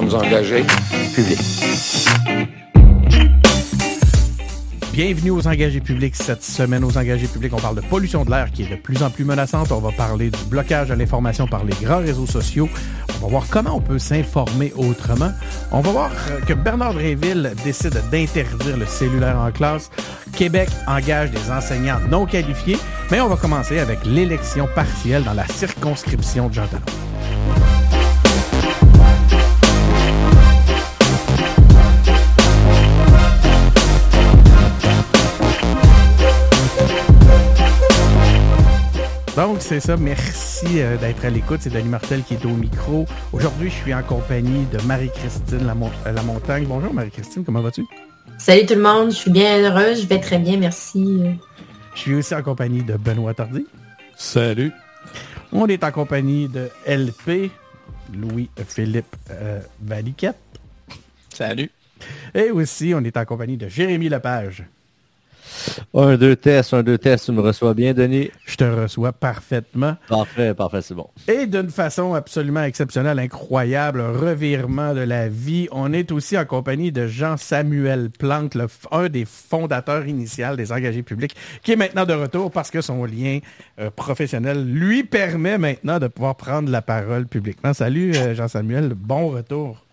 sommes engagés. Public. Bienvenue aux engagés publics. Cette semaine, aux engagés publics, on parle de pollution de l'air qui est de plus en plus menaçante. On va parler du blocage de l'information par les grands réseaux sociaux. On va voir comment on peut s'informer autrement. On va voir euh, que Bernard Dréville décide d'interdire le cellulaire en classe. Québec engage des enseignants non qualifiés. Mais on va commencer avec l'élection partielle dans la circonscription de Jean Talon. Donc, c'est ça. Merci euh, d'être à l'écoute. C'est Dani Martel qui est au micro. Aujourd'hui, je suis en compagnie de Marie-Christine Lamontagne. Bonjour, Marie-Christine. Comment vas-tu? Salut tout le monde. Je suis bien heureuse. Je vais très bien. Merci. Je suis aussi en compagnie de Benoît Tardy. Salut. On est en compagnie de LP, Louis-Philippe euh, Valiquette. Salut. Et aussi, on est en compagnie de Jérémy Lepage. Un, deux tests, un, deux tests, tu me reçois bien, Denis? Je te reçois parfaitement. Parfait, parfait, c'est bon. Et d'une façon absolument exceptionnelle, incroyable, revirement de la vie, on est aussi en compagnie de Jean-Samuel Plante, le, un des fondateurs initiaux des engagés publics, qui est maintenant de retour parce que son lien euh, professionnel lui permet maintenant de pouvoir prendre la parole publiquement. Salut euh, Jean-Samuel, bon retour.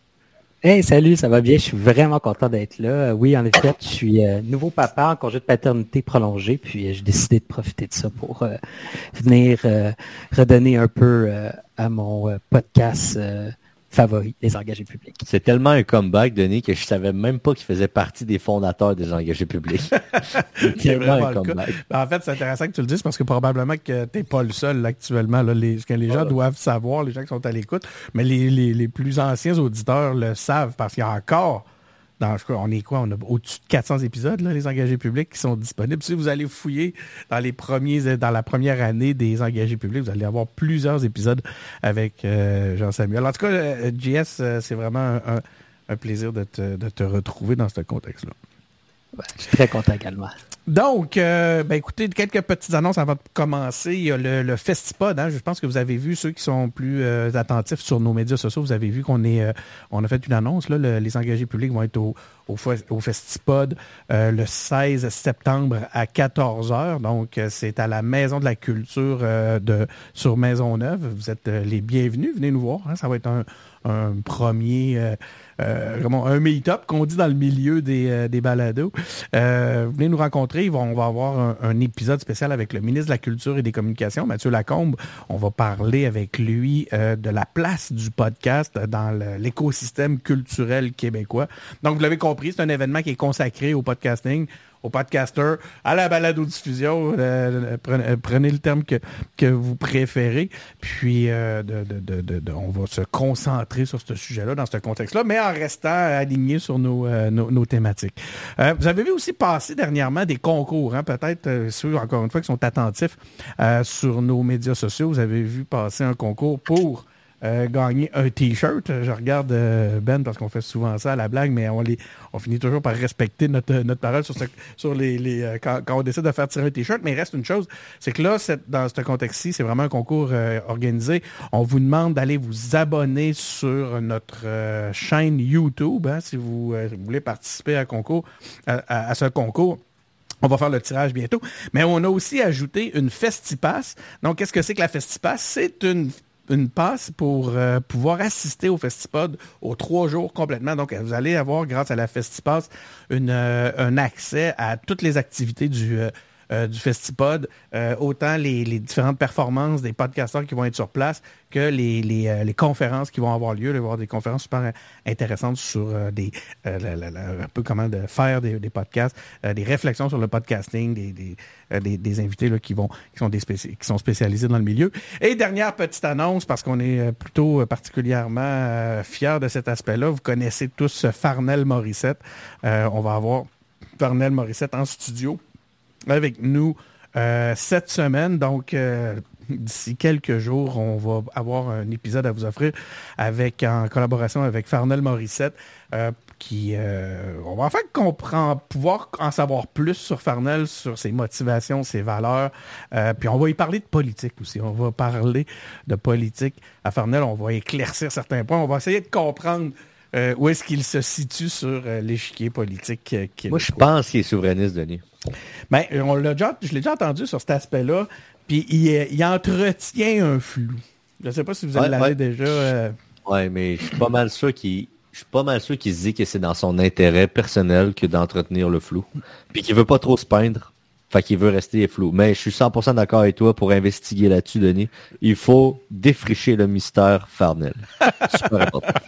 Hey, salut, ça va bien? Je suis vraiment content d'être là. Oui, en effet, je suis euh, nouveau papa en congé de paternité prolongé, puis euh, j'ai décidé de profiter de ça pour euh, venir redonner un peu à mon podcast favori, les engagés publics. C'est tellement un comeback, Denis, que je savais même pas qu'il faisait partie des fondateurs des engagés publics. c'est vraiment un comeback. Ben, en fait, c'est intéressant que tu le dises parce que probablement que tu n'es pas le seul actuellement. Là, les, ce que les gens doivent savoir, les gens qui sont à l'écoute, mais les, les plus anciens auditeurs le savent parce qu'il y a encore on est quoi? On a au-dessus de 400 épisodes, les engagés publics qui sont disponibles. Si vous allez fouiller dans les premiers, dans la première année des engagés publics, vous allez avoir plusieurs épisodes avec euh, Jean-Samuel. En tout cas, euh, JS, euh, c'est vraiment un, plaisir de te, retrouver dans ce contexte-là. je suis très content également. Donc, euh, ben écoutez, quelques petites annonces avant de commencer. Il y a le, Festipod. Hein. je pense que vous avez vu ceux qui sont plus euh, attentifs sur nos médias sociaux. Vous avez vu qu'on est, euh, on a fait une annonce. Là, les engagés publics vont être au, au, Festipod le 16 septembre à 14 h Donc, c'est à la Maison de la Culture de sur Maisonneuve. Vous êtes les bienvenus. Venez nous voir. Hein. Ça va être un, un premier euh, un meet-up qu'on dit dans le milieu des, euh, des balados. Euh, venez nous rencontrer. On va avoir un, épisode spécial avec le ministre de la Culture et des Communications, Mathieu Lacombe. On va parler avec lui de la place du podcast dans l'écosystème culturel québécois. Donc, vous l'avez compris, c'est un événement qui est consacré au podcasting aux podcasters, à la balado-diffusion. Euh, euh, prenez, le terme que, que vous préférez. Puis, euh, on va se concentrer sur ce sujet-là, dans ce contexte-là, mais en restant aligné sur nos, nos, thématiques. vous avez vu aussi passer dernièrement des concours, hein, peut-être ceux, encore une fois, qui sont attentifs sur nos médias sociaux. Vous avez vu passer un concours pour euh, gagner un T-shirt. Je regarde euh, Ben parce qu'on fait souvent ça à la blague, mais on, les, on finit toujours par respecter notre, notre parole sur, sur les, les euh, quand, on décide de faire tirer un T-shirt. Mais il reste une chose, c'est que là, dans ce contexte-ci, c'est vraiment un concours organisé. On vous demande d'aller vous abonner sur notre chaîne YouTube hein, si vous, voulez participer à, concours, à, ce concours. On va faire le tirage bientôt. Mais on a aussi ajouté une Festipass. Donc, qu'est-ce que c'est que la Festipass? C'est une une passe pour euh, pouvoir assister au Festipod aux trois jours complètement. Donc, vous allez avoir, grâce à la Festipass, une, euh, un accès à toutes les activités du, euh, du Festipod, euh, autant les, différentes performances des podcasteurs qui vont être sur place que les, euh, conférences qui vont avoir lieu. Il va y avoir des conférences super intéressantes sur des un peu comment de faire des, podcasts, des réflexions sur le podcasting, des, invités là, qui, vont, qui, sont qui sont spécialisés dans le milieu. Et dernière petite annonce, parce qu'on est plutôt particulièrement fiers de cet aspect-là. Vous connaissez tous Farnell Morissette. on va avoir Farnell Morissette en studio avec nous euh, cette semaine. Donc, euh, d'ici quelques jours, on va avoir un épisode à vous offrir avec en collaboration avec Farnell Morissette. Euh, qui on va en comprendre, pouvoir en savoir plus sur Farnell, sur ses motivations, ses valeurs. puis on va y parler de politique aussi. On va parler de politique à Farnell. On va éclaircir certains points. On va essayer de comprendre euh, où est-ce qu'il se situe sur euh, l'échiquier politique euh, Moi, je pense qu'il est souverainiste, Denis. Ben, on l'a déjà, je l'ai déjà entendu sur cet aspect-là, puis il, il, entretient un flou. Je ne sais pas si vous l'avez ouais, déjà. Oui, mais je suis pas mal sûr qu'il je suis pas mal sûr qu'il se dit que c'est dans son intérêt personnel que d'entretenir le flou. Puis qu'il veut pas trop se peindre. Fait qu'il veut rester flou. Mais je suis 100% d'accord avec toi pour investiguer là-dessus, Denis. Il faut défricher le mystère Farnell. Super important.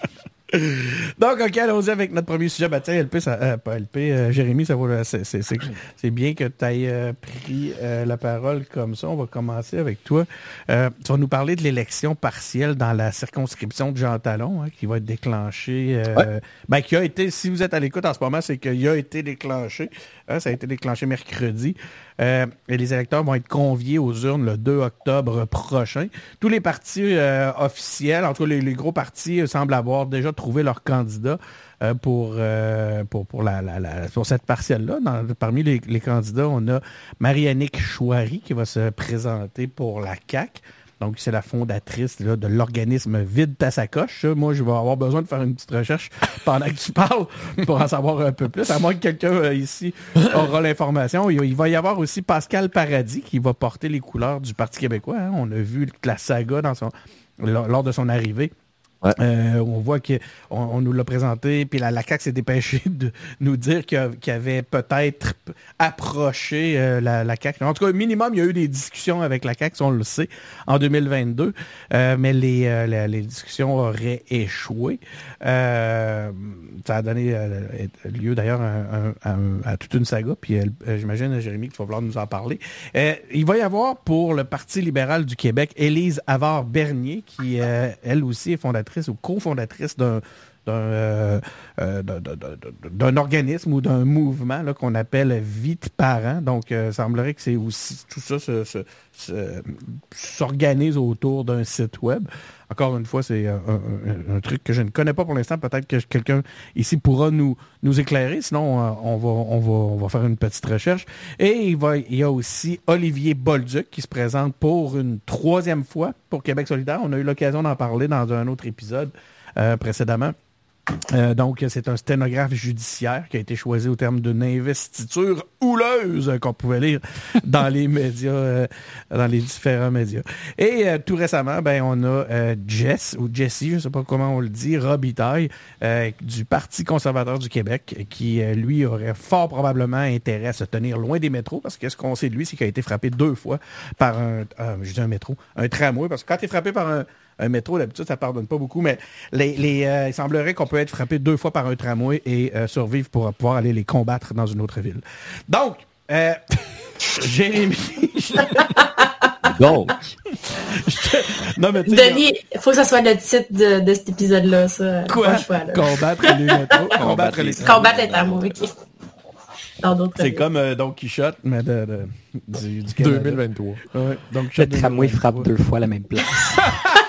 Donc, OK, allons-y avec notre premier sujet. Ben, tiens, LP, ça, euh, pas LP, euh, Jérémy, ça vaut c'est bien que tu aies euh, pris la parole comme ça. On va commencer avec toi. tu vas nous parler de l'élection partielle dans la circonscription de Jean Talon, hein, qui va être déclenchée. ben, qui a été, si vous êtes à l'écoute en ce moment, c'est qu'il a été déclenché. Hein, ça a été déclenché mercredi. Et les électeurs vont être conviés aux urnes le 2 octobre prochain. Tous les partis officiels, en tout cas les, gros partis, semblent avoir déjà trouvé leur candidat euh, pour, euh, pour, pour, la, pour cette partielle-là. Parmi les, candidats, on a Marianique Chouari qui va se présenter pour la CAC. Donc, c'est la fondatrice de l'organisme Vide ta sacoche. Moi, je vais avoir besoin de faire une petite recherche pendant que tu parles pour en savoir un peu plus. À moins que quelqu'un euh, ici aura l'information. Il va y avoir aussi Pascal Paradis qui va porter les couleurs du Parti québécois. Hein. On a vu la saga lors de son arrivée euh, on voit qu'on on nous l'a présenté, puis la, la CAQ s'est dépêchée de nous dire qu'il avait peut-être approché euh, la, la CAQ. En tout cas, minimum, il y a eu des discussions avec la CAQ, on le sait, en 2022, euh, mais les, discussions auraient échoué. ça a donné lieu d'ailleurs à, toute une saga, puis j'imagine, Jérémy, qu'il va falloir nous en parler. il va y avoir pour le Parti libéral du Québec, Élise Avard-Bernier, qui, elle aussi, est fondatrice ou cofondatrice d'un euh, euh, d'un organisme ou d'un mouvement qu'on appelle Vite Parents. Donc, euh, il semblerait que c'est aussi tout ça s'organise autour d'un site web. Encore une fois, c'est un, truc que je ne connais pas pour l'instant. Peut-être que quelqu'un ici pourra nous, nous éclairer. Sinon, on, va, on, va, on va faire une petite recherche. Et il, va, il y a aussi Olivier Bolduc qui se présente pour une troisième fois pour Québec solidaire. On a eu l'occasion d'en parler dans un autre épisode précédemment. Euh, donc, c'est un sténographe judiciaire qui a été choisi au terme d'une investiture houleuse qu'on pouvait lire dans les médias, euh, dans les différents médias. Et euh, tout récemment, ben, on a Jess, ou Jessie, je ne sais pas comment on le dit, Robitaille, du Parti conservateur du Québec, qui, lui, aurait fort probablement intérêt à se tenir loin des métros, parce que ce qu'on sait de lui, c'est qu'il a été frappé deux fois par un, je dis un métro, un tramway, parce que quand tu es frappé par un un métro, d'habitude, ça pardonne pas beaucoup, mais les, euh, il semblerait qu'on peut être frappé deux fois par un tramway et euh, survivre pour pouvoir aller les combattre dans une autre ville. Donc, euh, Jérémy. Donc? non, mais Denis, il faut que ça soit le titre de, cet épisode-là, ça. Quoi? Combattre les métros? combattre les tramways. Combattre les tramways, C'est comme Don Quichotte, mais de, du, du 2023. Ouais, donc, le tramway frappe deux fois la même place.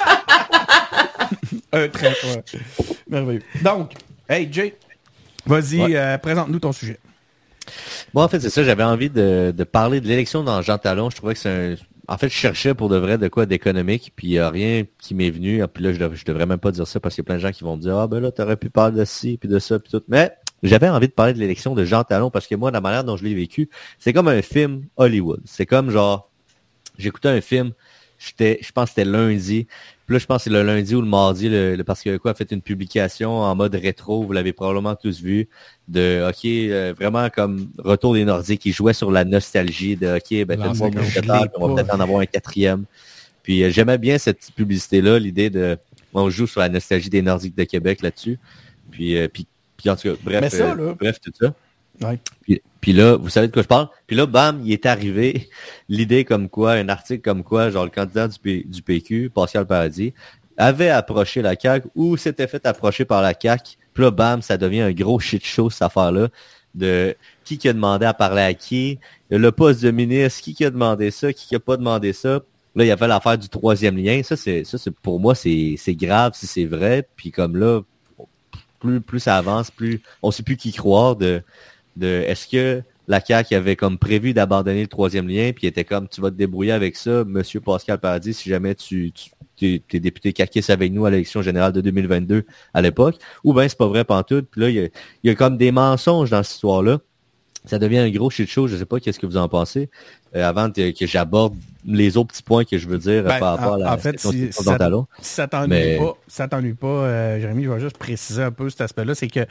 Un trait, Merveilleux. Donc, hey Jay, vas-y, euh, présente-nous ton sujet. Bon, en fait, c'est ça, j'avais envie de, parler de l'élection dans Jean Talon. Je trouvais que c'est un... En fait, je cherchais pour de vrai de quoi d'économique, puis il n'y a rien qui m'est venu. Puis là, je, devrais, devrais même pas dire ça parce qu'il y a plein de gens qui vont me dire Ah ben là, tu aurais pu parler de ci, puis de ça, puis tout. Mais j'avais envie de parler de l'élection de Jean Talon parce que moi, la manière dont je l'ai vécu, c'est comme un film Hollywood. C'est comme genre, j'écoutais un film, j'étais, je pense que c'était lundi, puis là, je pense que c'est le lundi ou le mardi, le, le Parti québécois a fait une publication en mode rétro, vous l'avez probablement tous vu, de OK, euh, vraiment comme Retour des Nordiques, qui jouait sur la nostalgie de OK, ben faites-moi on va peut-être en avoir un quatrième. Puis euh, j'aimais bien cette publicité-là, l'idée de on joue sur la nostalgie des Nordiques de Québec là-dessus. Puis, euh, puis, puis en tout cas, bref, bref, tout ça. Puis, là, vous savez de quoi je parle? Puis là, bam, il est arrivé l'idée comme quoi, un article comme quoi, genre le candidat du, du PQ, Pascal Paradis, avait approché la CAQ ou s'était fait approcher par la CAQ. Puis là, bam, ça devient un gros shit show, cette affaire-là, de qui qui a demandé à parler à qui, le poste de ministre, qui qui a demandé ça, qui qui a pas demandé ça. Là, il y avait l'affaire du troisième lien. Ça, c'est, ça, c'est, pour moi, c'est, c'est grave si c'est vrai. Puis comme là, plus, plus ça avance, plus on sait plus qui croire de, de est-ce que la CAQ avait comme prévu d'abandonner le troisième lien, puis était comme tu vas te débrouiller avec ça, Monsieur Pascal Paradis, si jamais tu, tu es, député caquiste avec nous à l'élection générale de 2022 à l'époque, ou bien c'est pas vrai pantoute. Puis là, il y a, comme des mensonges dans cette histoire-là. Ça devient un gros shit show. Je sais pas qu'est-ce que vous en pensez. Euh, avant que j'aborde les autres petits points que je veux dire ben, par rapport à la en fait, si, ça, ça t'ennuie pas, ça t'ennuie pas, euh, Jérémy, je vais juste préciser un peu cet aspect-là, c'est que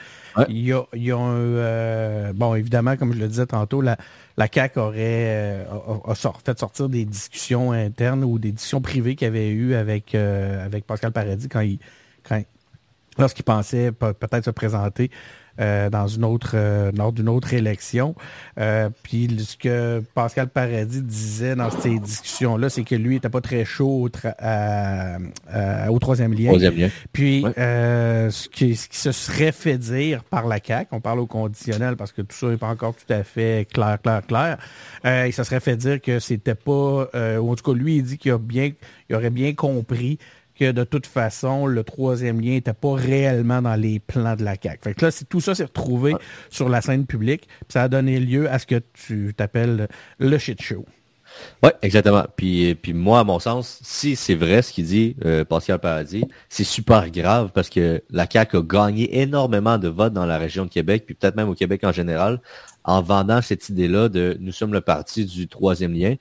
il y a, y a un euh, bon évidemment, comme je le disais tantôt, la, la CAC aurait a, fait sortir des discussions internes ou des discussions privées qu'il avait eues avec avec Pascal Paradis quand il quand lorsqu'il pensait peut-être se présenter euh, dans une autre euh, lors d'une autre élection. Euh, puis ce que Pascal Paradis disait dans ces discussions-là, c'est que lui n'était pas très chaud au, troisième lien. Puis ce, qui, ce, qui, se serait fait dire par la CAC, on parle au conditionnel parce que tout ça n'est pas encore tout à fait clair, clair, clair. il se serait fait dire que c'était pas, ou en tout cas lui il dit qu'il a bien, il aurait bien compris que de toute façon, le troisième lien n'était pas réellement dans les plans de la CAQ. Fait que là, tout ça s'est retrouvé sur la scène publique. ça a donné lieu à ce que tu t'appelles le shit show. Oui, exactement. Puis, puis moi, à mon sens, si c'est vrai ce qu'il dit, euh, Pascal Paradis, c'est super grave parce que la CAQ a gagné énormément de votes dans la région de Québec, puis peut-être même au Québec en général, en vendant cette idée-là de nous sommes le parti du troisième lien.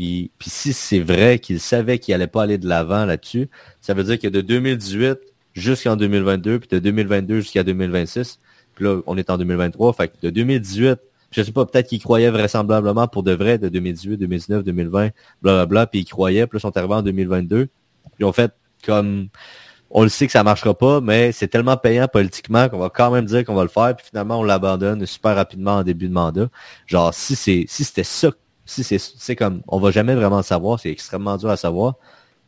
Puis, si c'est vrai qu'il savait qu'il allait pas aller de l'avant là-dessus, ça veut dire que de 2018 jusqu'en 2022, puis de 2022 jusqu'à 2026, puis là, on est en 2023, fait que de 2018, je sais pas, peut-être qu'il croyait vraisemblablement pour de vrai de 2018, 2019, 2020, blablabla, puis il croyait, puis là, sont arrivés en 2022, puis en fait, comme on le sait que ça marchera pas, mais c'est tellement payant politiquement qu'on va quand même dire qu'on va le faire, puis finalement on l'abandonne super rapidement en début de mandat. Genre si c'est si c'était ça si c'est comme, on va jamais vraiment savoir, c'est extrêmement dur à savoir,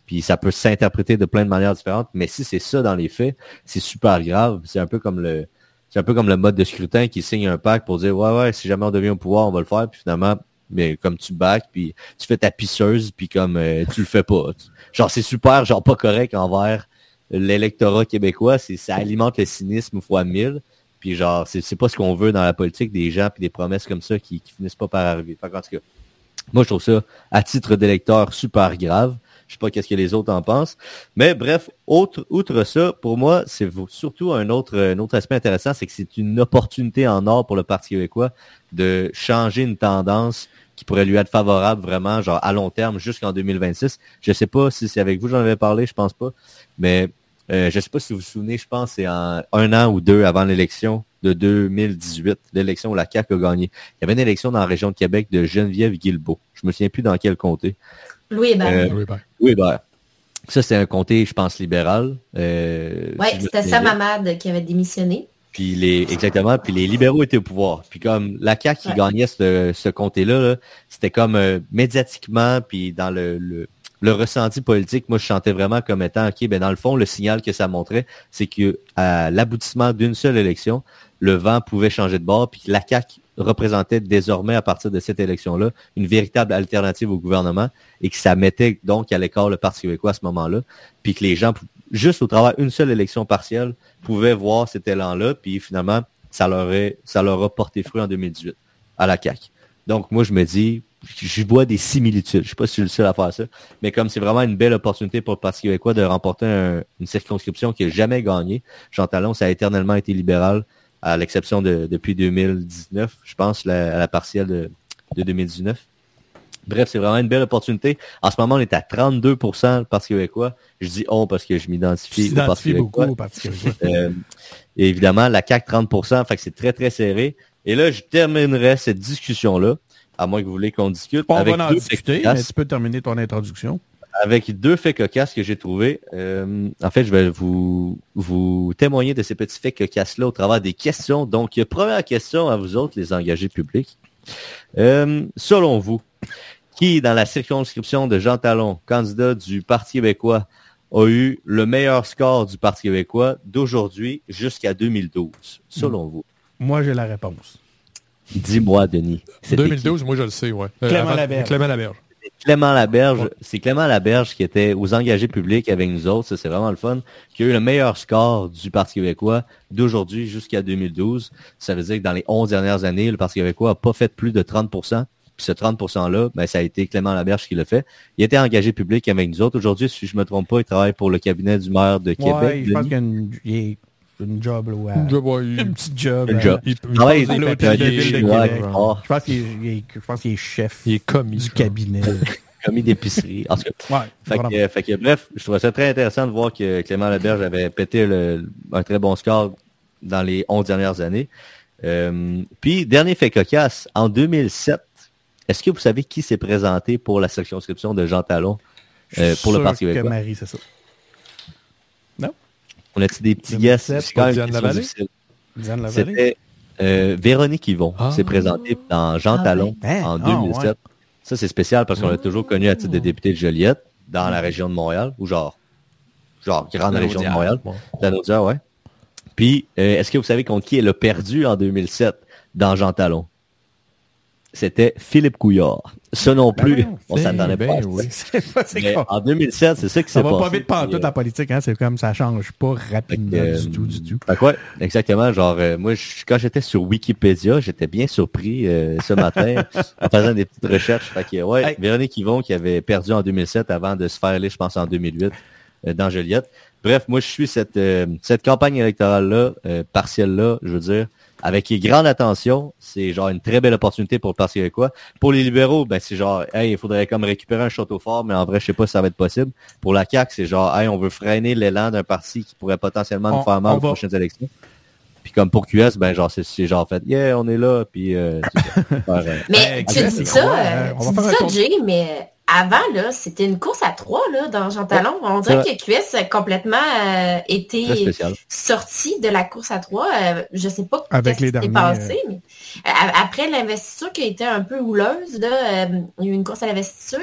puis ça peut s'interpréter de plein de manières différentes, mais si c'est ça dans les faits, c'est super grave. C'est un peu comme le, c'est un peu comme le mode de scrutin qui signe un pacte pour dire, ouais, ouais, si jamais on devient au pouvoir, on va le faire, puis finalement, mais comme tu back, puis tu fais ta pisseuse, puis comme euh, tu le fais pas. Genre, c'est super, genre pas correct envers l'électorat québécois, ça alimente le cynisme fois mille. Puis genre, c'est pas ce qu'on veut dans la politique des gens puis des promesses comme ça qui, qui finissent pas par arriver. Moi, je trouve ça, à titre d'électeur, super grave. Je sais pas qu'est-ce que les autres en pensent. Mais bref, autre, outre ça, pour moi, c'est surtout un autre, un autre aspect intéressant, c'est que c'est une opportunité en or pour le Parti québécois de changer une tendance qui pourrait lui être favorable vraiment, genre à long terme, jusqu'en 2026. Je sais pas si c'est avec vous, j'en avais parlé, je pense pas. Mais euh, je sais pas si vous vous souvenez, je pense c'est en un an ou deux avant l'élection de 2018, l'élection où la CAQ a gagné. Il y avait une élection dans la région de Québec de Geneviève Guilbeault. Je me souviens plus dans quel comté. Louis Hébert. Euh, Louis Hébert. Ça, c'était un comté, je pense, libéral. Euh, oui, c'était Sam Hamad qui avait démissionné. Puis les, exactement, puis les libéraux étaient au pouvoir. Puis comme la CAQ qui gagnait ce, ce comté-là, c'était comme euh, médiatiquement, puis dans le le ressenti politique, moi, je chantais vraiment comme étant, OK, ben dans le fond, le signal que ça montrait, c'est que à l'aboutissement d'une seule élection, le vent pouvait changer de bord, puis que la CAQ représentait désormais, à partir de cette élection-là, une véritable alternative au gouvernement, et que ça mettait donc à l'écart le Parti québécois à ce moment-là, puis que les gens, juste au travers d'une seule élection partielle, pouvaient voir cet élan-là, puis finalement, ça leur, est, ça leur a porté fruit en 2018 à la CAQ. Donc, moi, je me dis, je vois des similitudes. Je sais pas si je suis le seul à faire ça, mais comme c'est vraiment une belle opportunité pour le Parti québécois de remporter une circonscription qui n'a jamais gagné. Jean Talon, ça a éternellement été libéral, à l'exception de depuis 2019, je pense, la, à la partielle de, 2019. Bref, c'est vraiment une belle opportunité. En ce moment, on est à 32 le Parti québécois. Je dis on parce que je m'identifie au Parti québécois. Beaucoup au Parti québécois. Euh, et évidemment, la CAC 30% fait que c'est très, très serré. Et là, je terminerai cette discussion-là à moins que vous voulez qu'on discute. On avec va en discuter, mais tu peux terminer ton introduction. Avec deux faits cocasses que j'ai trouvés. Euh, en fait, je vais vous, vous témoigner de ces petits faits cocasses-là au travers des questions. Donc, première question à vous autres, les engagés publics. Euh, selon vous, qui, dans la circonscription de Jean Talon, candidat du Parti québécois, a eu le meilleur score du Parti québécois d'aujourd'hui jusqu'à 2012, selon vous? Moi, j'ai la réponse. Dis-moi, Denis. 2012, moi je le sais, ouais. Euh, Clément Laberge. Clément Laberge. Clément Laberge, c'est Clément Laberge qui était aux engagés publics avec nous autres, ça c'est vraiment le fun, qui a eu le meilleur score du Parti québécois d'aujourd'hui jusqu'à 2012. Ça veut dire que dans les 11 dernières années, le Parti québécois n'a pas fait plus de 30% Puis ce 30%-là, ben, ça a été Clément Laberge qui l'a fait. Il était engagé public avec nous autres. Aujourd'hui, si je me trompe pas, il travaille pour le cabinet du maire de Québec. Ouais, je pense qu'il y a une, job, là, ouais. Une job, ouais, il- Une petite job. Une job. il- il- Ah ouais, il- il à est l'hôtel fait de payer, ville de ouais, Québec. Je pense qu'il est, il est- je pense qu'il est chef il est commis. du cabinet. commis d'épicerie. En tout cas, Ouais, Fait que, euh, fait que, bref, je trouvais ça très intéressant de voir que Clément Leberge avait pété le- un très bon score dans les 11 dernières années. Euh, puis, dernier fait cocasse, en 2007, est-ce que vous savez qui s'est présenté pour la circonscription de Jean Talon euh, pour le Parti québécois? Marie, c'est ça. On a-tu des petits 2007, guesses? C'est quand même Diane. C'était euh, Véronique Yvon Ah. s'est présentée dans Jean Ah Talon. Hein? en Ah, 2007. ouais. Ça, c'est spécial parce qu'on l'a toujours connu à titre de député de Joliette dans la région de Montréal, ou genre, genre grande région de Montréal. Bon. La Naudière, ouais. Puis, euh, est-ce que vous savez contre qui elle a perdu en 2007 dans Jean Talon? C'était Philippe Couillard. Ça non plus, Ben non, on s'attendait ben ça. oui. Pas- Mais en 2007, c'est ça qui Ça s'est va passé. pas vite par Puis, tout euh, la politique, hein? C'est comme ça change pas rapidement Fait que, du euh, tout, du tout. Fait que ouais, exactement. Genre, euh, moi, je- quand j'étais sur Wikipédia, j'étais bien surpris euh, ce matin en faisant des petites recherches. Fait que, ouais, Hey. Véronique Yvon qui avait perdu en 2007 avant de se faire aller, je pense, en 2008 euh, dans Joliette. Bref, moi, je suis cette, euh, cette campagne électorale-là, euh, partielle-là, je veux dire, avec grande attention. C'est genre une très belle opportunité pour le Parti québécois. Pour les libéraux, ben c'est genre, hey, il faudrait comme récupérer un château fort, mais en vrai, je sais pas si ça va être possible. Pour la CAQ, c'est genre, hey, on veut freiner l'élan d'un parti qui pourrait potentiellement On- nous faire mal aux va- prochaines élections. Puis comme pour QS, ben genre, c'est- c'est genre fait, yeah, on est là, puis euh, c'est ça. Faire, euh, Mais Hey, tu dis c'est ça, euh, tu dis ça. Jay, mais avant, là, c'était une course à trois, là, dans Jean Talon. On dirait que QS a complètement euh, été sorti de la course à trois. Euh, je sais pas Avec les qui s'est passé, mais euh, après l'investiture qui a été un peu houleuse, là, euh, il y a eu une course à l'investiture.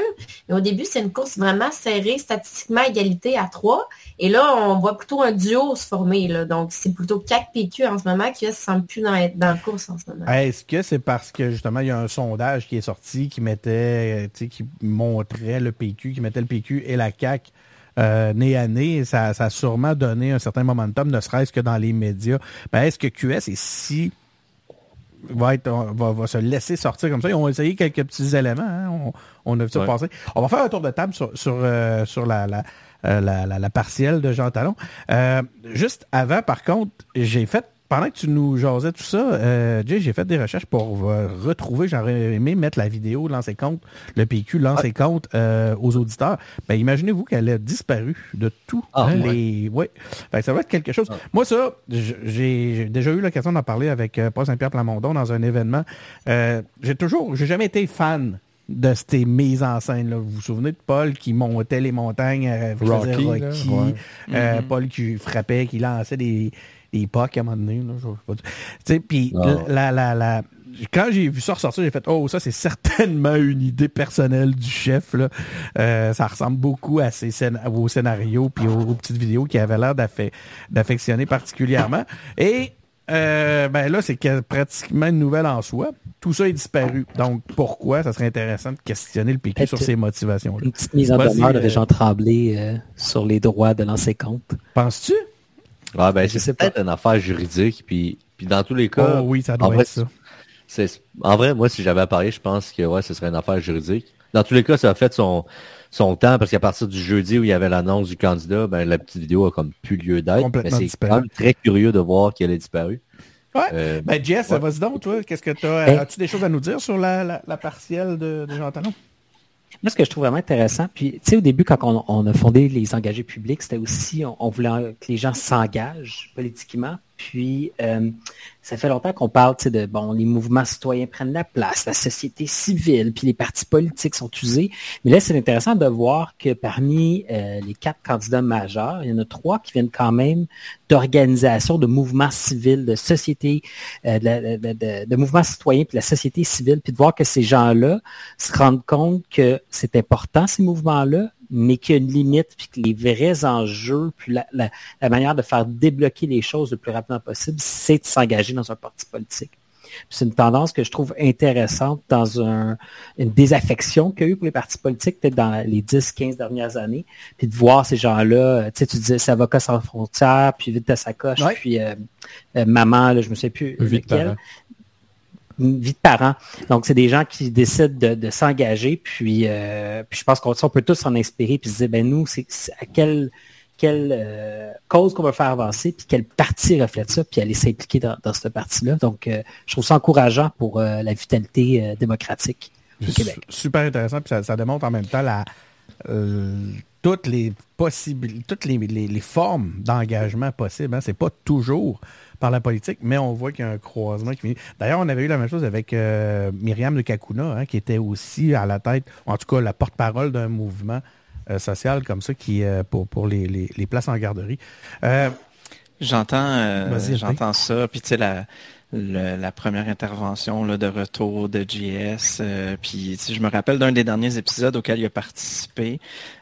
Mais au début, c'est une course vraiment serrée, statistiquement égalité à trois. Et là, on voit plutôt un duo se former. Là. Donc, c'est plutôt 4 PQ en ce moment qui ne se semble plus dans, dans la course en ce moment. Est-ce que c'est parce que justement il y a un sondage qui est sorti qui mettait, tu sais, qui montrait le PQ, qui mettait le PQ et la CAQ euh, nez à nez, ça, ça a sûrement donné un certain momentum, ne serait-ce que dans les médias. Ben, est-ce que QS est si va, être, va, va se laisser sortir comme ça? Ils ont essayé quelques petits éléments, hein, on, on a vu ça Ouais. passer. On va faire un tour de table sur, sur, euh, sur la, la, euh, la, la- la partielle de Jean Talon. Euh, juste avant, par contre, j'ai fait pendant que tu nous jasais tout ça, euh, Jay, j'ai fait des recherches pour euh, retrouver, j'aurais aimé mettre la vidéo de lancer compte, le PQ lancer compte euh, aux auditeurs. Ben, imaginez-vous qu'elle a disparu de tous Ah, les... Ouais. Que ça va être quelque chose. Moi, ça, j'ai déjà eu l'occasion d'en parler avec euh, Paul Saint-Pierre Plamondon dans un événement. Euh, j'ai toujours, j'ai jamais été fan de ces mises en scène. Là. Vous vous souvenez de Paul qui montait les montagnes, euh, Rocky, Rocky, ouais. euh, Paul qui frappait, qui lançait des, des pucks à un moment donné. Là, je sais pas. Tu sais, puis la, la, la, quand j'ai vu ça ressortir, j'ai fait Oh, ça, c'est certainement une idée personnelle du chef. Là. Euh, ça ressemble beaucoup à ses scén- aux scénarios puis aux, aux petites vidéos qui avaient l'air d'affe- d'affectionner particulièrement. Et euh, ben là, c'est que- pratiquement une nouvelle en soi. Tout ça est disparu. Donc, pourquoi? Ça serait intéressant de questionner le PQ sur ces motivations-là. Une petite mise en demeure de euh, Régent Tremblay euh, sur les droits de lancer compte. Penses-tu? Ouais, ben, c'est peut-être une affaire juridique, puis, puis dans tous les cas, Oh oui, ça doit en vrai, être ça. c'est, en vrai, moi, si j'avais à parler, je pense que ouais, ce serait une affaire juridique. Dans tous les cas, ça a fait son, son temps, parce qu'à partir du jeudi où il y avait l'annonce du candidat, ben, la petite vidéo a comme plus lieu d'être. Mais c'est quand même très curieux de voir qu'elle est disparue. Ouais. Euh, Ben, Jess, ouais. vas-y donc, toi. Qu'est-ce que tu as? As-tu des choses à nous dire sur la, la, la partielle de, de Jean Talon? Moi, ce que je trouve vraiment intéressant, puis tu sais, au début, quand on, a fondé les engagés publics, c'était aussi, on, voulait que les gens s'engagent politiquement. Puis, euh, ça fait longtemps qu'on parle, de, bon, les mouvements citoyens prennent la place, la société civile, puis les partis politiques sont usés. Mais là, c'est intéressant de voir que parmi euh, les quatre candidats majeurs, il y en a trois qui viennent quand même d'organisations, de mouvements civils, de sociétés, euh, de, de- de- de mouvements citoyens, puis de la société civile, puis de voir que ces gens-là se rendent compte que c'est important, ces mouvements-là, mais qu'il y a une limite, puis que les vrais enjeux, puis la, la- la manière de faire débloquer les choses le plus rapidement possible, c'est de s'engager dans un parti politique. C'est une tendance que je trouve intéressante dans un, une désaffection qu'il y a eu pour les partis politiques, peut-être dans les 10-15 dernières années, puis de voir ces gens-là, tu sais, tu disais c'est avocat sans frontières, puis vite ta sacoche, Ouais. puis euh, euh, maman, là, je me sais plus Vite vie de parent. Donc, c'est des gens qui décident de, s'engager, puis, euh, puis je pense qu'on peut tous s'en inspirer, puis se dire, ben nous, c'est à quelle, quelle euh, cause qu'on veut faire avancer, puis quel parti reflète ça, puis aller s'impliquer dans, dans cette partie-là. Donc, euh, je trouve ça encourageant pour la vitalité démocratique du Québec. Super intéressant, puis ça, démontre en même temps la, toutes les possibilités, toutes les, les, formes d'engagement possibles. Hein. C'est pas toujours par la politique, mais on voit qu'il y a un croisement qui finit. D'ailleurs, on avait eu la même chose avec euh, Myriam de Kakuna, hein, qui était aussi à la tête, en tout cas la porte-parole d'un mouvement euh, social comme ça qui euh, pour, pour les, les, places en garderie. j'entends j'entends ça, puis tu sais la la première intervention là, de retour de JS. Euh, puis je me rappelle d'un des derniers épisodes auquel il a participé.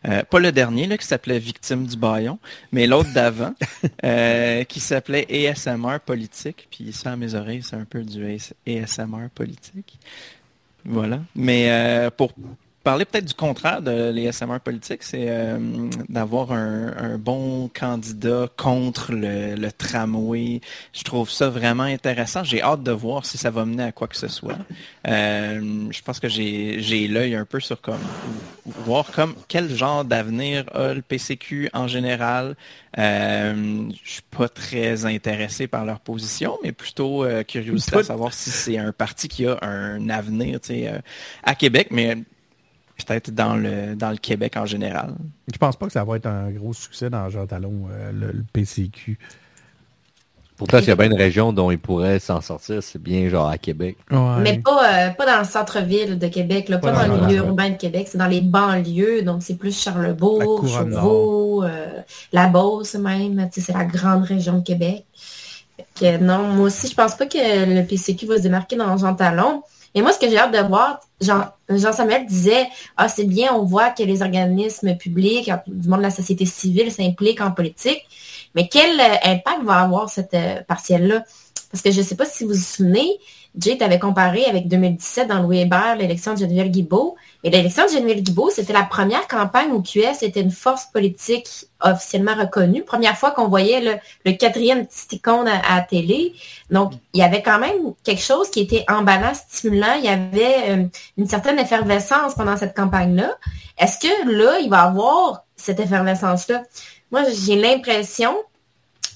Euh, pas le dernier là, qui s'appelait Victime du baillon, mais l'autre d'avant, euh, qui s'appelait ASMR politique. Puis ça à mes oreilles, c'est un peu du ASMR politique. Voilà. Mais pour parler peut-être du contraire de les SMR politiques, c'est euh, d'avoir un, bon candidat contre le, tramway. Je trouve ça vraiment intéressant. J'ai hâte de voir si ça va mener à quoi que ce soit. Euh, je pense que j'ai l'œil un peu sur comme voir comme quel genre d'avenir a le PCQ en général. Euh, je suis pas très intéressé par leur position, mais plutôt euh, curieux de savoir si c'est un parti qui a un avenir à Québec. Mais peut-être dans le, dans le Québec en général. Je pense pas que ça va être un gros succès dans Jean Talon, euh, le, PCQ. Pourtant, s'il y a bien une région dont il pourrait s'en sortir, c'est bien genre à Québec. Mais pas, euh, pas dans le centre-ville de Québec, pas, dans, le milieu urbain de Québec, c'est dans les banlieues, donc c'est plus Charlebourg, Chauveau, euh, la Beauce même, c'est la grande région de Québec. non, moi aussi, je pense pas que le PCQ va se démarquer dans Jean Talon. Et moi, ce que j'ai hâte de voir, Jean, Jean-Samuel disait, ah, c'est bien, on voit que les organismes publics, du monde de la société civile s'impliquent en politique, mais quel euh, impact va avoir cette euh, partielle-là? Parce que je ne sais pas si vous vous souvenez, Jay avait comparé avec 2017 dans Louis Hébert l'élection de Geneviève Guibault. Et l'élection de Geneviève Guibault, c'était la première campagne où QS était une force politique officiellement reconnue. Première fois qu'on voyait le, quatrième petit icône à, la télé. Donc, il y avait quand même quelque chose qui était emballant, stimulant. Il y avait euh, une certaine effervescence pendant cette campagne-là. Est-ce que là, il va y avoir cette effervescence-là? Moi, j'ai l'impression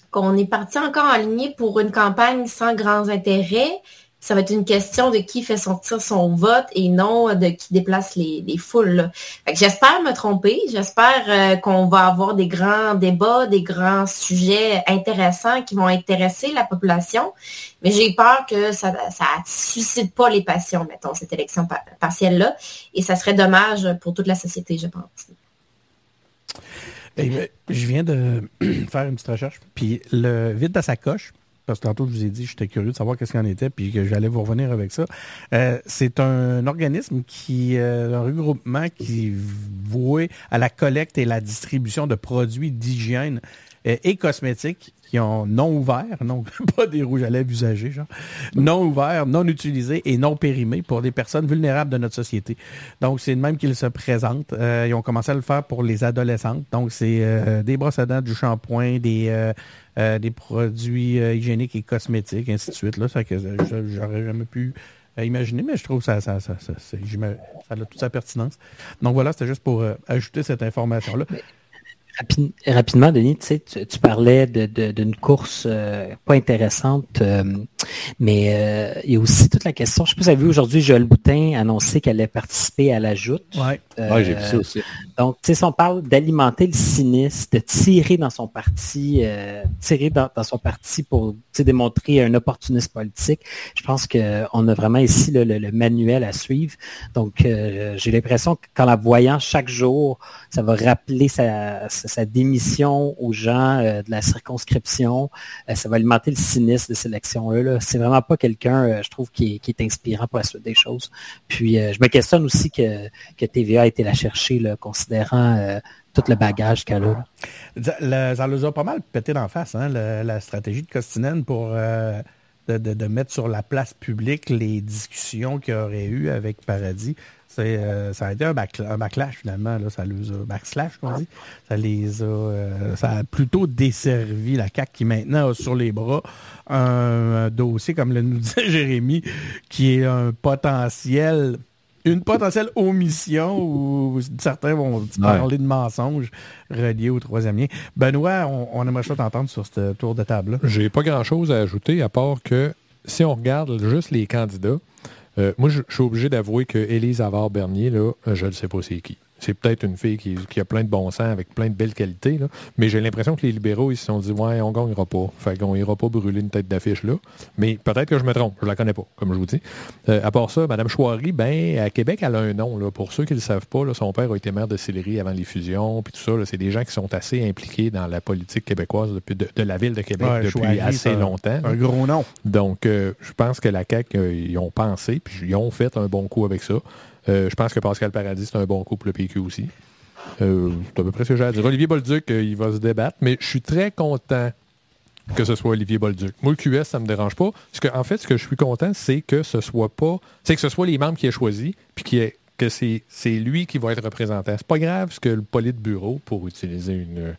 qu'on est parti encore en ligne pour une campagne sans grands intérêts ça va être une question de qui fait sortir son vote et non de qui déplace les, foules. J'espère me tromper. J'espère euh, qu'on va avoir des grands débats, des grands sujets intéressants qui vont intéresser la population. Mais j'ai peur que ça ne suscite pas les passions, mettons, cette élection partielle-là. Et ça serait dommage pour toute la société, je pense. je viens de faire une petite recherche. Puis le vide de sa coche, parce que tantôt je vous ai dit, j'étais curieux de savoir qu'est-ce qu'il en était, puis que j'allais vous revenir avec ça. Euh, c'est un organisme qui, euh, un regroupement qui voué à la collecte et la distribution de produits d'hygiène euh, et cosmétiques qui ont non ouvert, non pas des rouges à lèvres usagés, genre, non ouverts, non utilisés et non périmés pour des personnes vulnérables de notre société. Donc, c'est de même qu'ils se présentent. Euh, ils ont commencé à le faire pour les adolescentes. Donc, c'est euh, des brosses à dents, du shampoing, des, euh, des produits hygiéniques et cosmétiques, ainsi de suite. Là, ça que j'aurais jamais pu imaginer, mais je trouve que ça, ça, ça, ça, ça a toute sa pertinence. Donc voilà, c'était juste pour ajouter cette information-là rapidement, Denis, tu, sais, tu, parlais d'une course euh, pas intéressante, euh, mais euh, il y a aussi toute la question. Je ne sais pas si vous avez vu aujourd'hui, Joël Boutin annoncer qu'elle allait participer à la joute. Oui, ouais, j'ai vu ça aussi. Donc, tu sais, si on parle d'alimenter le cynisme, de tirer dans son parti, tirer dans, son parti pour démontrer un opportunisme politique, je pense qu'on a vraiment ici le, manuel à suivre. Donc, j'ai l'impression qu'en la voyant chaque jour, ça va rappeler sa sa démission aux gens euh, de la circonscription. Euh, ça va alimenter le cynisme de ces élections-là. C'est vraiment pas quelqu'un, euh, je trouve, qui est, inspirant pour la suite des choses. Puis je me questionne aussi que, que TVA a été la chercher, considérant tout le bagage qu'elle a. Ça nous a pas mal pété d'en face, hein, la stratégie de Costinène pour de, mettre sur la place publique les discussions qu'il y aurait eu avec Paradis C'est, euh, ça a été un, backla- un backlash finalement. Là, ça les a, backslash, qu'on dit. Ça les a, euh, ça a plutôt desservi la CAQ qui maintenant a sur les bras un, un dossier, comme le nous disait Jérémy, qui est un potentiel, une potentielle omission où certains vont parler de mensonges reliés au troisième lien. Benoît, on, on aimerait ça t'entendre sur ce tour de table-là. J'ai pas grand-chose à ajouter à part que si on regarde juste les candidats, euh, moi, je suis obligé d'avouer que Élise Avard-Bernier, là, euh, je ne sais pas c'est qui. C'est peut-être une fille qui, qui a plein de bon sens, avec plein de belles qualités, là. mais j'ai l'impression que les libéraux, ils se sont dit, ouais, on gagnera pas. Fait qu'on ira pas brûler une tête d'affiche là. Mais peut-être que je me trompe, je la connais pas, comme je vous dis. Euh, à part ça, Mme Chouari, ben, à Québec, elle a un nom. Là. Pour ceux qui ne le savent pas, là, son père a été maire de Sillery avant les fusions, puis tout ça. C'est des gens qui sont assez impliqués dans la politique québécoise depuis de, de la ville de Québec Ouais, depuis Chouari, assez un- longtemps. Un gros nom. Donc, euh, je pense que la CAQ, euh, ils ont pensé, puis ils ont fait un bon coup avec ça. Euh, je pense que Pascal Paradis, c'est un bon coup pour le PQ aussi. Euh, c'est à peu près ce que j'ai à dire. Olivier Bolduc, euh, il va se débattre, mais je suis très content que ce soit Olivier Bolduc. Moi, le QS, ça me dérange pas. Parce en fait, ce que je suis content, c'est que ce soit pas. C'est que ce soit les membres qui aient choisi, puis qui que c'est c'est lui qui va être représentant. C'est pas grave ce que le bureau, pour utiliser une.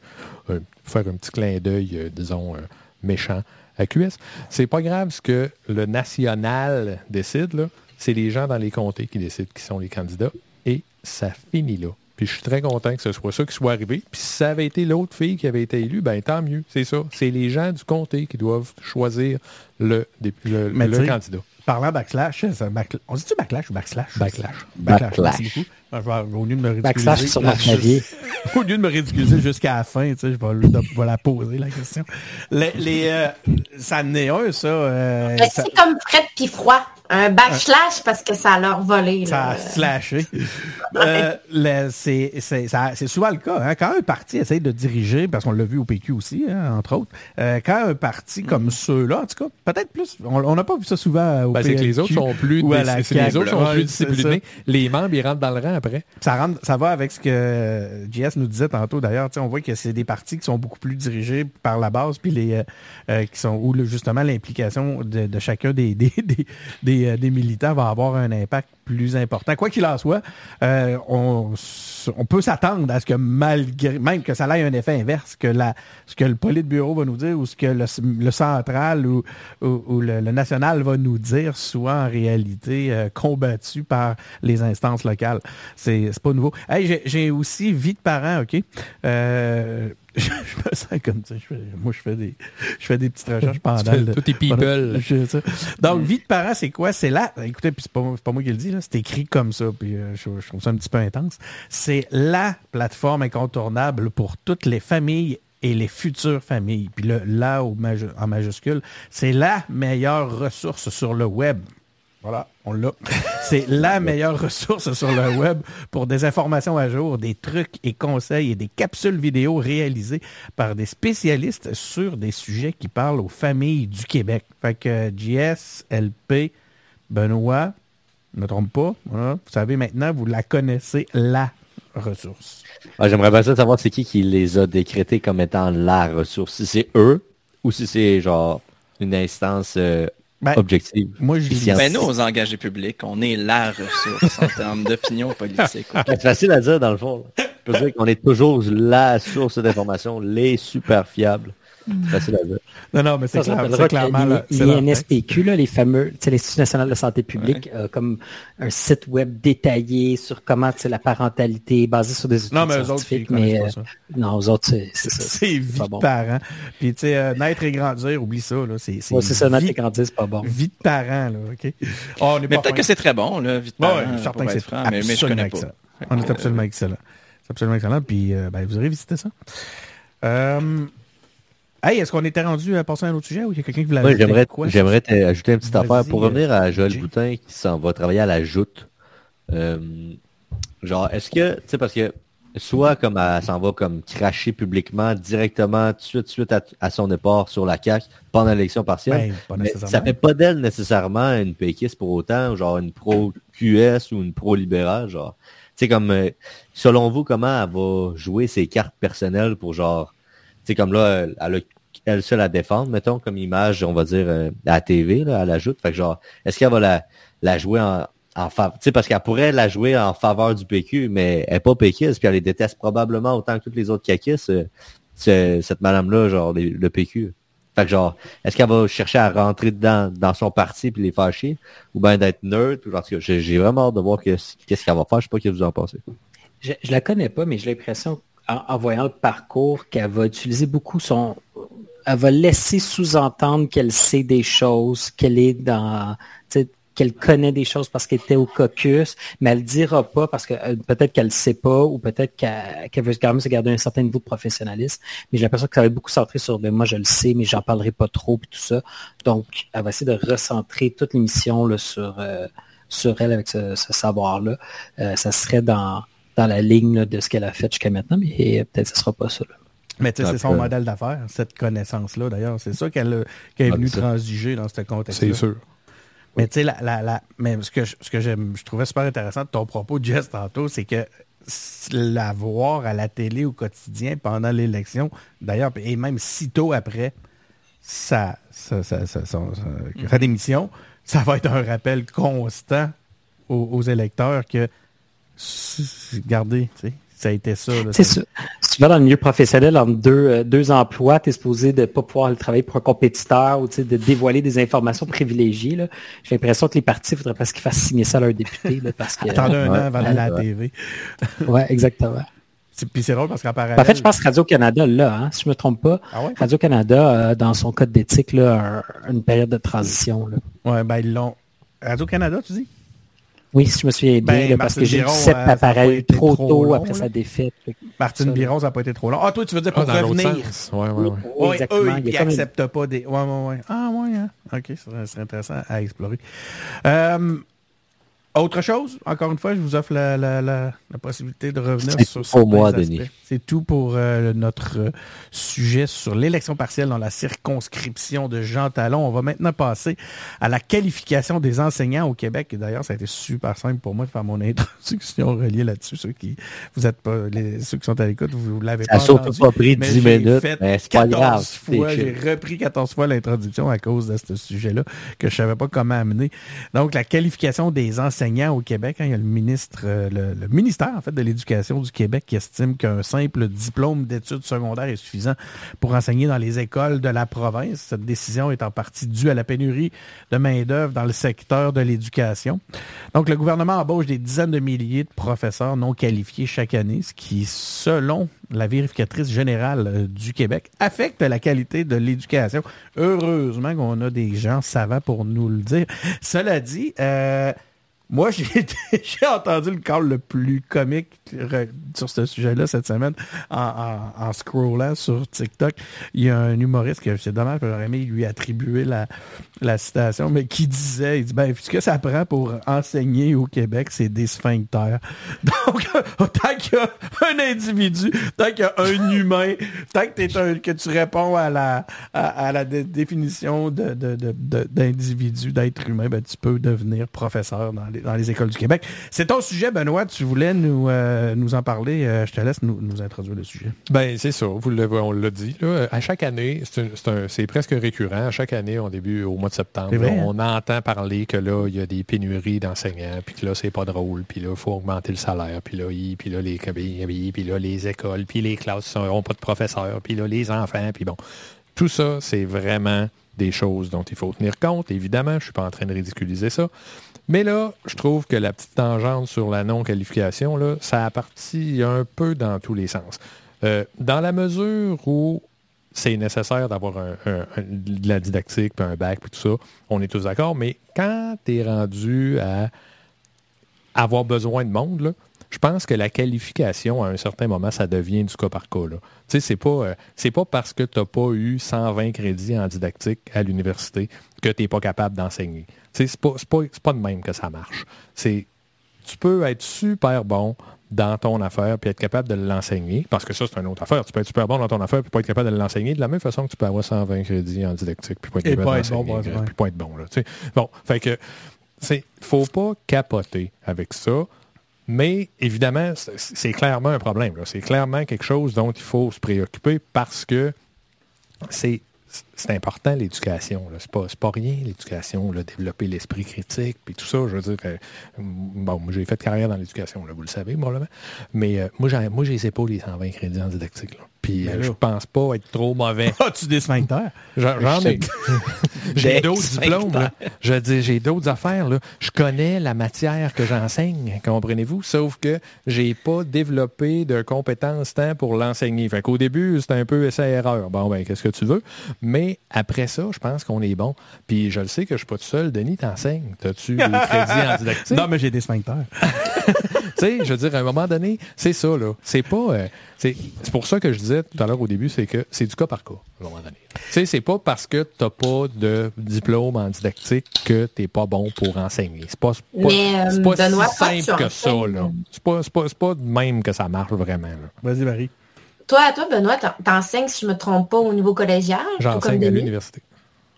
faire un petit clin d'œil, disons, méchant à QS, c'est pas grave ce que le national décide, là. C'est les gens dans les comtés qui décident qui sont les candidats. Et ça finit là. Puis je suis très content que ce soit ça qui soit arrivé. Puis si ça avait été l'autre fille qui avait été élue, ben tant mieux. C'est ça. C'est les gens du comté qui doivent choisir le, candidat. Parlant backslash, c'est un backla- on dit-tu backlash ou backslash? Backlash. Backlash. Merci Backlash. Vais- au lieu de me ridiculiser. Sur mon clavier. Au lieu de me ridiculiser jusqu'à la fin, tu sais, je vais, le- je vais la poser, la question. Les, les, euh, ça en est un, ça. euh, Mais ça, C'est comme fret puis froid. Un backslash parce que ça a leur volé. ça a slashé. Euh, c'est souvent le cas. hein. Quand un parti essaye de diriger, parce qu'on l'a vu au PQ aussi, hein, entre autres, euh, quand un parti comme ceux-là, en tout cas, peut-être plus, on n'a pas vu ça souvent au Ben, c'est que les autres sont plus, ou à dis- la c'est que les CAQ, autres sont ouais, plus disciplinés. Les membres, ils rentrent dans le rang après. ça, rentre, ça va avec ce que JS nous disait tantôt d'ailleurs. On voit que c'est des partis qui sont beaucoup plus dirigés par la base, puis les euh, euh, qui sont où le- justement l'implication de, chacun des, des, euh, des militants va avoir un impact plus important. Quoi qu'il en soit, on, peut s'attendre à ce que malgré même que ça ait un effet inverse, que la ce que le politburo va nous dire ou ce que le, central ou, le, le national va nous dire soit en réalité combattu par les instances locales. C'est pas nouveau. Hey, j'ai- aussi vie de parents, OK? Euh, je, me sens comme ça. Je moi, je fais des, je fais des petites recherches pendant le. Tous tes people. Donc, vie de parents, c'est quoi? C'est là. Écoutez, puis c'est pas, moi qui le dis. C'est écrit comme ça. Puis euh, je, je trouve ça un petit peu intense. C'est la plateforme incontournable pour toutes les familles et les futures familles. Puis le là au en majuscule, c'est la meilleure ressource sur le web. Voilà, on l'a. C'est la meilleure ressource sur le web pour des informations à jour, des trucs et conseils et des capsules vidéo réalisées par des spécialistes sur des sujets qui parlent aux familles du Québec. Fait que JS, LP, Benoît, ne me trompe pas, vous savez maintenant, vous la connaissez, la ressource. Ah, J'aimerais bien ça savoir c'est qui qui les a décrétés comme étant la ressource? Si c'est eux ou si c'est genre une instance euh, Ben, objective. Moi, je dis. Ben, nous, aux engagés publics, on est la ressource en termes d'opinion politique. C'est facile à dire dans le fond. là. Je peux dire qu'on est toujours la source d'information, les super fiables. C'est facile à dire. Non, non, mais c'est Ça clair- clairement... L'INSPQ, là, les fameux, l'Institut national de santé publique, euh, comme un site web détaillé sur comment, la parentalité basée sur des études Non, mais eux autres, ils scientifiques, mais euh, non, aux autres, c'est ça. C'est vie pas de bon. parents. Puis, tu sais, euh, naître et grandir, oublie ça, là. C'est Ouais, ça, notre vie, écran c'est pas bon. vie de parents, là, OK? Oh, on est Mais peut-être que c'est très bon, là, vite Ouais, parent, ouais, je suis certain que c'est franc, mais, mais je connais pas. On est absolument excellent. C'est absolument excellent. Puis, euh, ben, vous aurez visité ça. Euh, hey, est-ce qu'on était rendu à passer à un autre sujet ou il y a quelqu'un qui voulait ajouter j'aimerais, quoi? j'aimerais t'ajouter une petite affaire. Pour euh, revenir à Joël. Boutin qui s'en va travailler à la joute. euh, genre, est-ce que, tu sais, parce que soit comme elle s'en va comme cracher publiquement directement tout de suite, suite à, à son départ sur la CAQ pendant l'élection partielle. Ben, Mais ça fait pas d'elle nécessairement une péquiste pour autant, genre une pro-QS ou une pro-libérale, genre. Tu sais, comme, euh, selon vous, comment elle va jouer ses cartes personnelles pour genre, sais, comme là, elle, a elle seule défendre, mettons, comme image, on va dire, euh, à la TV, là, à la joute. Fait que genre, est-ce qu'elle va la, la jouer en, en faveur, tu sais, parce qu'elle pourrait la jouer en faveur du PQ, mais elle n'est pas péquiste, puis elle les déteste probablement autant que toutes les autres caquistes, euh, cette madame-là, genre, le PQ. Fait que genre, est-ce qu'elle va chercher à rentrer dedans, dans son parti puis les fâcher, ou bien d'être neutre, ou j'ai vraiment hâte de voir qu'est-ce qu'elle va faire, je sais pas ce que vous en pensez. Je, je la connais pas, mais j'ai l'impression, en, voyant le parcours, qu'elle va utiliser beaucoup son, elle va laisser sous-entendre qu'elle sait des choses, qu'elle est dans, qu'elle connaît des choses parce qu'elle était au caucus, mais elle ne dira pas parce que euh, peut-être qu'elle ne sait pas ou peut-être qu'elle veut quand même se garder un certain niveau de professionnalisme. Mais j'ai l'impression que ça va être beaucoup centré sur ben, moi je le sais, mais j'en parlerai pas trop et tout ça. Donc, elle va essayer de recentrer toute l'émission sur, euh, sur elle avec ce, savoir-là. Euh, ça serait dans, dans la ligne de ce qu'elle a fait jusqu'à maintenant, mais peut-être que ce ne sera pas ça. Mais c'est son modèle d'affaires, cette connaissance-là, d'ailleurs. C'est ça qu'elle est venue transiger dans ce contexte-là. C'est sûr. Mais tu sais, la, la, mais ce que, ce que je trouvais super intéressant de ton propos, Jess, tantôt, c'est que la voir à la télé au quotidien pendant l'élection, d'ailleurs, et même sitôt après sa, sa, sa, sa, sa démission, ça va être un rappel constant aux, aux électeurs que, regardez, tu sais, ça a été ça. C'est ça. Si tu vas dans le milieu professionnel entre deux, euh, deux emplois, tu es supposé de ne pas pouvoir travailler pour un compétiteur ou de dévoiler des informations privilégiées. J'ai l'impression que les partis, il faudrait presque qu'ils fassent signer ça à leurs députés. parce que, Attendez un an avant d'aller à la TV. oui, exactement. Puis c'est drôle parce qu'en parallèle... En fait, je pense que Radio-Canada, là, hein, si je ne me trompe pas, ah Radio-Canada, dans son code d'éthique, là, une période de transition. Oui, ben ils l'ont. Radio-Canada, tu dis? Oui, si je me souviens bien, ben, parce que j'ai eu sept euh, appareils trop, tôt après sa défaite. Martine Biron, ça n'a pas été trop long. Ah, toi, tu veux dire pour ah, revenir? Oui, oui, oui. exactement. Eux, ils n'acceptent pas des... Ouais, ouais, ouais. Ah, ouais, hein? OK, ça serait intéressant à explorer. Euh, autre chose, encore une fois, je vous offre la, la, la, possibilité de revenir sur pour moi, Denis. C'est tout pour euh, notre euh, sujet sur l'élection partielle dans la circonscription de Jean Talon. On va maintenant passer à la qualification des enseignants au Québec. Et d'ailleurs, ça a été super simple pour moi de faire mon introduction reliée là-dessus. Ceux qui vous êtes pas, les, ceux qui sont à l'écoute, vous, ne l'avez pas Ça entendu. pas pris 10 minutes, mais c'est pas grave. J'ai repris 14 fois l'introduction à cause de ce sujet-là que je savais pas comment amener. Donc, la qualification des enseignants au Québec. Hein. il y a le ministre, euh, le, ministère en fait de l'Éducation du Québec qui estime qu'un simple diplôme d'études secondaires est suffisant pour enseigner dans les écoles de la province. Cette décision est en partie due à la pénurie de main-d'œuvre dans le secteur de l'éducation. Donc, le gouvernement embauche des dizaines de milliers de professeurs non qualifiés chaque année, ce qui, selon la vérificatrice générale euh, du Québec, affecte la qualité de l'éducation. Heureusement qu'on a des gens savants pour nous le dire. Cela dit, euh, moi, j'ai entendu le call le plus comique sur ce sujet-là cette semaine en, scrollant sur TikTok. Il y a un humoriste que c'est dommage, j'aurais aimé lui attribuer la, la citation, mais qui disait, il dit, ben, ce que ça prend pour enseigner au Québec, c'est des sphincters. Donc, tant qu'il y a un individu, tant qu'il y a un humain, tant que, es un, que tu réponds à la, à, la définition d'individu, de, de, d'être humain, ben, tu peux devenir professeur dans les dans les écoles du Québec. C'est ton sujet, Benoît. Tu voulais nous, euh, nous en parler. Euh, je te laisse nous, nous, introduire le sujet. Ben c'est ça. Vous on l'a dit. Là. À chaque année, c'est presque récurrent. À chaque année, au début, au mois de septembre, hein? on entend parler que là, il y a des pénuries d'enseignants, puis que là, c'est pas drôle, puis là, il faut augmenter le salaire, puis là, puis là, les puis là, les écoles, puis les classes n'ont pas de professeurs, puis là, les enfants, puis bon. Tout ça, c'est vraiment des choses dont il faut tenir compte. Évidemment, je ne suis pas en train de ridiculiser ça. Mais là, je trouve que la petite tangente sur la non-qualification, là, ça a parti un peu dans tous les sens. Euh, dans la mesure où c'est nécessaire d'avoir de la didactique, puis un bac, puis tout ça, on est tous d'accord, mais quand tu es rendu à avoir besoin de monde, je pense que la qualification, à un certain moment, ça devient du cas par cas. Tu sais, c'est pas, euh, c'est pas parce que tu n'as pas eu 120 crédits en didactique à l'université que tu n'es pas capable d'enseigner. C'est pas, pas, de même que ça marche. C'est tu peux être super bon dans ton affaire puis être capable de l'enseigner, parce que ça, c'est une autre affaire. Tu peux être super bon dans ton affaire puis pas être capable de l'enseigner de la même façon que tu peux avoir 120 crédits en didactique puis pas être capable d'enseigner. Puis pas être bon. Là, bon, fait que c'est faut pas capoter avec ça. Mais évidemment, c'est clairement un problème. C'est clairement quelque chose dont il faut se préoccuper parce que c'est c'est important l'éducation. C'est pas, pas rien l'éducation, développer l'esprit critique, puis tout ça. Je veux dire, euh, bon, j'ai fait carrière dans l'éducation, vous le savez probablement. Mais euh, moi, j'ai, moi, les épaules les 120 crédits en didactique. Puis ben euh, je pense pas être trop mauvais. As-tu des sphincters? J'en ai. j'ai d'autres diplômes. Je dis, j'ai d'autres affaires. Là. Je connais la matière que j'enseigne, comprenez-vous? Sauf que j'ai pas développé de compétences tant pour l'enseigner. Fait qu'au début, c'était un peu essai-erreur. Bon, ben, qu'est-ce que tu veux? Mais après ça, je pense qu'on est bon. Puis je le sais que je suis pas tout seul. Denis, t'enseignes. T'as-tu des crédits en didactique? Non, mais j'ai des sphincters. tu sais, je veux dire, à un moment donné, c'est ça, là. C'est pas... Euh, c'est pour ça que je disais tout à l'heure au début, c'est que c'est du cas par cas, à un moment donné. Tu sais, c'est pas parce que tu n'as pas de diplôme en didactique que tu n'es pas bon pour enseigner. C'est pas, pas, euh, pas si simple que ça, là. C'est pas, pas, pas de même que ça marche vraiment, Vas-y, Marie. Toi, toi, Benoît, t'enseignes, si je me trompe pas, au niveau collégial? J'enseigne à l'université.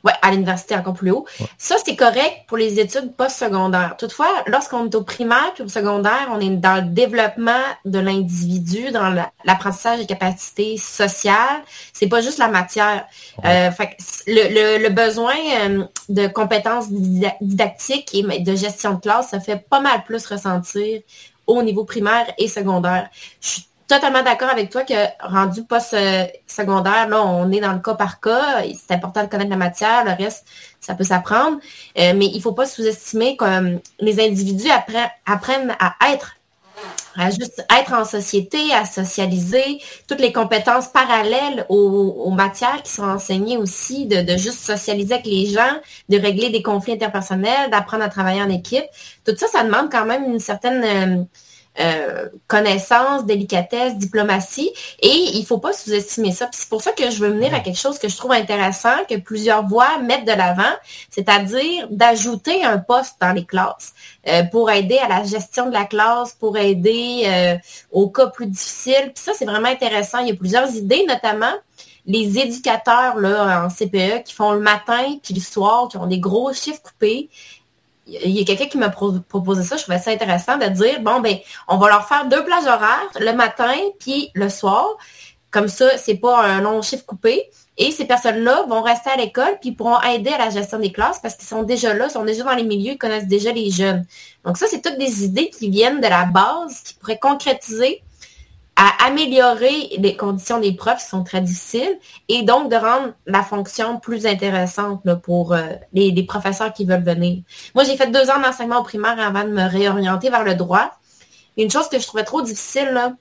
Oui, à l'université encore plus haut. Ça, c'est correct pour les études post-secondaires. Toutefois, lorsqu'on est au primaire puis au secondaire, on est dans le développement de l'individu, dans l'apprentissage des capacités sociales. C'est pas juste la matière. Euh, le, le, besoin euh, de compétences didactiques et de gestion de classe, ça fait pas mal plus ressentir au niveau primaire et secondaire. Je suis totalement d'accord avec toi que rendu post-secondaire, là, on est dans le cas par cas. C'est important de connaître la matière, le reste, ça peut s'apprendre. Euh, mais il ne faut pas sous-estimer que euh, les individus apprennent, à être, à juste être en société, à socialiser, toutes les compétences parallèles aux, matières qui sont enseignées aussi, de, juste socialiser avec les gens, de régler des conflits interpersonnels, d'apprendre à travailler en équipe. Tout ça, ça demande quand même une certaine... Euh, connaissance, délicatesse, diplomatie. Et il ne faut pas sous-estimer ça. C'est pour ça que je veux venir à quelque chose que je trouve intéressant, que plusieurs voix mettent de l'avant, c'est-à-dire d'ajouter un poste dans les classes euh, pour aider à la gestion de la classe, pour aider euh, aux cas plus difficiles. Puis ça, c'est vraiment intéressant. Il y a plusieurs idées, notamment les éducateurs là, en CPE qui font le matin puis le soir, qui ont des gros chiffres coupés il y a quelqu'un qui m'a proposé ça, je trouvais ça intéressant de dire, bon, ben, on va leur faire deux plages horaires, le matin puis le soir. Comme ça, c'est pas un long chiffre coupé. Et ces personnes-là vont rester à l'école puis pourront aider à la gestion des classes parce qu'ils sont déjà là, sont déjà dans les milieux, ils connaissent déjà les jeunes. Donc ça, c'est toutes des idées qui viennent de la base, qui pourraient concrétiser à améliorer les conditions des profs qui sont très difficiles et donc de rendre la fonction plus intéressante pour euh, les, professeurs qui veulent venir. Moi, j'ai fait deux ans d'enseignement au primaire avant de me réorienter vers le droit. Une chose que je trouvais trop difficile,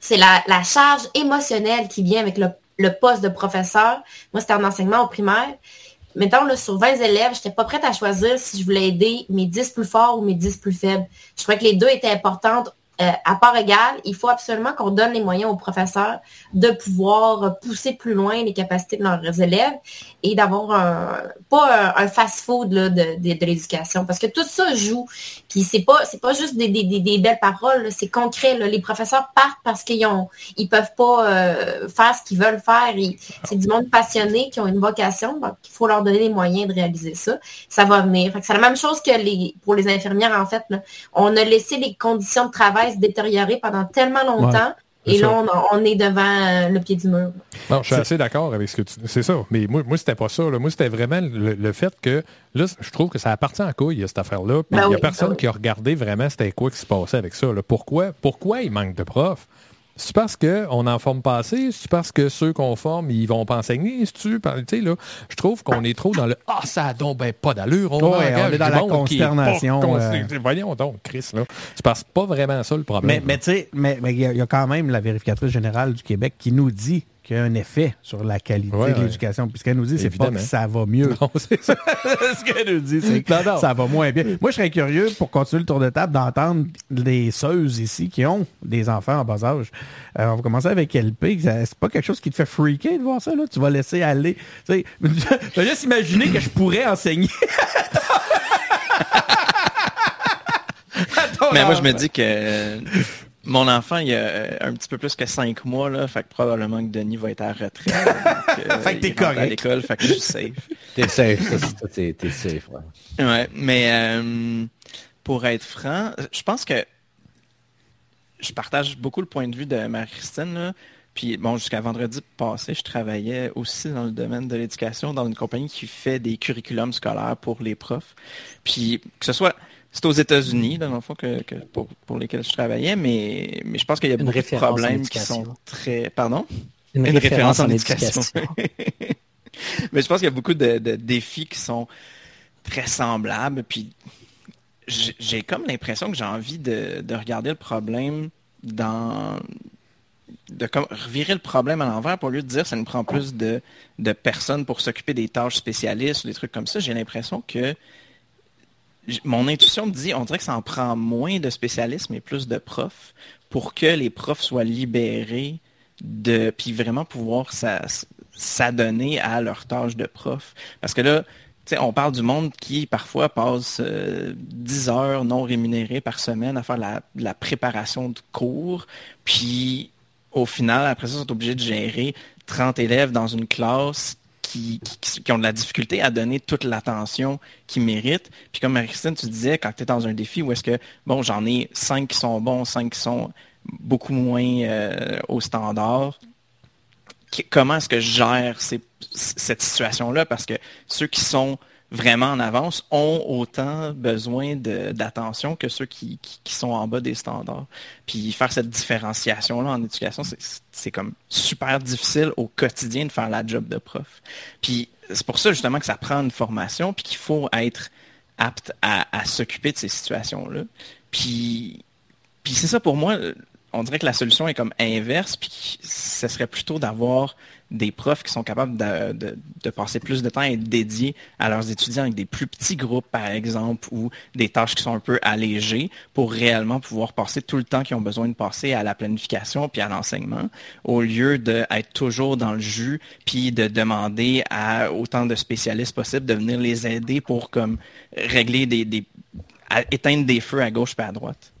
c'est la, charge émotionnelle qui vient avec le, poste de professeur. Moi, c'était en enseignement au primaire. Mettons, sur 20 élèves, je n'étais pas prête à choisir si je voulais aider mes 10 plus forts ou mes 10 plus faibles. Je trouvais que les deux étaient importantes euh, à part égale, il faut absolument qu'on donne les moyens aux professeurs de pouvoir pousser plus loin les capacités de leurs élèves et d'avoir un, pas un, fast-food de, l'éducation. Parce que tout ça joue. Puis c'est pas, c'est pas juste des, belles paroles, c'est concret. Les professeurs partent parce qu'ils ont ils peuvent pas euh, faire ce qu'ils veulent faire. C'est du monde passionné qui ont une vocation. Donc, il faut leur donner les moyens de réaliser ça. Ça va venir. C'est la même chose que pour les infirmières, en fait. On a laissé les conditions de travail se détériorer pendant tellement longtemps. Et là, on, est devant euh, le pied du mur. Non, je suis assez d'accord avec ce que tu C'est ça. Mais moi, moi c'était pas ça. Moi, c'était vraiment le, fait que là, je trouve que ça appartient à couille, cette affaire-là? Ben il n'y a personne ben qui a regardé vraiment c'était quoi qui se passait avec ça. Pourquoi, pourquoi il manque de profs? C'est parce qu'on n'en forme pas assez? C'est parce que ceux qu'on forme, ils vont pas enseigner? Tu sais, là, je trouve qu'on est trop dans le Ah, ça a donc ben, pas d'allure. On, est dans la consternation. Euh. Voyons donc, Chris. Là. C'est parce pas vraiment ça le problème. Mais, tu sais, mais il y, a quand même la vérificatrice générale du Québec qui nous dit qu'il y a un effet sur la qualité de l'éducation. Puis ce qu'elle nous dit, c'est pas que ça va mieux. ce qu'elle nous dit, c'est que ça va moins bien. Moi, je serais curieux, pour continuer le tour de table, d'entendre les seuses ici qui ont des enfants en bas âge. Euh, on va commencer avec LP. C'est pas quelque chose qui te fait freaker de voir ça, là? Tu vas laisser aller. Tu sais, juste imaginer que je pourrais enseigner. Mais moi, je me dis que mon enfant, il y a euh, un petit peu plus que cinq mois, là, fait que probablement que Denis va être à retraite. Euh, fait que t'es correct. à l'école, fait que je suis safe. T'es safe, ça, t'es, safe, ouais. Ouais, mais euh, pour être franc, je pense que je partage beaucoup le point de vue de Marie-Christine, Puis bon, jusqu'à vendredi passé, je travaillais aussi dans le domaine de l'éducation dans une compagnie qui fait des curriculums scolaires pour les profs. Puis que ce soit c'est aux États-Unis, dans le fond, que, pour, lesquels je travaillais, mais, mais je pense qu'il y a beaucoup de problèmes qui sont très... Pardon? Une, référence, en, éducation. mais je pense qu'il y a beaucoup de, défis qui sont très semblables. Puis j'ai comme l'impression que j'ai envie de, regarder le problème dans de comme revirer le problème à l'envers pour lieu de dire ça nous prend plus de, de personnes pour s'occuper des tâches spécialistes ou des trucs comme ça. J'ai l'impression que mon intuition me dit, on dirait que ça en prend moins de spécialistes, mais plus de profs, pour que les profs soient libérés de, puis vraiment pouvoir s'adonner à leur tâche de prof. Parce que là, on parle du monde qui parfois passe 10 euh, heures non rémunérées par semaine à faire la, la préparation de cours, puis au final, après ça, ils sont obligés de gérer 30 élèves dans une classe qui, ont de la difficulté à donner toute l'attention qu'ils méritent. Puis comme Marie-Christine, tu disais, quand tu es dans un défi où est-ce que, bon, j'en ai cinq qui sont bons, cinq qui sont beaucoup moins euh, au standard, comment est-ce que je gère cette situation-là? Parce que ceux qui sont vraiment en avance ont autant besoin d'attention que ceux qui, sont en bas des standards. Puis faire cette différenciation-là en éducation, c'est comme super difficile au quotidien de faire la job de prof. Puis c'est pour ça justement que ça prend une formation, puis qu'il faut être apte à, s'occuper de ces situations-là. Puis, puis c'est ça pour moi, on dirait que la solution est comme inverse, puis ce serait plutôt d'avoir des profs qui sont capables de, passer plus de temps et dédiés à leurs étudiants avec des plus petits groupes, par exemple, ou des tâches qui sont un peu allégées pour réellement pouvoir passer tout le temps qu'ils ont besoin de passer à la planification puis à l'enseignement, au lieu d'être toujours dans le jus puis de demander à autant de spécialistes possibles de venir les aider pour régler des, éteindre des feux à gauche et à droite.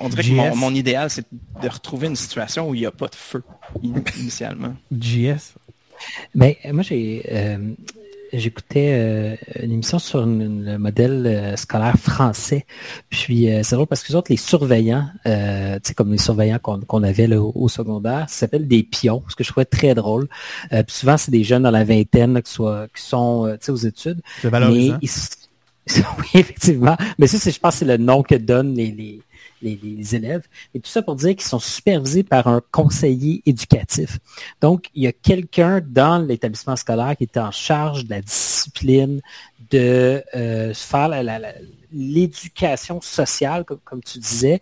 On dirait que mon, idéal, c'est de retrouver une situation où il n'y a pas de feu initialement. JS? Ben, moi, j'ai euh, j'écoutais euh, une émission sur le modèle euh, scolaire français. Puis c'est drôle parce que les autres, les surveillants, tu sais, comme les surveillants qu'on avait au, secondaire, ça s'appelle des pions, ce que je trouvais très drôle. puis souvent, c'est des jeunes dans la vingtaine qui, sont aux études. C'est valorisant. oui, effectivement. Mais ça, je pense, c'est le nom que donnent les, les, élèves. Et tout ça pour dire qu'ils sont supervisés par un conseiller éducatif. Donc, il y a quelqu'un dans l'établissement scolaire qui est en charge de la discipline, de euh, faire l'éducation sociale, comme, tu disais,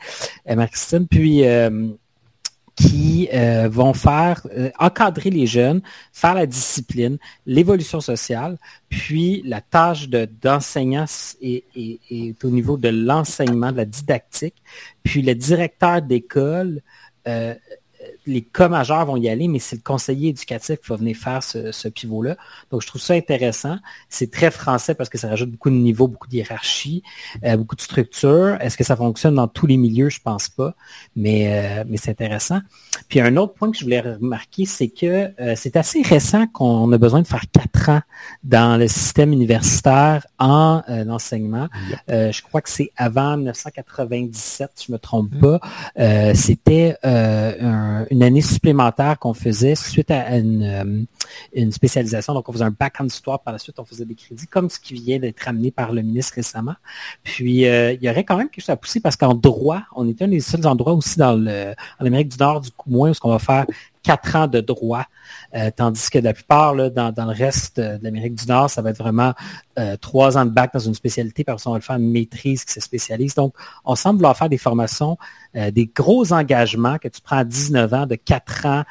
euh, Marc-Christine. Puis, euh, qui euh, vont faire euh, encadrer les jeunes, faire la discipline, l'évolution sociale, puis la tâche d'enseignant est, au niveau de l'enseignement, de la didactique, puis le directeur d'école euh, les cas majeurs vont y aller, mais c'est le conseiller éducatif qui va venir faire ce, pivot-là. Donc, je trouve ça intéressant. C'est très français parce que ça rajoute beaucoup de niveaux, beaucoup de hiérarchie, euh, beaucoup de structure. Est-ce que ça fonctionne dans tous les milieux? Je pense pas, mais, euh, mais c'est intéressant. Puis, un autre point que je voulais remarquer, c'est que euh, c'est assez récent qu'on a besoin de faire quatre ans dans le système universitaire en enseignement. je crois que c'est avant 1997, si je me trompe mm. pas. C'était un une année supplémentaire qu'on faisait suite à euh, une, spécialisation. Donc, on faisait un bac en histoire. Par la suite, on faisait des crédits, comme ce qui vient d'être amené par le ministre récemment. Puis, euh, il y aurait quand même quelque chose à pousser parce qu'en droit, on était un des seuls endroits aussi dans le, en Amérique du Nord, du coup, moins, où on va faire quatre ans de droit, euh, tandis que la plupart, dans, le reste de l'Amérique du Nord, ça va être vraiment euh, trois ans de bac dans une spécialité, parce on va le faire une maîtrise qui se spécialise. Donc, on semble vouloir faire des formations, euh, des gros engagements que tu prends à 19 ans, de quatre ans,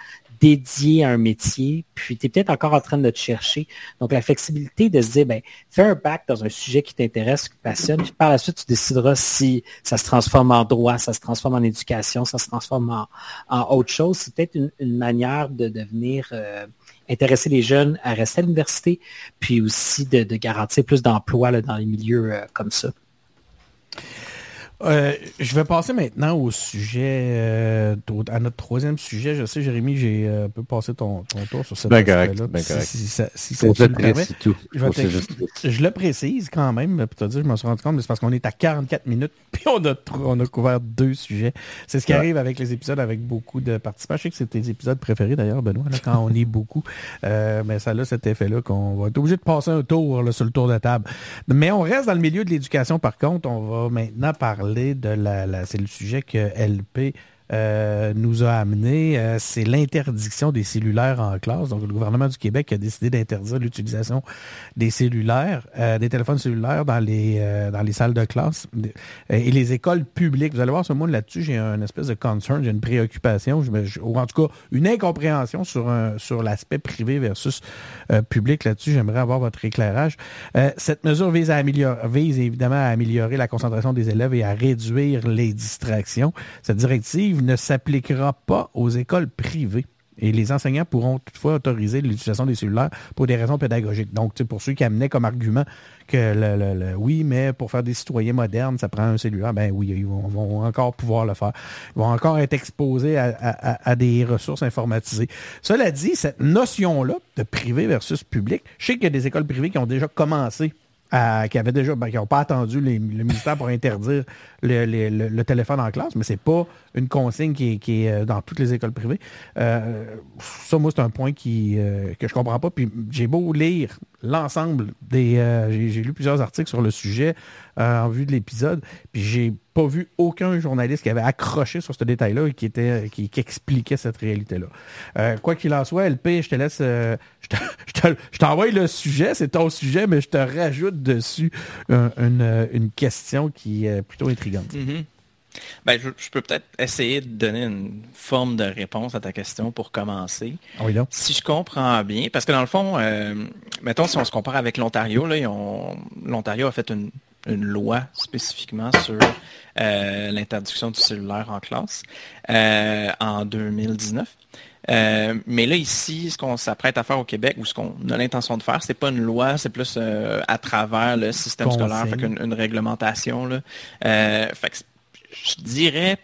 dédié à un métier, puis tu es peut-être encore en train de te chercher. Donc, la flexibilité de se dire, ben, fais un bac dans un sujet qui t'intéresse, qui te passionne, puis par la suite, tu décideras si ça se transforme en droit, ça se transforme en éducation, ça se transforme en, autre chose. C'est peut-être une, manière de devenir... Euh, intéresser les jeunes à rester à l'université, puis aussi de, garantir plus d'emplois dans les milieux euh, comme ça. Euh, je vais passer maintenant au sujet, euh, à notre troisième sujet. Je sais, Jérémy, j'ai un peu passé ton, tour sur cette ben correct, ben correct. Si, ça, si ça te permet, je, je, le précise quand même, pour te dire, je me suis rendu compte, mais c'est parce qu'on est à 44 minutes, puis on a, on a couvert deux sujets. C'est ce qui arrive avec les épisodes avec beaucoup de participants. Je sais que c'est tes épisodes préférés d'ailleurs, Benoît, là, quand on est beaucoup. Euh, mais ça a cet effet-là qu'on va être obligé de passer un tour là, sur le tour de table. Mais on reste dans le milieu de l'éducation, par contre. On va maintenant parler de la, c'est le sujet que LP euh, nous a amené, euh, c'est l'interdiction des cellulaires en classe. Donc, le gouvernement du Québec a décidé d'interdire l'utilisation des cellulaires, euh, des téléphones cellulaires dans les dans les salles de classe et les écoles publiques. Vous allez voir ce mot là-dessus, j'ai un espèce de concern, j'ai une préoccupation, ou en tout cas une incompréhension sur un, sur l'aspect privé versus public là-dessus. J'aimerais avoir votre éclairage. cette mesure vise à améliorer, vise évidemment à améliorer la concentration des élèves et à réduire les distractions. Cette directive ne s'appliquera pas aux écoles privées. Et les enseignants pourront toutefois autoriser l'utilisation des cellulaires pour des raisons pédagogiques. Donc, pour ceux qui amenaient comme argument que le, oui, mais pour faire des citoyens modernes, ça prend un cellulaire, ben oui, ils vont, encore pouvoir le faire. Ils vont encore être exposés à, des ressources informatisées. Cela dit, cette notion-là de privé versus public, je sais qu'il y a des écoles privées qui ont déjà commencé qui avaient déjà, ben, qui n'ont pas attendu le ministère pour interdire le, téléphone en classe, mais c'est pas une consigne qui est, euh, dans toutes les écoles privées. Euh, ça, moi, c'est un point qui, euh, que je comprends pas. Puis j'ai beau lire l'ensemble des... j'ai lu plusieurs articles sur le sujet en vue de l'épisode, puis j'ai pas vu aucun journaliste qui avait accroché sur ce détail-là et qui, était, qui, expliquait cette réalité-là. quoi qu'il en soit, LP, je te laisse... je t'envoie le sujet, c'est ton sujet, mais je te rajoute dessus une, une question qui est plutôt intrigante. Mm-hmm. Ben, je, peux peut-être essayer de donner une forme de réponse à ta question pour commencer. Ah oui, Si je comprends bien, parce que dans le fond, euh, mettons si on se compare avec l'Ontario, l'Ontario a fait une, loi spécifiquement sur euh, l'interdiction du cellulaire en classe euh, en 2019. mais là, ici, ce qu'on s'apprête à faire au Québec, ou ce qu'on a l'intention de faire, c'est pas une loi, c'est plus à travers le système scolaire, fait une, réglementation. Là. fait que je dirais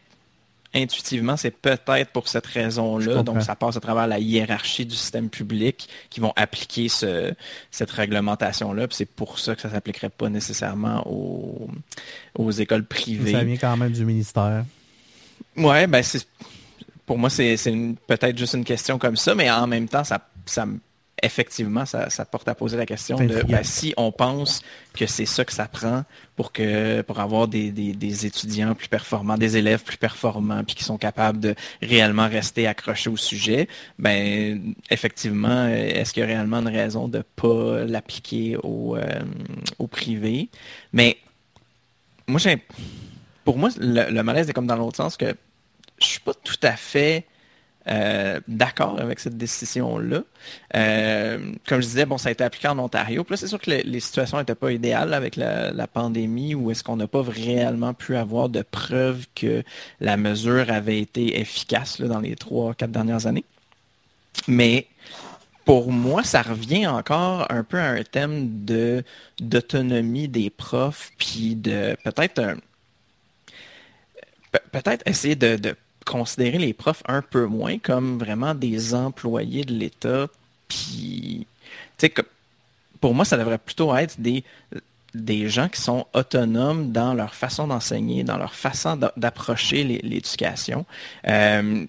intuitivement, c'est peut-être pour cette raison-là. Donc, ça passe à travers la hiérarchie du système public qui vont appliquer cette réglementation-là. c'est pour ça que ça ne s'appliquerait pas nécessairement aux, écoles privées. Ça vient quand même du ministère. Oui, ben pour moi, c'est peut-être juste une question comme ça, mais en même temps, ça, ça effectivement, ça, porte à poser la question de ben, si on pense que c'est ça que ça prend pour que pour avoir des, étudiants plus performants, des élèves plus performants, puis qui sont capables de réellement rester accrochés au sujet, ben effectivement, est-ce qu'il y a réellement une raison de pas l'appliquer au, euh, au privé? Mais moi, j'ai pour moi, le, le malaise est comme dans l'autre sens que je suis pas tout à fait euh, d'accord avec cette décision-là. Euh, comme je disais, bon, ça a été appliqué en Ontario. Puis là, c'est sûr que les, situations n'étaient pas idéales avec la, pandémie, où est-ce qu'on n'a pas réellement pu avoir de preuves que la mesure avait été efficace dans les trois, quatre dernières années. Mais pour moi, ça revient encore un peu à un thème de d'autonomie des profs, puis de peut-être peut-être essayer de considérer les profs un peu moins comme vraiment des employés de l'État. Puis, tu sais, pour moi, ça devrait plutôt être des, des gens qui sont autonomes dans leur façon d'enseigner, dans leur façon d'approcher l'éducation. Euh,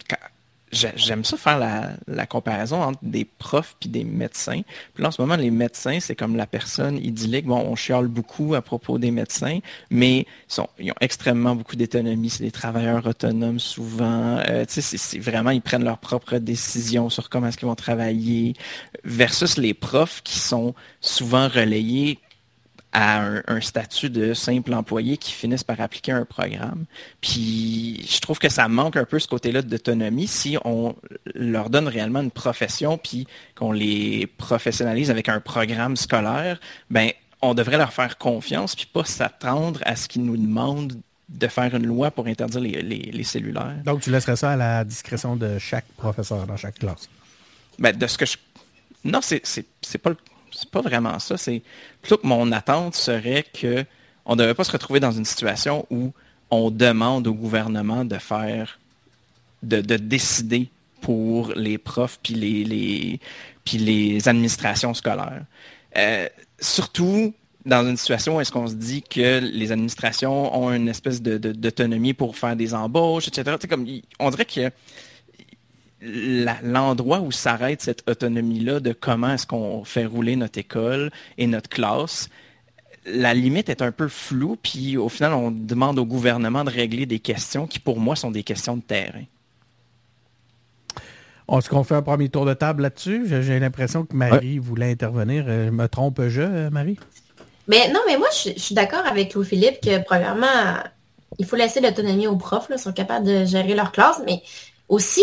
j'aime ça faire la, comparaison entre des profs puis des médecins. Puis là, en ce moment, les médecins, c'est comme la personne idyllique. Bon, on chiale beaucoup à propos des médecins, mais ils, sont, ils ont extrêmement beaucoup d'autonomie. C'est des travailleurs autonomes souvent. Euh, tu sais, c'est vraiment, ils prennent leurs propres décisions sur comment est-ce qu'ils vont travailler, versus les profs qui sont souvent relayés à un, statut de simple employé qui finissent par appliquer un programme. Puis je trouve que ça manque un peu ce côté-là d'autonomie si on leur donne réellement une profession puis qu'on les professionnalise avec un programme scolaire, ben on devrait leur faire confiance puis pas s'attendre à ce qu'ils nous demandent de faire une loi pour interdire les, cellulaires. Donc tu laisserais ça à la discrétion de chaque professeur dans chaque classe? Ben, de ce que je... Non, c'est pas le c'est pas vraiment ça. C'est mon attente serait que on ne devait pas se retrouver dans une situation où on demande au gouvernement de faire, de, décider pour les profs puis les, les, puis les administrations scolaires. Euh, surtout dans une situation où est-ce qu'on se dit que les administrations ont une espèce d'autonomie pour faire des embauches, etc. comme, on dirait que l'endroit où s'arrête cette autonomie-là de comment est-ce qu'on fait rouler notre école et notre classe, la limite est un peu floue, puis au final, on demande au gouvernement de régler des questions qui, pour moi, sont des questions de terrain. Est-ce qu'on fait un premier tour de table là-dessus? J'ai l'impression que Marie voulait intervenir. Euh, me trompe-je, euh, Marie? Mais non, mais moi, je, suis d'accord avec Louis-Philippe que, premièrement, il faut laisser l'autonomie aux profs. Là, ils sont capables de gérer leur classe, mais aussi,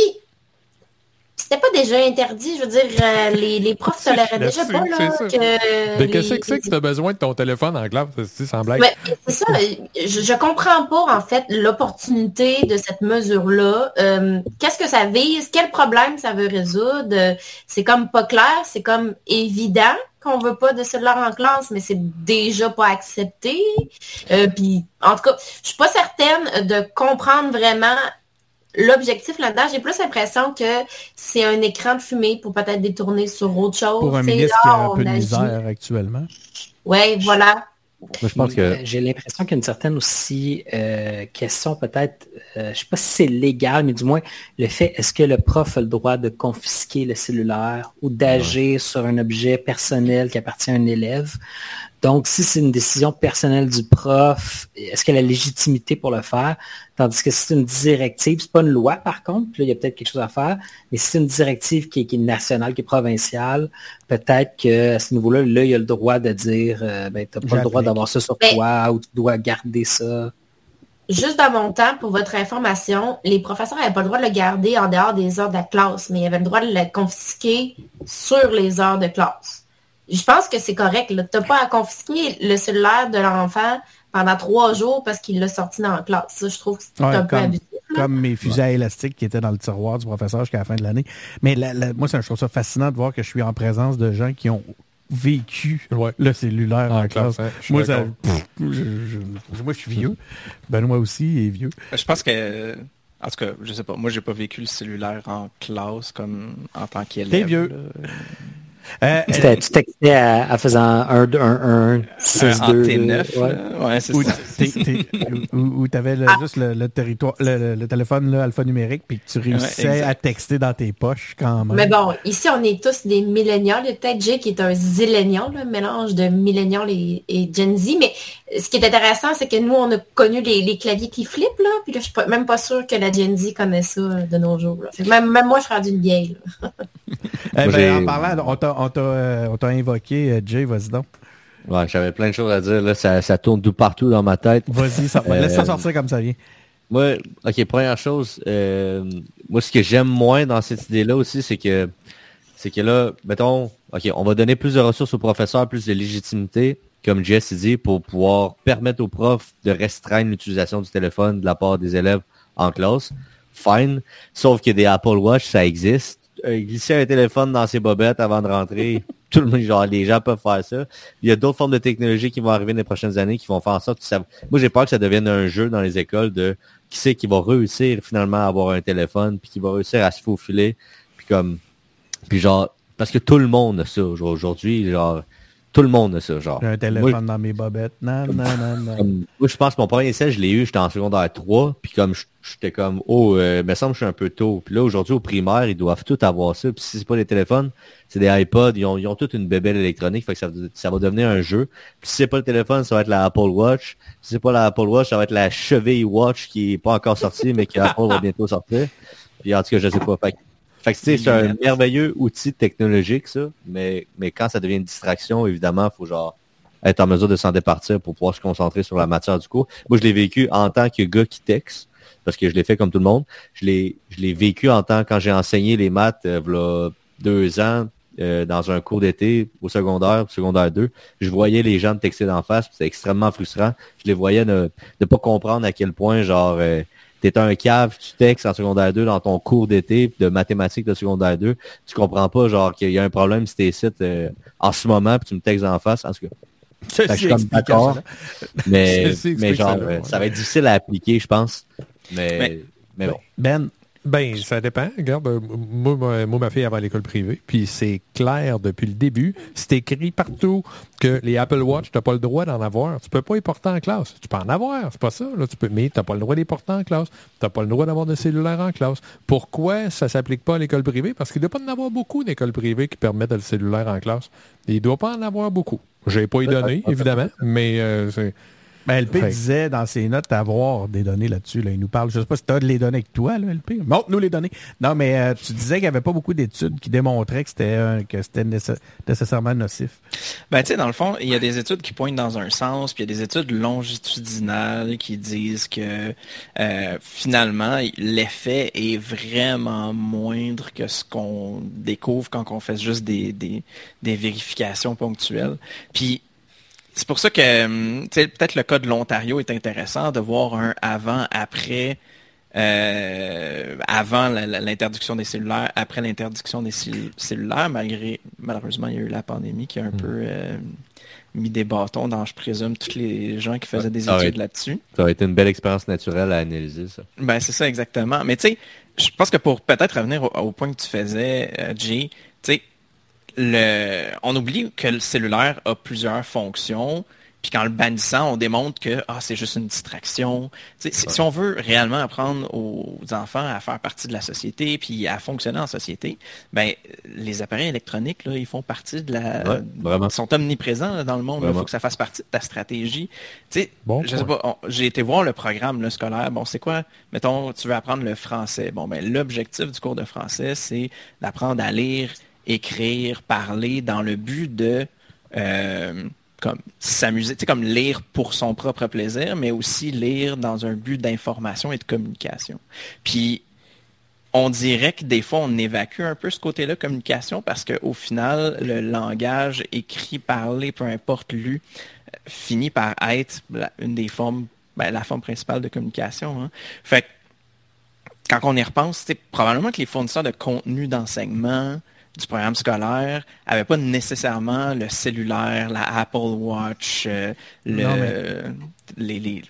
c'était pas déjà interdit, je veux dire, euh, les, les profs toléraient déjà pas là, que... Mais qu'est-ce que c'est que tu as besoin de ton téléphone en classe, sans blague? c'est ça, je, je, comprends pas, en fait, l'opportunité de cette mesure-là. Euh, qu'est-ce que ça vise? Quel problème ça veut résoudre? C'est comme pas clair, c'est comme évident qu'on veut pas de cellulaire en classe, mais c'est déjà pas accepté. Euh, puis, en tout cas, je suis pas certaine de comprendre vraiment l'objectif là-dedans, j'ai plus l'impression que c'est un écran de fumée pour peut-être détourner sur autre chose. Pour un ministre qui a un peu de misère actuellement. Oui, voilà. je pense que... J'ai l'impression qu'il y a une certaine aussi euh, question peut-être, euh, je ne sais pas si c'est légal, mais du moins le fait, est-ce que le prof a le droit de confisquer le cellulaire ou d'agir sur un objet personnel qui appartient à un élève? Donc, si c'est une décision personnelle du prof, est-ce qu'elle a la légitimité pour le faire? Tandis que si c'est une directive, c'est pas une loi par contre, là, il y a peut-être quelque chose à faire, mais si c'est une directive qui est, nationale, qui est provinciale, peut-être que à ce niveau-là, là, il y a le droit de dire, euh, ben, tu n'as pas le droit d'avoir ça sur toi ou tu dois garder ça. Juste dans mon temps, pour votre information, les professeurs n'avaient pas le droit de le garder en dehors des heures de classe, mais ils avaient le droit de le confisquer sur les heures de classe je pense que c'est correct. Tu n'as pas à confisquer le cellulaire de l'enfant pendant trois jours parce qu'il l'a sorti dans la classe. Ça, je trouve que c'est un peu abusif. Comme mes fusées à élastique qui étaient dans le tiroir du professeur jusqu'à la fin de l'année. Mais moi, c'est je trouve ça fascinant de voir que je suis en présence de gens qui ont vécu le cellulaire en, classe. Hein, moi, je, suis vieux. Benoît aussi est vieux. Je pense que en tout cas, je sais pas. Moi, j'ai pas vécu le cellulaire en classe comme en tant qu'élève. T'es vieux. Euh, euh, tu textais à, faisant un, un, un 6, 2. T9. Ouais, c'est ça. Où tu avais ah. juste le, territoire, le, téléphone là, alphanumérique, puis que tu réussissais à texter dans tes poches quand même. Mais bon, ici, on est tous des millénials. Peut-être qui est un zillénial, un mélange de millénial et, et, Gen Z. Mais ce qui est intéressant, c'est que nous, on a connu les, les, claviers qui flippent, là. Puis là, je suis même pas sûre que la Gen Z connaît ça de nos jours. Même, même, moi, je suis rendue une vieille. eh ben, en parlant, on t'a euh, on t'a invoqué, euh, Jay, vas-y donc. Ouais, j'avais plein de choses à dire. Là, ça, ça tourne tout partout dans ma tête. Vas-y, ça, laisse ça euh, sortir comme ça vient. Moi, ok, première chose, moi, ce que j'aime moins dans cette idée-là aussi, c'est que, c'est que là, mettons, ok, on va donner plus de ressources aux professeurs, plus de légitimité, comme Jess dit, pour pouvoir permettre aux profs de restreindre l'utilisation du téléphone de la part des élèves en classe. Fine. Sauf que des Apple Watch, ça existe euh, glisser un téléphone dans ses bobettes avant de rentrer. Tout le monde, genre, les gens peuvent faire ça. Il y a d'autres formes de technologies qui vont arriver dans les prochaines années qui vont faire en sorte que ça... Moi, j'ai peur que ça devienne un jeu dans les écoles de qui sait qui va réussir finalement à avoir un téléphone, puis qui va réussir à se faufiler, puis comme... Puis genre, parce que tout le monde a ça aujourd'hui, genre... Tout le monde a ça, genre. J'ai un téléphone dans mes bobettes. Non, non, non, non. moi, je pense que mon premier essai, je l'ai eu, j'étais en secondaire 3, puis comme j'étais comme, oh, euh, me semble que je suis un peu tôt. Puis là, aujourd'hui, au primaire, ils doivent tout avoir ça. Puis si c'est pas des téléphones, c'est des iPods, ils ont, ils ont toute une bébelle électronique, fait que ça, ça va devenir un jeu. Puis si c'est pas le téléphone, ça va être la Apple Watch. Si c'est pas la Apple Watch, ça va être la cheville Watch qui est pas encore sortie, mais qui Apple va bientôt sortir. Puis en tout cas, je sais pas. Fait fait que c'est un merveilleux outil technologique, ça, mais, mais quand ça devient une distraction, évidemment, il faut genre être en mesure de s'en départir pour pouvoir se concentrer sur la matière du cours. Moi, je l'ai vécu en tant que gars qui texte, parce que je l'ai fait comme tout le monde. Je l'ai, je l'ai vécu en tant quand j'ai enseigné les maths euh, voilà deux ans euh, dans un cours d'été au secondaire, secondaire 2. Je voyais les gens texter d'en face, c'était extrêmement frustrant. Je les voyais ne, ne pas comprendre à quel point genre euh, t'es un cave, tu textes en secondaire 2 dans ton cours d'été de mathématiques de secondaire 2, tu comprends pas genre qu'il y a un problème si t'es ici euh, en ce moment puis tu me textes en face. En tout cas, Fait que je suis comme d'accord. Mais, mais genre, ça, euh, ouais. ça va être difficile à appliquer, je pense. Mais, Mais- mais bon. Ben, Ben, ça dépend. Regarde, euh, moi, moi, moi, ma fille à l'école privée, puis c'est clair depuis le début. C'est écrit partout que les Apple Watch, tu n'as pas le droit d'en avoir. Tu peux pas les porter en classe. Tu peux en avoir, c'est pas ça. Là, tu peux, mais tu n'as pas le droit de les porter en classe. Tu n'as pas le droit d'avoir de cellulaire en classe. Pourquoi ça s'applique pas à l'école privée? Parce qu'il ne doit pas en avoir beaucoup d'écoles privées qui permettent le cellulaire en classe. Il ne doit pas en avoir beaucoup. Je n'ai pas y donné, évidemment, mais euh, c'est... ben, LP Fait- disait dans ses notes avoir des données là-dessus. Là. Il nous parle, je sais pas si tu as les données avec toi, là, LP. Montre-nous les données. Non, mais euh, tu disais qu'il n'y avait pas beaucoup d'études qui démontraient que c'était euh, que c'était nécess- nécessairement nocif. Ben, tu sais, dans le fond, il y a des études qui pointent dans un sens, puis il y a des études longitudinales qui disent que euh, finalement, l'effet est vraiment moindre que ce qu'on découvre quand on fait juste des, des, des vérifications ponctuelles. Puis, c'est pour ça que, hum, peut-être le cas de l'Ontario est intéressant de voir un avant-après euh, avant la- l'interdiction des cellulaires, après l'interdiction des cellu- cellulaires, malgré, malheureusement, il y a eu la pandémie qui a un peu euh, mis des bâtons dans, je présume, tous les gens qui faisaient des études là-dessus. Ça aurait été une belle expérience naturelle à analyser, ça. Ben, c'est ça exactement. Mais tu sais, je pense que pour peut-être revenir au, au point que tu faisais, euh, Jay, tu sais, le, on oublie que le cellulaire a plusieurs fonctions. Puis qu'en le bannissant, on démontre que ah, c'est juste une distraction. Tu sais, si, si on veut réellement apprendre aux enfants à faire partie de la société puis à fonctionner en société, ben les appareils électroniques, là, ils font partie de la. Ouais, vraiment. Ils sont omniprésents là, dans le monde. Il faut que ça fasse partie de ta stratégie. Tu sais, Bon je sais pas, on- j'ai été voir le programme le scolaire. Bon, c'est quoi? Mettons, tu veux apprendre le français. Bon, ben l'objectif du cours de français, c'est d'apprendre à lire, écrire, parler dans le but de euh, s'amuser, tu sais, comme lire pour son propre plaisir, mais aussi lire dans un but d'information et de communication. Puis on dirait que des fois, on évacue un peu ce côté-là, communication, parce qu'au final, le langage écrit, parlé, peu importe lu, euh, finit par être une des formes, ben, la forme principale de communication. hein. Fait que, quand on y repense, probablement que les fournisseurs de contenu d'enseignement du programme scolaire n'avaient pas nécessairement le cellulaire, la Apple Watch, euh, le, Non, mais- les, les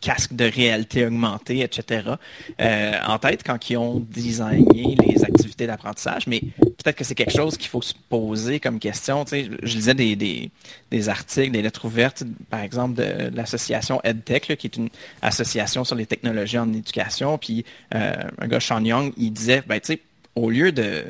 casques de réalité augmentée, etc. euh, en tête quand ils ont designé les activités d'apprentissage. Mais peut-être que c'est quelque chose qu'il faut se poser comme question. Tu sais, je lisais des, des, des articles, des lettres ouvertes, par exemple, de, l'association EdTech, là, qui est une association sur les technologies en éducation. Puis euh, un gars, Sean Young, il disait, ben, tu sais, au lieu de,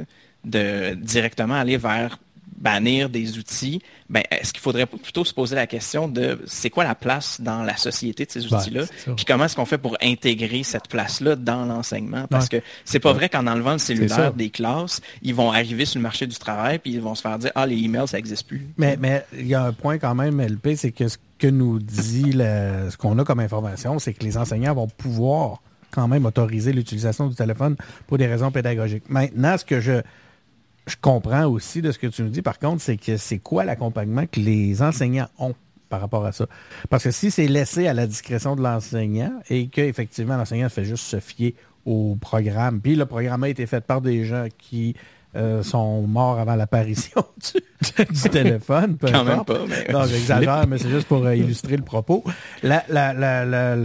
de directement aller vers bannir des outils, ben, est-ce qu'il faudrait plutôt se poser la question de c'est quoi la place dans la société de ces Ben, outils-là, puis comment est-ce qu'on fait pour intégrer cette place-là dans l'enseignement? Parce Ouais. que c'est pas vrai qu'en enlevant le cellulaire des classes, ils vont arriver sur le marché du travail, puis ils vont se faire dire Ah, les emails, ça n'existe plus. Mais mais il y a un point quand même, LP, c'est que ce que nous dit le- ce qu'on a comme information, c'est que les enseignants vont pouvoir quand même autoriser l'utilisation du téléphone pour des raisons pédagogiques. Maintenant, ce que je je comprends aussi de ce que tu nous dis, par contre, c'est que c'est quoi l'accompagnement que les enseignants ont par rapport à ça? Parce que si c'est laissé à la discrétion de l'enseignant et qu'effectivement l'enseignant fait juste se fier au programme, puis le programme a été fait par des gens qui euh, sont morts avant l'apparition du, du téléphone, peu Quand même pas, mais- Non, j'exagère, mais c'est juste pour euh, illustrer le propos. La- la- la- la-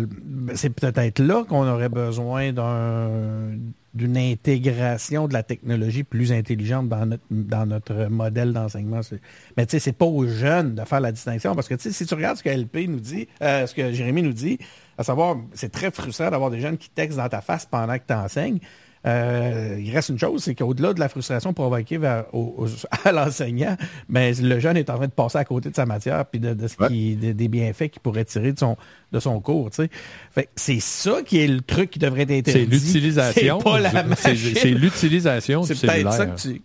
c'est peut-être là qu'on aurait besoin d'un d'une intégration de la technologie plus intelligente dans notre, dans notre modèle d'enseignement. Mais tu sais, c'est pas aux jeunes de faire la distinction parce que tu sais, si tu regardes ce que LP nous dit, euh, ce que Jérémy nous dit, à savoir, c'est très frustrant d'avoir des jeunes qui textent dans ta face pendant que tu enseignes. Euh, il reste une chose, c'est qu'au-delà de la frustration provoquée vers, au- au- à l'enseignant, ben, le jeune est en train de passer à côté de sa matière puis de, de ce qui, de- des bienfaits qu'il pourrait tirer de son, de son cours. tu sais. C'est ça qui est le truc qui devrait être interdit. C'est l'utilisation. C'est l'utilisation du C'est peut-être cellulaire. ça que tu.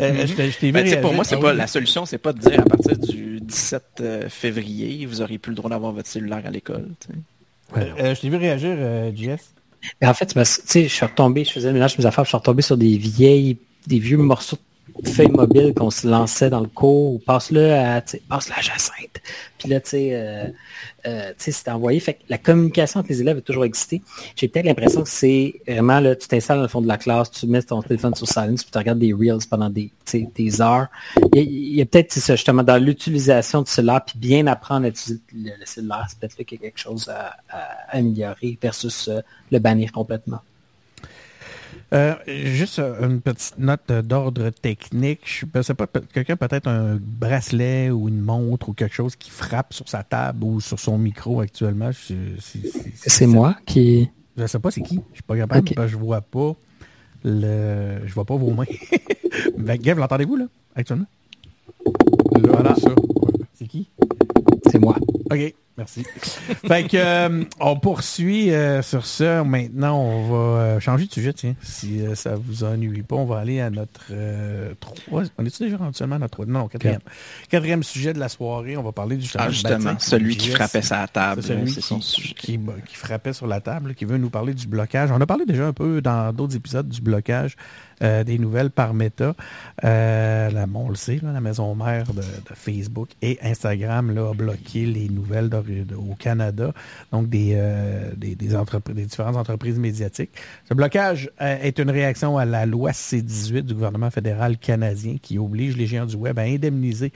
euh, je vu Ben, pour moi, c'est Ah pas la solution, c'est pas de dire à partir du 17 euh, février, vous aurez plus le droit d'avoir votre cellulaire à l'école. Euh, je t'ai vu réagir, euh, JS. Mais en fait, tu sais, je suis retombé, je faisais le ménage de mes affaires, je suis retombé sur des vieilles, des vieux morceaux de feuille mobile qu'on se lançait dans le cours, ou passe-le à, passe-le à Jacinthe. Puis là, tu sais, euh, euh, c'est envoyé. Fait que la communication entre les élèves a toujours existé. J'ai peut-être l'impression que c'est vraiment, là, tu t'installes dans le fond de la classe, tu mets ton téléphone sur silence, puis tu regardes des reels pendant des, des heures. Il y a, peut-être, justement, dans l'utilisation de cela, puis bien apprendre à utiliser le, cellulaire, c'est peut-être qu'il y a quelque chose à, améliorer versus euh, le bannir complètement. Euh, juste euh, une petite note d'ordre technique. Je ne sais pas, quelqu'un peut-être un bracelet ou une montre ou quelque chose qui frappe sur sa table ou sur son micro actuellement. C'est moi qui. Je ne sais pas c'est qui. Je suis pas capable Je je vois pas le. Je vois pas vos mains. ben, Gav, l'entendez-vous là, actuellement? voilà. C'est qui? C'est moi. OK. Merci. fait que euh, on poursuit euh, sur ça. Maintenant, on va euh, changer de sujet, tiens. Si ça vous ennuie pas, on va aller à notre trois. On est déjà rendu seulement à notre Non, quatrième. Quatrième sujet de la soirée. On va parler du ah, justement, celui qui frappait sa table. Celui qui, qui, frappait sur la table, qui veut nous parler du blocage. On a parlé déjà un peu dans d'autres épisodes du blocage euh, des nouvelles par Meta. Euh, la, on le sait, la maison mère de, Facebook et Instagram là, a bloqué les nouvelles au Canada, donc des, euh, des, des, des, différentes entreprises médiatiques. Ce blocage est une réaction à la loi C-18 du gouvernement fédéral canadien qui oblige les géants du web à indemniser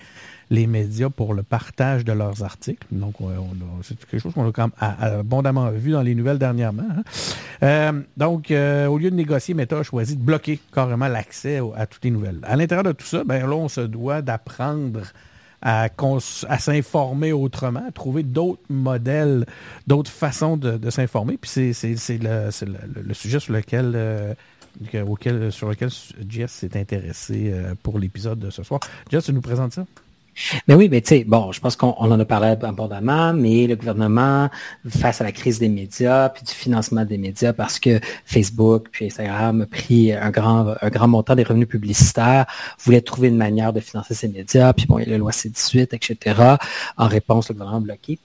les médias pour le partage de leurs articles. Donc, c'est quelque chose qu'on a quand même abondamment vu dans les nouvelles dernièrement. Hein. Euh, donc, euh, au lieu de négocier, Meta a choisi de bloquer carrément l'accès à toutes les nouvelles. À l'intérieur de tout ça, ben là, on se doit d'apprendre à, s'informer autrement, à trouver d'autres modèles, d'autres façons de, s'informer. Puis c'est le, sujet sur lequel, euh, sur lequel Jess s'est intéressé pour l'épisode de ce soir. Jess, tu nous présentes ça? Mais oui, mais tu sais, bon, je pense qu'on en a parlé abondamment, mais le gouvernement, face à la crise des médias, puis du financement des médias, parce que Facebook puis Instagram a pris un grand, un grand montant des revenus publicitaires, voulait trouver une manière de financer ces médias, puis bon, il y a la loi C-18, etc. En réponse, le gouvernement a bloqué.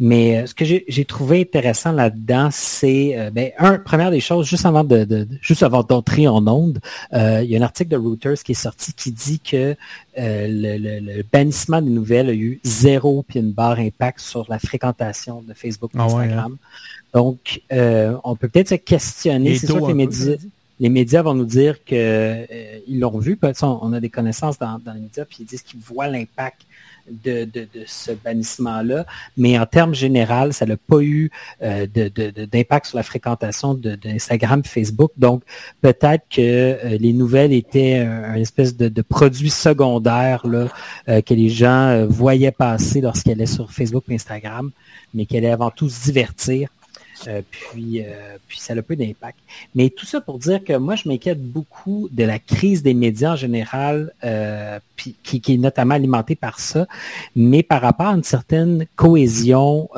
Mais euh, ce que j'ai trouvé intéressant là-dedans, c'est, euh, ben, un, première des choses, juste avant de, juste avant d'entrer en onde, euh, il y a un article de Reuters qui est sorti qui dit que le, bannissement des nouvelles a eu zéro puis une barre impact sur la fréquentation de Facebook et ah hein. Instagram. Donc, on peut peut-être se questionner. C'est sûr que les médias, les médias vont nous dire qu'ils l'ont vu. On a des connaissances dans, dans les médias, puis ils disent qu'ils voient l'impact de, ce bannissement-là, mais en termes généraux, ça n'a pas eu euh, d'impact sur la fréquentation d'Instagram Facebook. Donc, peut-être que euh, les nouvelles étaient un, espèce de, produit secondaire là, euh, que les gens voyaient passer lorsqu'elles allaient sur Facebook et Instagram, mais qu'elle allait avant tout se divertir euh, puis, euh, puis ça a peu d'impact. Mais tout ça pour dire que moi, je m'inquiète beaucoup de la crise des médias en général, euh, puis, qui, est notamment alimentée par ça, mais par rapport à une certaine cohésion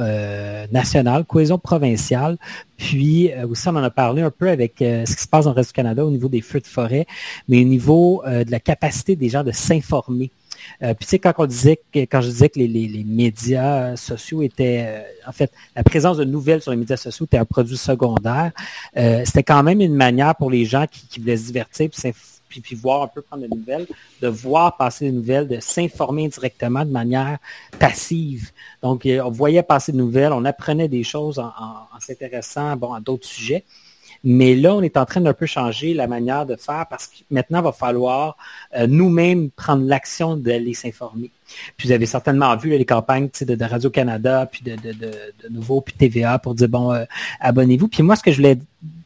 nationale, cohésion provinciale, puis aussi, on en a parlé un peu avec ce qui se passe dans le reste du Canada au niveau des feux de forêt, mais au niveau de la capacité des gens de s'informer. Euh, puis tu sais, quand on disait que, quand je disais que les, médias sociaux étaient, euh, en fait, la présence de nouvelles sur les médias sociaux était un produit secondaire, euh, c'était quand même une manière pour les gens qui, voulaient se divertir puis, puis, voir un peu prendre des nouvelles, de voir passer des nouvelles, de s'informer directement de manière passive. Donc, on voyait passer des nouvelles, on apprenait des choses en, en s'intéressant bon, à d'autres sujets. Mais là, on est en train d'un peu changer la manière de faire parce que maintenant, il va falloir euh, nous-mêmes prendre l'action d'aller s'informer. Puis vous avez certainement vu les campagnes de, Radio-Canada, puis de, de, Nouveau, puis TVA pour dire, bon, euh, abonnez-vous. Puis moi, ce que je voulais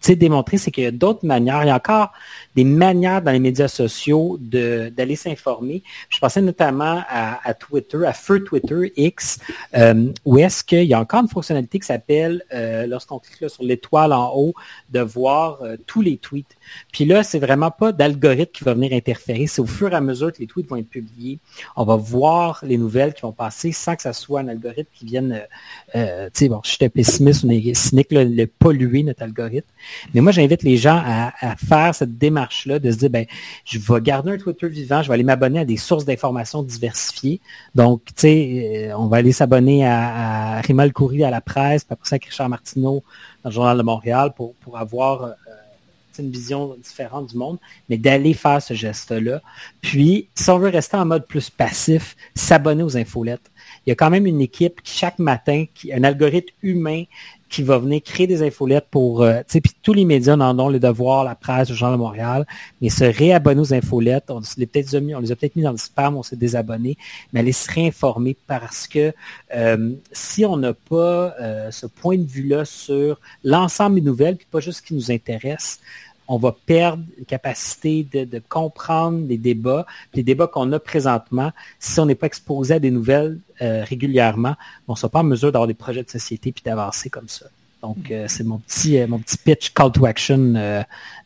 démontrer, c'est qu'il y a d'autres manières. Il y a encore des manières dans les médias sociaux d'aller s'informer. Je pensais notamment à, Twitter, à Feu Twitter X, euh, où est-ce qu'il y a encore une fonctionnalité qui s'appelle, euh, lorsqu'on clique sur l'étoile en haut, de voir tous les tweets. Puis là, c'est vraiment pas d'algorithme qui va venir interférer. C'est au fur et à mesure que les tweets vont être publiés, on va voir les nouvelles qui vont passer sans que ça soit un algorithme qui vienne, euh, euh tu sais, bon, je suis pessimiste ou cynique, le polluer notre algorithme. Mais moi, j'invite les gens à, faire cette démarche-là, de se dire, ben, je vais garder un Twitter vivant, je vais aller m'abonner à des sources d'informations diversifiées. Donc, tu sais, euh, on va aller s'abonner à, Rimal Coury à la presse, puis après ça, à Richard Martineau dans le Journal de Montréal pour, pour avoir euh, une vision différente du monde, mais d'aller faire ce geste-là. Puis, si on veut rester en mode plus passif, s'abonner aux infolettes. Il y a quand même une équipe qui, chaque matin, qui, un algorithme humain qui va venir créer des infolettes pour, euh, tu sais, puis tous les médias en ont le devoir, la presse, le Journal de Montréal, mais se réabonner aux infolettes, on les, peut-être on les a peut-être mis dans le spam, on s'est désabonné, mais aller se réinformer parce que euh, si on n'a pas euh, ce point de vue-là sur l'ensemble des nouvelles, puis pas juste ce qui nous intéresse, on va perdre la capacité de, comprendre les débats, les débats qu'on a présentement, si on n'est pas exposé à des nouvelles euh, régulièrement, on ne sera pas en mesure d'avoir des projets de société puis d'avancer comme ça. Donc, euh, c'est mon petit, euh, mon petit pitch call to action.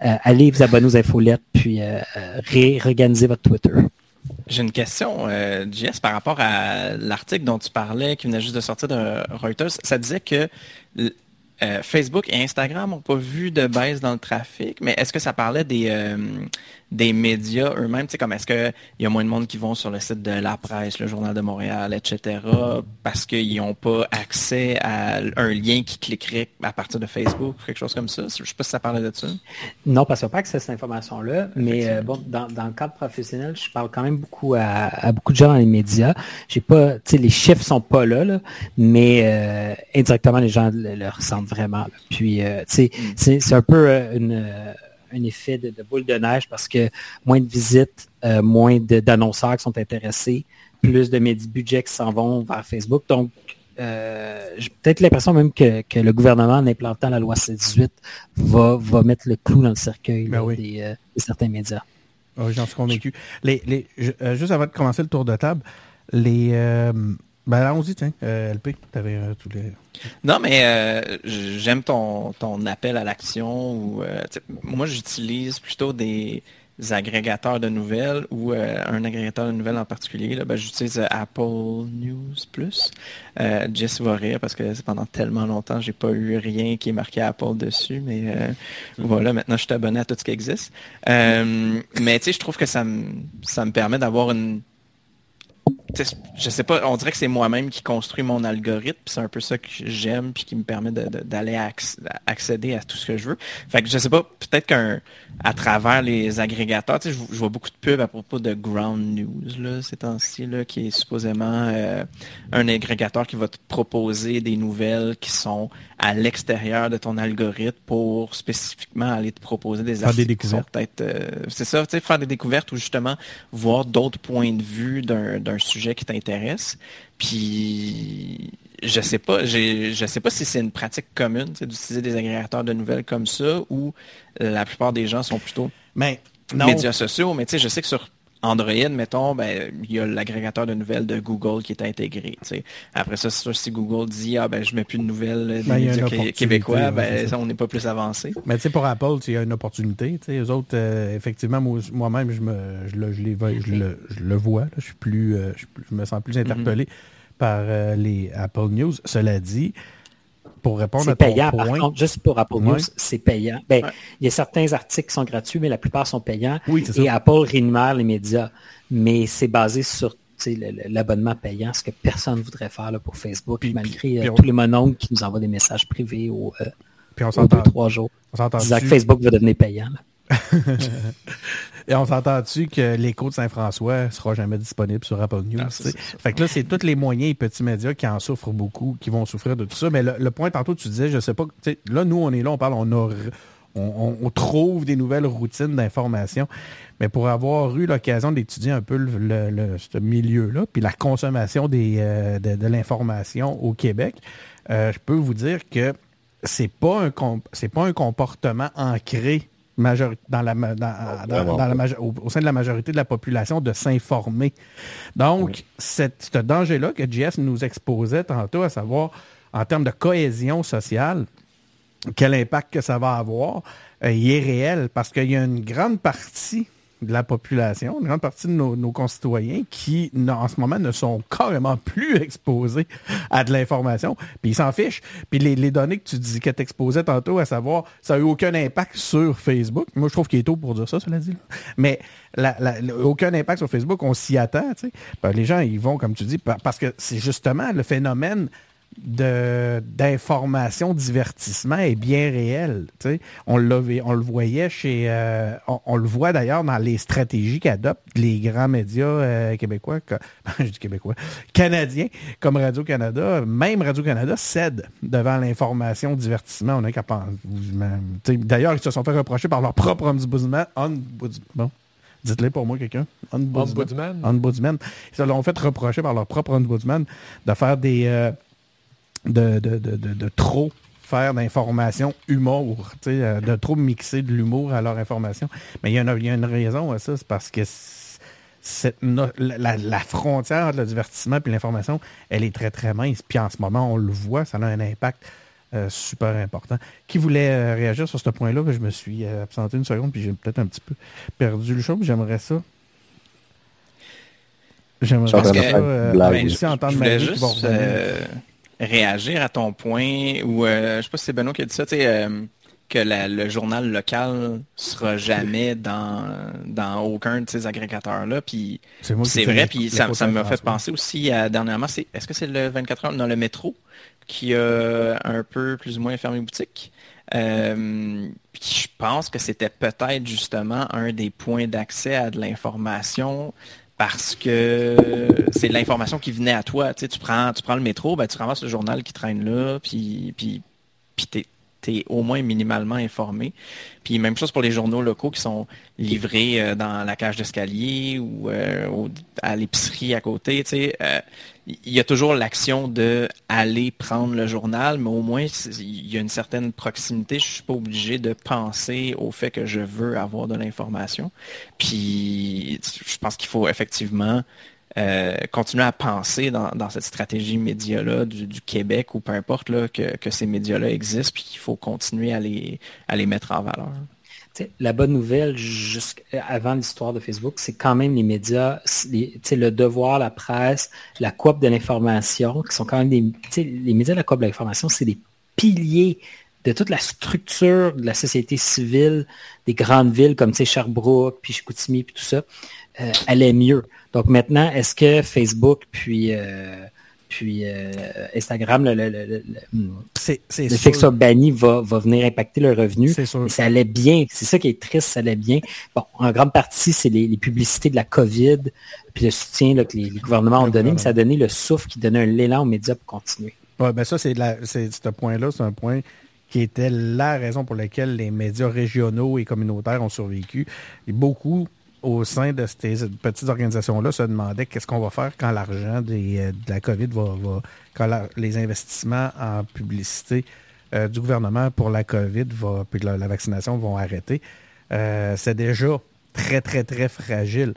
allez vous abonner aux infolettes, puis réorganiser votre Twitter. J'ai une question, Jess, par rapport à l'article dont tu parlais, qui venait juste de sortir de Reuters. Ça disait que euh, Facebook et Instagram n'ont pas vu de baisse dans le trafic, mais est-ce que ça parlait des, euh, des médias eux-mêmes? Tu sais, comme est-ce qu'il y a moins de monde qui vont sur le site de la presse, le Journal de Montréal, etc., parce qu'ils n'ont pas accès à un lien qui cliquerait à partir de Facebook ou quelque chose comme ça? Je ne sais pas si ça parlait de ça. Non, parce qu'ils n'ont pas accès à cette information-là, mais euh, bon, dans, le cadre professionnel, je parle quand même beaucoup à, beaucoup de gens dans les médias. J'ai pas, tu sais, les chiffres sont pas là, mais indirectement, les gens le ressentent vraiment. Puis, euh, mm. c'est un peu euh, euh, un effet de, boule de neige parce que moins de visites, moins d'annonceurs qui sont intéressés, plus de budgets qui s'en vont vers Facebook. Donc, j'ai peut-être l'impression même que, le gouvernement, en implantant la loi C-18, va, va mettre le clou dans le cercueil ben des, certains médias. Ah j'en suis convaincu. Les, juste avant de commencer le tour de table, les, ben allons-y, tiens. Euh, LP, tu avais euh, tous les. Non, mais euh, j'aime ton, ton appel à l'action. Ou, moi, j'utilise plutôt des agrégateurs de nouvelles ou un agrégateur de nouvelles en particulier. Là, ben, j'utilise Apple News Plus. Jess va rire parce que pendant tellement longtemps, j'ai pas eu rien qui est marqué Apple dessus, mais mm-hmm. voilà, maintenant je suis abonné à tout ce qui existe. mais tu sais, je trouve que ça ça me permet d'avoir une je sais pas, on dirait que c'est moi-même qui construis mon algorithme, c'est un peu ça que j'aime, puis qui me permet d'aller accéder à tout ce que je veux. Fait que je sais pas, peut-être qu'à travers les agrégateurs, je, vois beaucoup de pubs à propos de Ground News là, ces temps-ci, qui est supposément euh, un agrégateur qui va te proposer des nouvelles qui sont à l'extérieur de ton algorithme pour spécifiquement aller te proposer des articles. Des découvertes. Peut-être, euh, c'est ça, faire des découvertes ou justement voir d'autres points de vue d'un sujet qui t'intéresse. Puis je sais pas, je sais pas si c'est une pratique commune d'utiliser des agrégateurs de nouvelles comme ça ou la plupart des gens sont plutôt mais, médias sociaux. Mais tu sais, je sais que sur Android, mettons, ben, il y a l'agrégateur de nouvelles de Google qui est intégré. Après ça, si Google dit ah ben je mets plus de nouvelles des ben, médias québécois, ben, on n'est pas plus avancé. Mais tu sais, pour Apple, il y a une opportunité. Les autres, euh, effectivement, moi-même, je, me, je, le, je, le, je, le, vois. je, suis plus, euh, je, me sens plus mm-hmm. interpellé par euh, les Apple News. Cela dit, pour répondre à ton payant, Par contre, juste pour Apple News, c'est payant. Ben, Il y a certains articles qui sont gratuits, mais la plupart sont payants. et Apple rémunère les médias. Mais c'est basé sur l'abonnement payant, ce que personne ne voudrait faire là, pour Facebook, malgré euh, tous les mononcles qui nous envoient des messages privés au, euh, puis on deux, trois jours. On que Facebook va devenir payant. Et on s'entend-tu que l'écho de Saint-François ne sera jamais disponible sur Apple News? Ah, fait que là, c'est tous les moyens et petits médias qui en souffrent beaucoup, qui vont souffrir de tout ça. Mais le, point, tantôt, tu disais, je sais pas, là, nous, on est là, on parle, on, on, trouve des nouvelles routines d'information. Mais pour avoir eu l'occasion d'étudier un peu le, ce milieu-là, puis la consommation des, euh, de, l'information au Québec, euh, je peux vous dire que c'est pas un c'est pas un comportement ancré dans la, au, sein de la majorité de la population de s'informer. Donc, cette, ce danger-là que JS nous exposait tantôt, à savoir en termes de cohésion sociale, quel impact que ça va avoir, euh, il est réel parce qu'il y a une grande partie de la population, une grande partie de nos, concitoyens qui, en ce moment, ne sont carrément plus exposés à de l'information, puis ils s'en fichent. Puis les, données que tu dis que tu exposais tantôt, à savoir, ça n'a eu aucun impact sur Facebook. Moi, je trouve qu'il est tôt pour dire ça, cela dit. Mais aucun impact sur Facebook, on s'y attend. Ben, les gens, ils vont, comme tu dis, parce que c'est justement le phénomène d'information, divertissement est bien réel. On, on le voyait chez... Euh, on, le voit d'ailleurs dans les stratégies qu'adoptent les grands médias euh, québécois, je dis québécois, canadiens, comme Radio-Canada. Même Radio-Canada cède devant l'information, divertissement. On est capable... D'ailleurs, ils se sont fait reprocher par leur propre ombudsman. bon. Dites-le pour moi, quelqu'un. Ombudsman. Ombudsman. Ils se l'ont fait reprocher par leur propre ombudsman de faire des... Euh, de, de, de, de, trop faire d'informations humour, euh, de trop mixer de l'humour à leur information. Mais il y, a une, y a une raison à ça, c'est parce que la, la, frontière entre le divertissement et l'information, elle est très, très mince. Puis en ce moment, on le voit, ça a un impact euh, super important. Qui voulait euh, réagir sur ce point-là? Je me suis absenté une seconde, puis j'ai peut-être un petit peu perdu le show, j'aimerais ça. J'aimerais ça, aussi entendre Marie qui réagir à ton point, ou euh, je sais pas si c'est Benoît qui a dit ça, euh, que le journal local sera jamais dans, dans aucun de ces agrégateurs-là. Puis c'est vrai, puis ça, ça m'a fait penser aussi à dernièrement, c'est est-ce que c'est le 24 heures dans le métro qui a un peu plus ou moins fermé boutique? Euh, je pense que c'était peut-être justement un des points d'accès à de l'information parce que c'est l'information qui venait à toi. Tu, prends, tu prends le métro, ben, tu ramasses le journal qui traîne là, puis, puis, puis t'es es au moins minimalement informé. Puis même chose pour les journaux locaux qui sont livrés euh, dans la cage d'escalier ou euh, à l'épicerie à côté. Euh, il y a toujours l'action de aller prendre le journal, mais au moins il y a une certaine proximité. Je suis pas obligé de penser au fait que je veux avoir de l'information. Puis je pense qu'il faut effectivement euh, continuer à penser dans, cette stratégie média-là du, Québec ou peu importe là, que, ces médias-là existent, puis qu'il faut continuer à les, à les mettre en valeur. La bonne nouvelle, avant l'histoire de Facebook, c'est quand même les médias, le devoir, la presse, la coop de l'information, qui sont quand même des... Les médias de la coop de l'information, c'est des piliers de toute la structure de la société civile des grandes villes comme Sherbrooke, puis Chicoutimi, puis tout ça, euh, allait mieux. Donc maintenant, est-ce que Facebook puis euh, puis euh, Instagram, le, le, le, fait que ça banni va, va venir impacter le revenu. Ça allait bien. C'est ça qui est triste, ça allait bien. Bon, en grande partie, c'est les, publicités de la COVID, puis le soutien que les, gouvernements ont donné, mais ça a donné le souffle qui donnait un élan aux médias pour continuer. Oui, ben ça, c'est ce point-là, c'est un point qui était la raison pour laquelle les médias régionaux et communautaires ont survécu. Et beaucoup au sein de ces petites organisations-là se demandaient qu'est-ce qu'on va faire quand l'argent euh, de la COVID va, quand les investissements en publicité euh, du gouvernement pour la COVID va, puis la, vaccination vont arrêter. Euh, c'est déjà très, très, très fragile.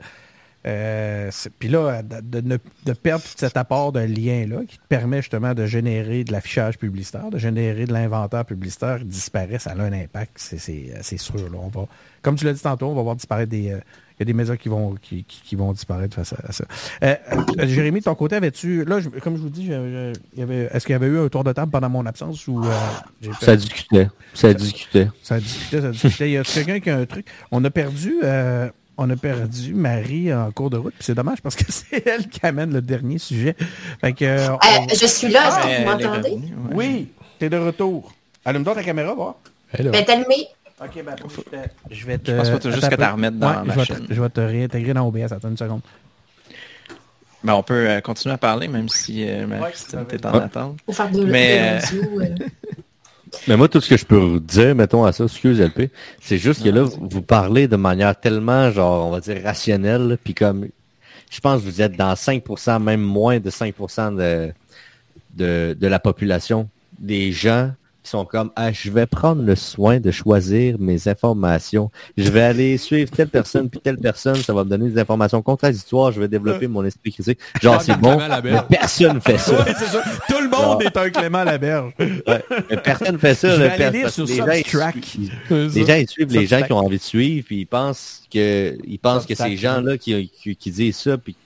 puis là, de, de, perdre tout cet apport de lien-là qui te permet justement de générer de l'affichage publicitaire, de générer de l'inventaire publicitaire, disparaît, ça a un impact, c'est sûr. On va, comme tu l'as dit tantôt, on va voir disparaître des, y a des médias qui vont, qui, vont disparaître face à, ça. Euh, euh, Jérémy, de ton côté, avais-tu, là, comme je vous dis, est-ce qu'il y avait eu un tour de table pendant mon absence ou euh, Ça discutait. Ça discutait. Ça discutait, ça discutait. Y a quelqu'un qui a un truc? On a perdu, on a perdu Marie en cours de route, puis c'est dommage parce que c'est elle qui amène le dernier sujet. je suis là, est-ce que vous m'entendez? Oui, tu es de retour. Allume-toi ta caméra, va. Ben, allumée. OK, ben, je vais te. Je pense que tu juste que tu remettre dans la je je vais te réintégrer dans OBS. Attends une seconde. Ben, on peut euh, continuer à parler, même si euh, ma Christine est en attente. faire de Mais, euh, Mais moi, tout ce que je peux vous dire, mettons à ça, excuse LP, c'est juste que là, vous parlez de manière tellement, genre, on va dire, rationnelle, puis comme, je pense que vous êtes dans 5%, même moins de 5% de, de, de la population, des gens qui sont comme ah, je vais prendre le soin de choisir mes informations. Je vais aller suivre telle personne puis telle personne, ça va me donner des informations contradictoires, je vais développer mon esprit critique. Genre c'est bon, mais personne fait ça. Tout le monde est un Clément Laberge. Ouais. Mais personne fait ça. Je vais aller sur les, gens, ils suivent, les gens ils suivent les gens qui ont envie de suivre puis ils pensent que ils pensent que ces gens-là qui, qui, disent ça puis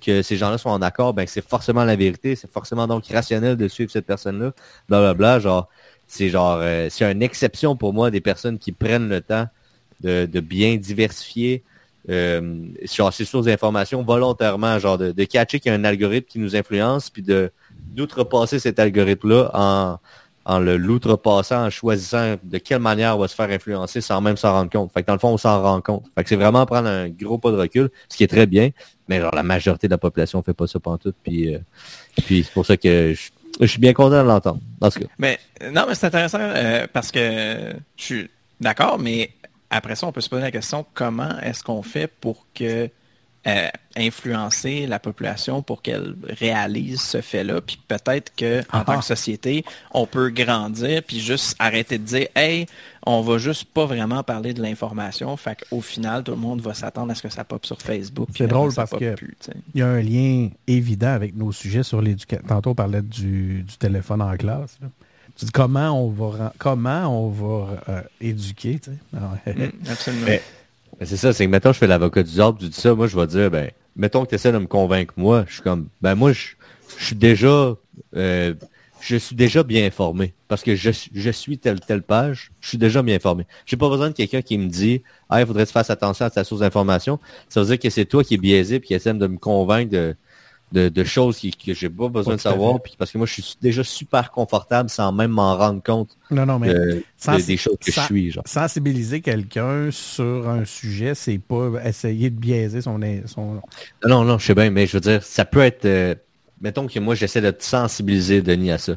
que ces gens-là sont en accord, ben c'est forcément la vérité, c'est forcément donc rationnel de suivre cette personne-là, bla bla genre c'est genre, euh, c'est une exception pour moi des personnes qui prennent le temps de, bien diversifier euh, sur ces sources d'informations volontairement, genre de, catcher qu'il y a un algorithme qui nous influence, puis de d'outrepasser cet algorithme-là en, en le l'outrepassant, en choisissant de quelle manière on va se faire influencer sans même s'en rendre compte. Fait que dans le fond, on s'en rend compte. Fait que c'est vraiment prendre un gros pas de recul, ce qui est très bien, mais genre la majorité de la population fait pas ça pantoute, puis, euh, puis c'est pour ça que je, je suis bien content de l'entendre. Mais non, mais c'est intéressant euh, parce que je suis d'accord, mais après ça, on peut se poser la question comment est-ce qu'on fait pour que euh, influencer la population pour qu'elle réalise ce fait-là, puis peut-être que en Ah. tant que société, on peut grandir puis juste arrêter de dire hey, on va juste pas vraiment parler de l'information, fait qu'au final tout le monde va s'attendre à ce que ça pop sur Facebook. C'est drôle parce que-. Il y a un lien évident avec nos sujets sur l'éducation. Tantôt, on parlait du, du téléphone en classe. là. Tu dis comment on va, comment on va euh, éduquer. tu sais? Ah ouais. Mm, absolument. Mais- C'est ça, c'est que mettons, je fais l'avocat du diable, tu dis ça, moi je vais dire, ben, mettons que tu essaies de me convaincre, moi, je suis comme, ben moi, je, suis déjà, euh, je suis déjà bien informé. Parce que je, suis telle, telle page, je suis déjà bien informé. J'ai pas besoin de quelqu'un qui me dit, ah, il faudrait que tu fasses attention à ta source d'information. Ça veut dire que c'est toi qui es biaisé puis qui essaie de me convaincre de, de, de choses qui, que j'ai pas besoin Pas de savoir, puis parce que moi, je suis déjà super confortable sans même m'en rendre compte Non, non, mais de- sans- de- des choses que je suis, genre. sensibiliser quelqu'un sur un sujet, c'est pas essayer de biaiser son, son... Non, non, non, je sais bien, mais je veux dire, ça peut être... euh, mettons que moi, j'essaie de te sensibiliser, Denis, à ça.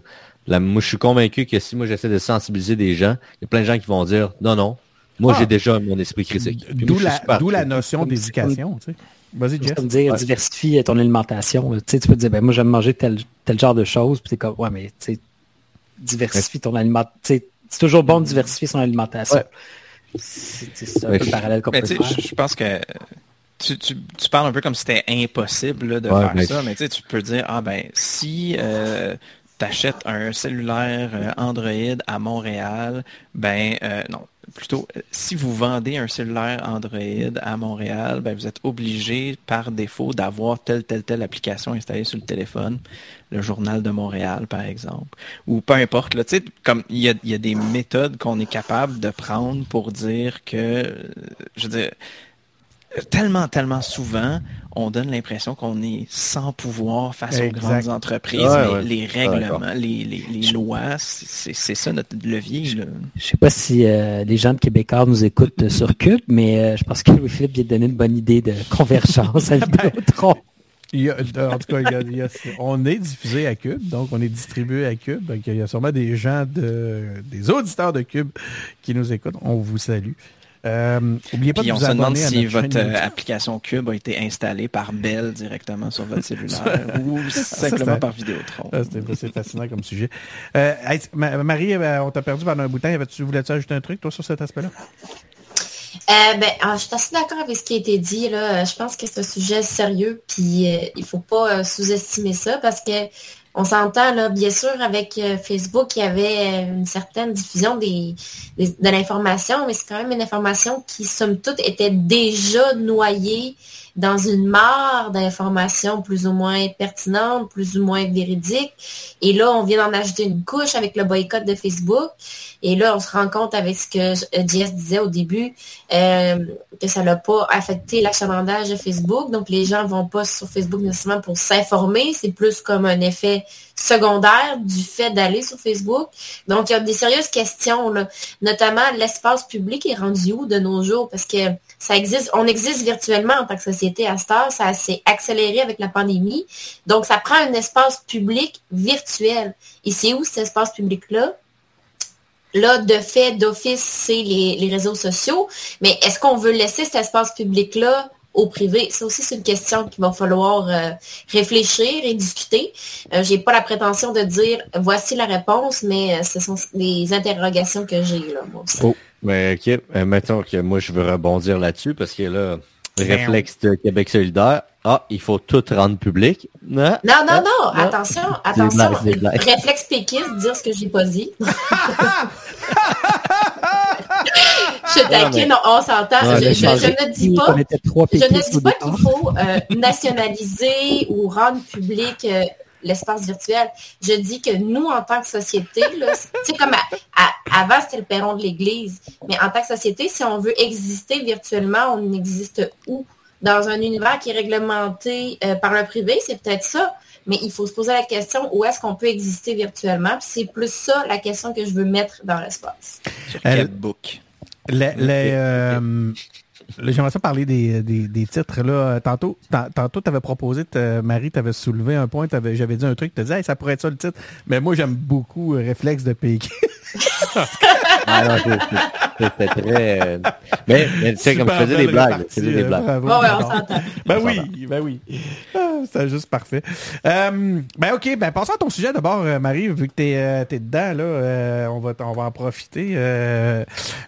Là, moi, je suis convaincu que si moi, j'essaie de sensibiliser des gens, il y a plein de gens qui vont dire, non, non, moi, Ah. j'ai déjà mon esprit critique. D'où la, la notion d'éducation. tu sais. Vas-y, comme dire, Ouais. diversifie ton alimentation. Tu sais, tu peux te dire, ben, moi, j'aime manger tel, tel genre de choses. Puis t'es comme, ouais, mais tu sais, diversifie ton alimentation. C'est toujours bon de diversifier son alimentation. Ouais. C'est un peu le je- parallèle qu'on Mais peut faire. je pense que tu, tu, tu parles un peu comme si c'était impossible là, de Ouais, faire mais ça, mais tu sais, tu peux dire, ah ben, si tu achètes un cellulaire euh, Android à Montréal, ben euh, non, plutôt, euh, si vous vendez un cellulaire Android à Montréal, ben vous êtes obligé par défaut d'avoir telle, telle, telle application installée sur le téléphone, le journal de Montréal, par exemple, ou peu importe, là, comme il y a, y a des méthodes qu'on est capable de prendre pour dire que, euh, je veux dire, tellement, tellement souvent, on donne l'impression qu'on est sans pouvoir face aux grandes entreprises, Ouais, mais ouais. les règlements, les, les, les lois, c'est ça notre levier. Je sais pas si euh, les gens de Québécois nous écoutent euh, sur Cube, mais euh, je pense que Louis-Philippe vient de donner une bonne idée de convergence à Vidéotron. Il y a- en tout cas, il y a- il y a- on est diffusé à Cube, donc on est distribué à Cube. Donc il y a sûrement des gens, de, des auditeurs de Cube qui nous écoutent. On vous salue. Euh, oubliez pas Puis de on se demande si votre euh, YouTube. application Cube a été installée par Bell directement sur votre cellulaire ou simplement par Vidéotron. C'était- C'est fascinant comme sujet. Euh, hey, Marie, euh, on t'a perdu pendant un bout de temps. Avais-tu- Voulais-tu ajouter un truc, toi, sur cet aspect-là? Euh, ben, ah, je suis assez d'accord avec ce qui a été dit. Là. Je pense que c'est un sujet sérieux, puis euh, il faut pas euh, sous-estimer ça parce que on s'entend, là, bien sûr, avec euh, Facebook, il y avait euh, une certaine diffusion de l'information, mais c'est quand même une information qui, somme toute, était déjà noyée dans une mare d'informations plus ou moins pertinentes, plus ou moins véridiques. Et là, on vient d'en ajouter une couche avec le boycott de Facebook. Et là, on se rend compte avec ce que euh, Jess disait au début, euh, que ça n'a pas affecté l'achalandage de Facebook. Donc, les gens vont pas sur Facebook nécessairement pour s'informer. C'est plus comme un effet secondaire du fait d'aller sur Facebook. Donc, il y a des sérieuses questions, là. notamment l'espace public est rendu où de nos jours? Parce que ça existe, on existe virtuellement en tant que société à cette heure. Ça s'est accéléré avec la pandémie. Donc, ça prend un espace public virtuel. Et c'est où cet espace public-là? Là, de fait, d'office, c'est les, les réseaux sociaux. Mais est-ce qu'on veut laisser cet espace public-là au privé? Ça aussi, c'est une question qu'il va falloir euh, réfléchir et discuter. Euh, j'ai pas la prétention de dire voici la réponse, mais euh, ce sont les interrogations que j'ai là, moi aussi. Oh, mais ok, euh, mettons que moi je veux rebondir là-dessus parce que là, réflexe de Québec solidaire, ah, il faut tout rendre public. Non, non, non, Ah. attention, attention. blagues. Réflexe péquiste, dire ce que j'ai pas dit. je taquine, on, s'entend. Ouais, je, ne dis pas Je ne dis qu'il faut euh, nationaliser ou rendre public euh, l'espace virtuel. Je dis que nous, en tant que société, c'est- tu sais, comme à- à- avant, c'était le perron de l'Église, mais en tant que société, si on veut exister virtuellement, on existe où? dans un univers qui est réglementé euh, par le privé, c'est peut-être ça. Mais il faut se poser la question où est-ce qu'on peut exister virtuellement? C'est plus ça la question que je veux mettre dans l'espace. Sur quel book? Les, euh, J'aimerais ça parler des, des, titres. Là. Tantôt, tantôt tu avais proposé, Marie, tu avais soulevé un point, j'avais dit un truc, tu disais ça pourrait être ça le titre. Mais moi, j'aime beaucoup Réflexe de Pékin. ah non, c'était très... Euh, mais, mais tu sais, comme je faisais des blagues. Je faisais des blagues. Ben oui, ben oui. Ah, c'était juste parfait. Euh, ben ok, ben passons à ton sujet d'abord, euh, Marie, vu que tu es, dedans, là, on, va, on va en profiter.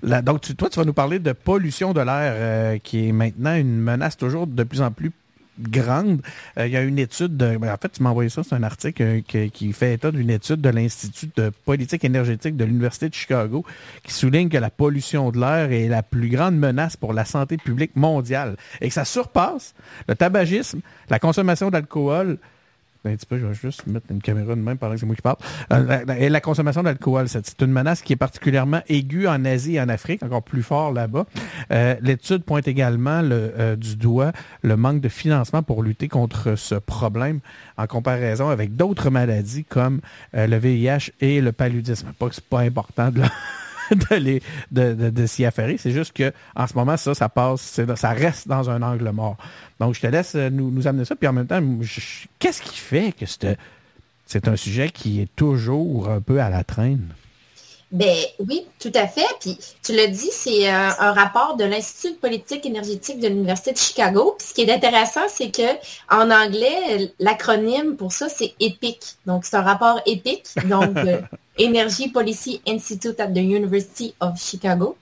Là, donc, tu, toi, tu vas nous parler de pollution de l'air, qui est maintenant une menace toujours de plus en plus grande. Euh, il y a une étude, de, ben, en fait, tu m'as envoyé ça, c'est un article euh, qui fait état d'une étude de l'Institut de politique énergétique de l'Université de Chicago qui souligne que la pollution de l'air est la plus grande menace pour la santé publique mondiale et que ça surpasse le tabagisme, la consommation d'alcool, un petit peu, je vais juste mettre une caméra de même pendant que c'est moi qui parle. Euh, la consommation d'alcool, c'est une menace qui est particulièrement aiguë en Asie et en Afrique, encore plus fort là-bas. Euh, l'étude pointe également le, euh, du doigt le manque de financement pour lutter contre ce problème en comparaison avec d'autres maladies comme le VIH et le paludisme. Pas que c'est pas important de de, de, de, s'y affairer. C'est juste que en ce moment, ça, ça passe, ça reste dans un angle mort. Donc, je te laisse euh, nous, nous amener ça. Puis en même temps, qu'est-ce qui fait que c'est un sujet qui est toujours un peu à la traîne? Ben oui, tout à fait. Puis tu l'as dit, c'est euh, un, rapport de l'Institut de politique énergétique de l'Université de Chicago. Puis ce qui est intéressant, c'est que en anglais, l'acronyme pour ça, c'est EPIC. Donc c'est un rapport EPIC, donc euh, Energy Policy Institute at the University of Chicago.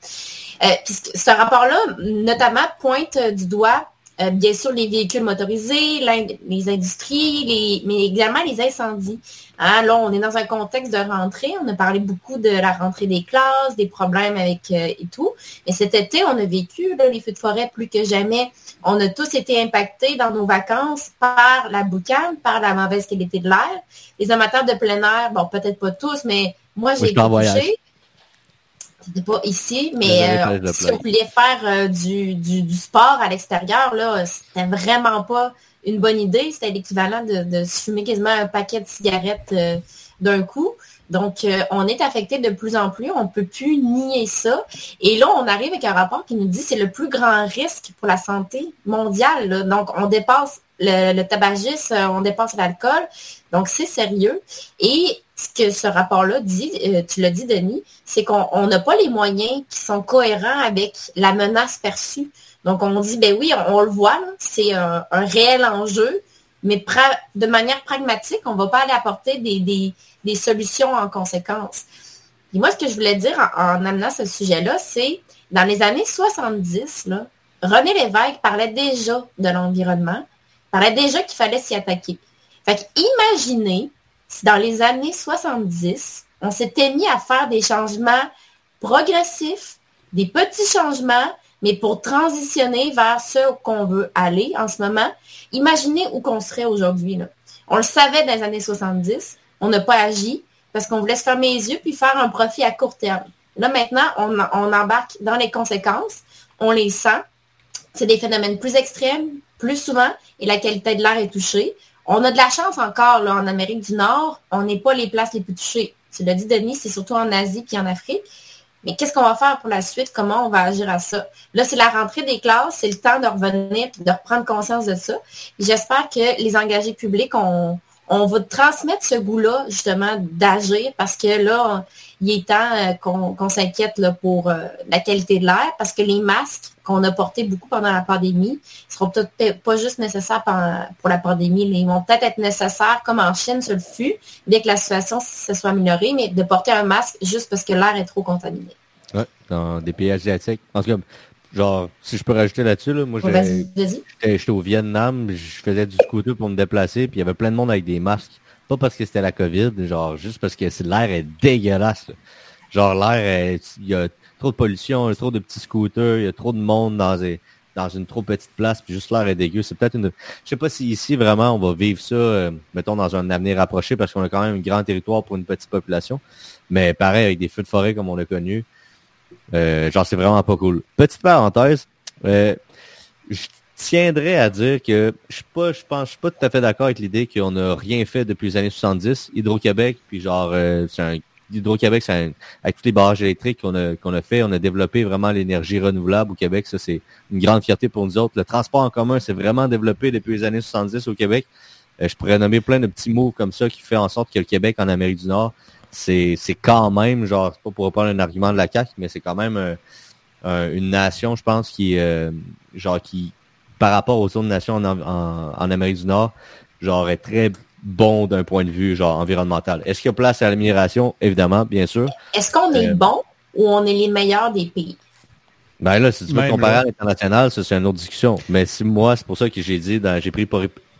Euh, ce rapport-là, notamment, pointe du doigt euh, bien sûr, les véhicules motorisés, les industries, les, mais également les incendies. Hein, là, on est dans un contexte de rentrée. On a parlé beaucoup de la rentrée des classes, des problèmes avec euh, et tout. Mais cet été, on a vécu les feux de forêt plus que jamais. On a tous été impactés dans nos vacances par la boucane, par la mauvaise qualité de l'air. Les amateurs de plein air, bon, peut-être pas tous, mais moi, j'ai été touchée c'était pas ici, mais euh, si on voulait faire euh, du, du, sport à l'extérieur, là, c'était vraiment pas une bonne idée. C'était l'équivalent de, de fumer quasiment un paquet de cigarettes euh, d'un coup. Donc, on est affecté de plus en plus. On ne peut plus nier ça. Et là, on arrive avec un rapport qui nous dit que c'est le plus grand risque pour la santé mondiale. Donc, on dépasse le, le tabagisme, on dépasse l'alcool. Donc, c'est sérieux. Et ce que ce rapport-là dit, euh, tu l'as dit, Denis, c'est qu'on n'a pas les moyens qui sont cohérents avec la menace perçue. Donc, on dit, ben oui, on, le voit, c'est un, réel enjeu, mais de manière pragmatique, on ne va pas aller apporter des, solutions en conséquence. Et moi, ce que je voulais dire en, amenant ce sujet-là, c'est dans les années 70, là, René Lévesque parlait déjà de l'environnement, parlait déjà qu'il fallait s'y attaquer. Fait imaginez dans les années 70, on s'était mis à faire des changements progressifs, des petits changements, mais pour transitionner vers ce qu'on veut aller en ce moment, imaginez où qu'on serait aujourd'hui. On le savait dans les années 70, on n'a pas agi parce qu'on voulait se fermer les yeux puis faire un profit à court terme. Là, maintenant, on embarque dans les conséquences, on les sent. C'est des phénomènes plus extrêmes, plus souvent, et la qualité de l'air est touchée. On a de la chance encore là, en Amérique du Nord. On n'est pas les places les plus touchées. Tu l'as dit, Denis, c'est surtout en Asie puis en Afrique. Mais qu'est-ce qu'on va faire pour la suite? Comment on va agir à ça? Là, c'est la rentrée des classes, c'est le temps de revenir, de reprendre conscience de ça. J'espère que les engagés publics ont, on va transmettre ce goût-là, justement, d'agir parce que là, il est temps euh, qu'on s'inquiète pour euh, la qualité de l'air parce que les masques qu'on a portés beaucoup pendant la pandémie ne seront peut-être pas juste nécessaires pour la pandémie, mais ils vont peut-être être nécessaires, comme en Chine, ce le fut, dès que la situation se soit améliorée, mais de porter un masque juste parce que l'air est trop contaminé. Oui, dans des pays asiatiques. En tout cas, Genre, si je peux rajouter là-dessus, là, moi, j'étais au Vietnam, je faisais du scooter pour me déplacer, puis il y avait plein de monde avec des masques. Pas parce que c'était la COVID, genre, juste parce que l'air est dégueulasse. Genre, l'air, il y a trop de pollution, trop de petits scooters, il y a trop de monde dans, une trop petite place, puis juste l'air est dégueu. C'est peut-être une... Je sais pas si ici, vraiment, on va vivre ça, euh, mettons, dans un avenir rapproché, parce qu'on a quand même un grand territoire pour une petite population. Mais pareil, avec des feux de forêt comme on l'a connu, euh, genre, c'est vraiment pas cool. Petite parenthèse, euh, tiendrais à dire que je suis pas, je pense, je suis pas tout à fait d'accord avec l'idée qu'on n'a rien fait depuis les années 70. Hydro-Québec, puis genre, euh, c'est un Hydro-Québec, avec tous les barrages électriques qu'on a, qu'on a fait, on a développé vraiment l'énergie renouvelable au Québec. Ça, c'est une grande fierté pour nous autres. Le transport en commun s'est vraiment développé depuis les années 70 au Québec. Euh, je pourrais nommer plein de petits mots comme ça qui fait en sorte que le Québec en Amérique du Nord, c'est, c'est quand même, genre, c'est pas pour reprendre un argument de la CAQ, mais c'est quand même une nation, je pense, qui, euh, genre, qui, par rapport aux autres nations en, en, Amérique du Nord, genre, est très bon d'un point de vue genre environnemental. Est-ce qu'il y a place à l'amélioration? Évidemment, bien sûr. Est-ce qu'on est, euh, bon ou on est les meilleurs des pays? Ben là, si tu veux comparer à l'international, ça c'est une autre discussion. Mais si moi, c'est pour ça que j'ai dit, j'ai pris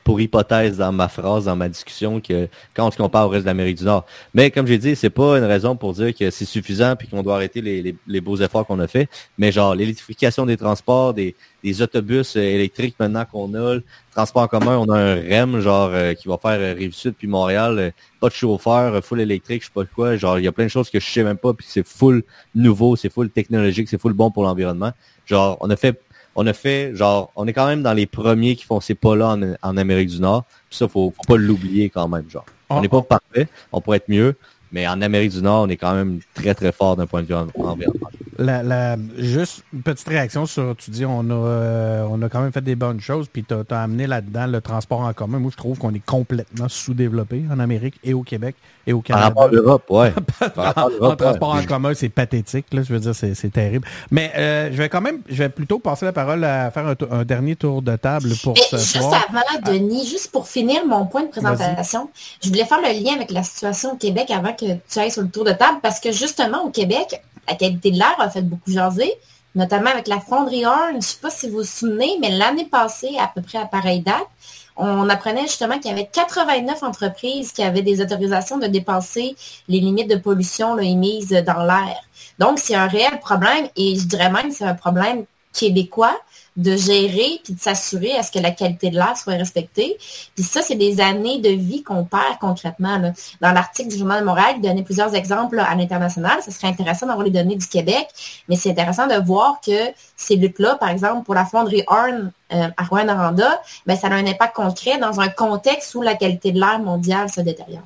pour, hypothèse dans ma phrase, dans ma discussion, que quand on se compare au reste de l'Amérique du Nord. Mais comme j'ai dit, c'est pas une raison pour dire que c'est suffisant puis qu'on doit arrêter les, les, beaux efforts qu'on a fait. Mais genre l'électrification des transports, des, des autobus euh, électriques maintenant qu'on a, le transport en commun, on a un REM genre euh, qui va faire euh, Rive-Sud puis Montréal, pas de chauffeur, full électrique, je sais pas quoi. Genre il y a plein de choses que je sais même pas puis c'est full nouveau, c'est full technologique, c'est full bon pour l'environnement. Genre on a fait on a fait, genre, on est quand même dans les premiers qui font ces pas-là en, Amérique du Nord. Puis ça, faut, faut pas l'oublier quand même, genre. On n'est pas parfait, on pourrait être mieux, mais en Amérique du Nord, on est quand même très, très fort d'un point de vue environnemental. La, la, juste une petite réaction sur, tu dis, on a, euh, on a quand même fait des bonnes choses, puis tu as, amené là-dedans le transport en commun. Moi, je trouve qu'on est complètement sous-développé en Amérique et au Québec et au Canada. Par rapport à l'Europe, ouais. en transport en commun, c'est pathétique, là, je veux dire, c'est terrible. Mais euh, je vais quand même, je vais plutôt passer la parole à faire un, dernier tour de table pour ce juste soir. avant, Denis, juste pour finir mon point de présentation, je voulais faire le lien avec la situation au Québec avant que tu ailles sur le tour de table, parce que justement, au Québec, la qualité de l'air a fait beaucoup jaser, notamment avec la fonderie Horn. Je ne sais pas si vous vous souvenez, mais l'année passée, à peu près à pareille date, on apprenait justement qu'il y avait 89 entreprises qui avaient des autorisations de dépasser les limites de pollution émises dans l'air. Donc, c'est un réel problème et je dirais même que c'est un problème québécois de gérer puis de s'assurer à ce que la qualité de l'air soit respectée. Puis ça, c'est des années de vie qu'on perd concrètement. Dans l'article du Journal de Montréal, il donnait plusieurs exemples à l'international. Ce serait intéressant d'avoir les données du Québec, mais c'est intéressant de voir que ces luttes-là, par exemple, pour la fonderie Horn euh, à Rouen-Noranda, ben, ça a un impact concret dans un contexte où la qualité de l'air mondiale se détériore.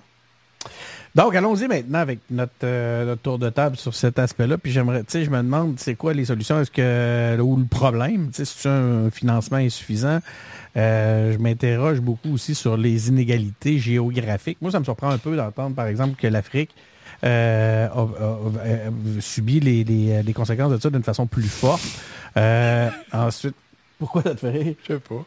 Donc, allons-y maintenant avec euh, notre, tour de table sur cet aspect-là. Puis j'aimerais, tu sais, je me demande, c'est quoi les solutions? Est-ce que, ou le problème, tu sais, c'est un financement insuffisant? Euh, je m'interroge beaucoup aussi sur les inégalités géographiques. Moi, ça me surprend un peu d'entendre, par exemple, que l'Afrique euh, a, subi les, les, conséquences de ça d'une façon plus forte. ensuite, pourquoi ça te fait rire? Je sais pas.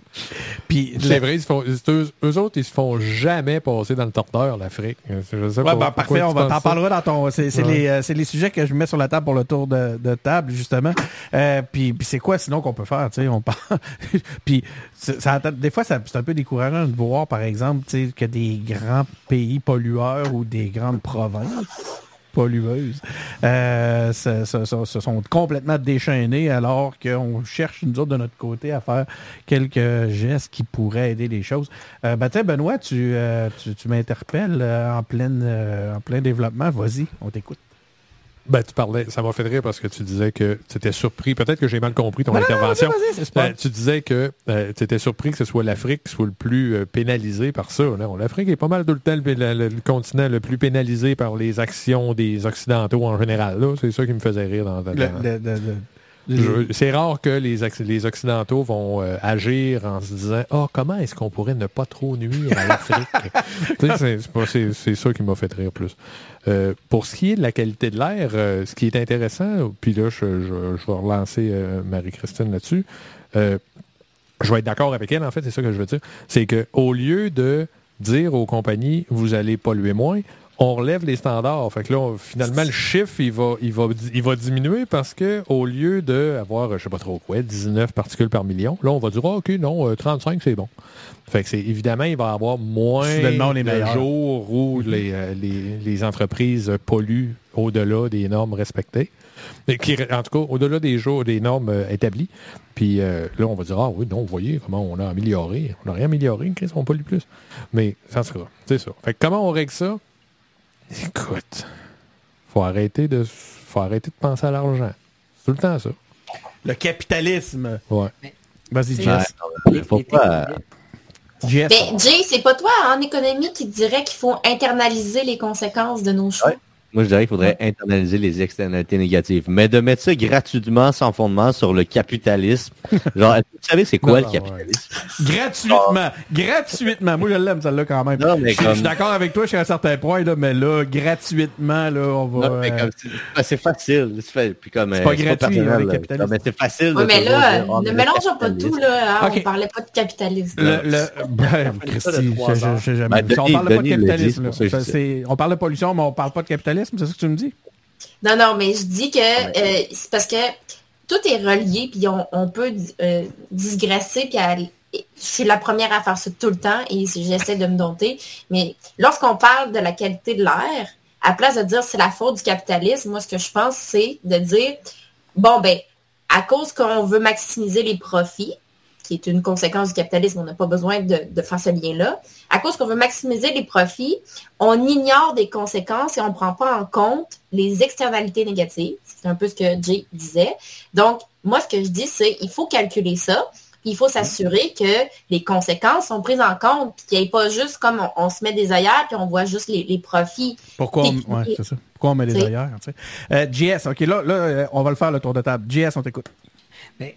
Puis, c'est vrai, ils font, eux, autres, ils se font jamais passer dans le torteur, l'Afrique. Je sais ouais, ben, parfait, on va t'en parlera dans ton. C'est les, euh, les, sujets que je mets sur la table pour le tour de, de table, justement. Euh, puis, puis c'est quoi sinon qu'on peut faire? Tu sais, on parle. puis, ça, des fois, c'est un peu décourageant de voir, par exemple, tu sais, que des grands pays pollueurs ou des grandes provinces pollueuses euh, se, sont complètement déchaînées alors qu'on cherche, nous autres, de notre côté, à faire quelques gestes qui pourraient aider les choses. Euh, ben, Benoît, tu, euh, tu, m'interpelles en, pleine, en plein développement. Vas-y, on t'écoute. Ben, tu parlais, ça m'a fait rire parce que tu disais que tu étais surpris. Peut-être que j'ai mal compris ton intervention. Ben, tu disais que euh, tu étais surpris que ce soit l'Afrique qui soit le plus euh, pénalisé par ça. L'Afrique est pas mal tout le temps le, continent le plus pénalisé par les actions des Occidentaux en général. C'est ça qui me faisait rire dans, c'est rare que les, les Occidentaux vont euh, agir en se disant oh, comment est-ce qu'on pourrait ne pas trop nuire à l'Afrique? C'est ça qui m'a fait rire plus. Euh, pour ce qui est de la qualité de l'air, euh, ce qui est intéressant, puis là, je, vais relancer Marie-Christine là-dessus. je vais être d'accord avec elle, en fait, c'est ça que je veux dire. C'est qu'au lieu de dire aux compagnies, vous allez polluer moins, on relève les standards. Fait que là, finalement, le chiffre, il va, il va, il va diminuer parce que au lieu d'avoir, je sais pas trop quoi, 19 particules par million, là, on va dire, ah, OK, non, 35, euh, c'est bon. Fait que c'est évidemment, il va y avoir moins de jours où mm-hmm. euh, les, les, entreprises polluent au-delà des normes respectées. Qui, en tout cas, au-delà des jours, des normes euh, établies. Puis là, on va dire, ah oui, non, vous voyez comment on a amélioré. On n'a rien amélioré, crise, on pollue plus. Mais ça sera, c'est ça. Fait que comment on règle ça? Écoute, faut arrêter de faut arrêter de penser à l'argent. C'est tout le temps ça. Le capitalisme. Ouais. Vas-y, C'est- Jess. Ouais, faut pas- Jess. Ben, Jay, c'est pas toi en économie qui dirait qu'il faut internaliser les conséquences de nos choix. Ouais. Moi, je dirais qu'il faudrait internaliser les externalités négatives. Mais de mettre ça gratuitement, sans fondement, sur le capitalisme. Genre, est-ce que vous savez c'est quoi Non, le capitalisme? Gratuitement. Gratuitement. Moi, je l'aime, celle-là, quand même. Non, mais Je- Je suis d'accord avec toi jusqu'à un certain point, là, mais là, gratuitement, là, on va... Non, mais euh, comme, c'est ben, c'est facile. C'est fait- puis comme, C'est euh, pas gratuit, personnel, hein, le capitalisme. Mais c'est facile. mais là, dire, oh, ne mélangeons pas tout, là. hein. On parlait pas de capitalisme. Le, le, ben, Christy, je- je- je- jamais Ben, on Denis- parle pas de Denis dit, capitalisme. je on parle de pollution, mais on parle pas de capitalisme, c'est ça que tu me dis? Non, non, mais je dis que euh, c'est parce que tout est relié, puis on, on peut euh, digresser, puis aller- je suis la première à faire ça tout le temps et j'essaie de me dompter. Mais lorsqu'on parle de la qualité de l'air, à place de dire c'est la faute du capitalisme, moi ce que je pense c'est de dire bon ben à cause qu'on veut maximiser les profits, qui est une conséquence du capitalisme, on n'a pas besoin de, de faire ce lien-là. À cause qu'on veut maximiser les profits, on ignore des conséquences et on ne prend pas en compte les externalités négatives. C'est un peu ce que Jay disait. Donc, moi, ce que je dis, c'est il faut calculer ça. puis Il faut s'assurer que les conséquences sont prises en compte, puis qu'il n'y ait pas juste comme on, on se met des œillères, puis on voit juste les, les profits. Pourquoi on, Et- ouais, c'est ça. Pourquoi on met des C'est- ailleurs? tu sais? Euh, JS, OK, là, là, euh, on va le faire le tour de table. JS, on t'écoute. Mais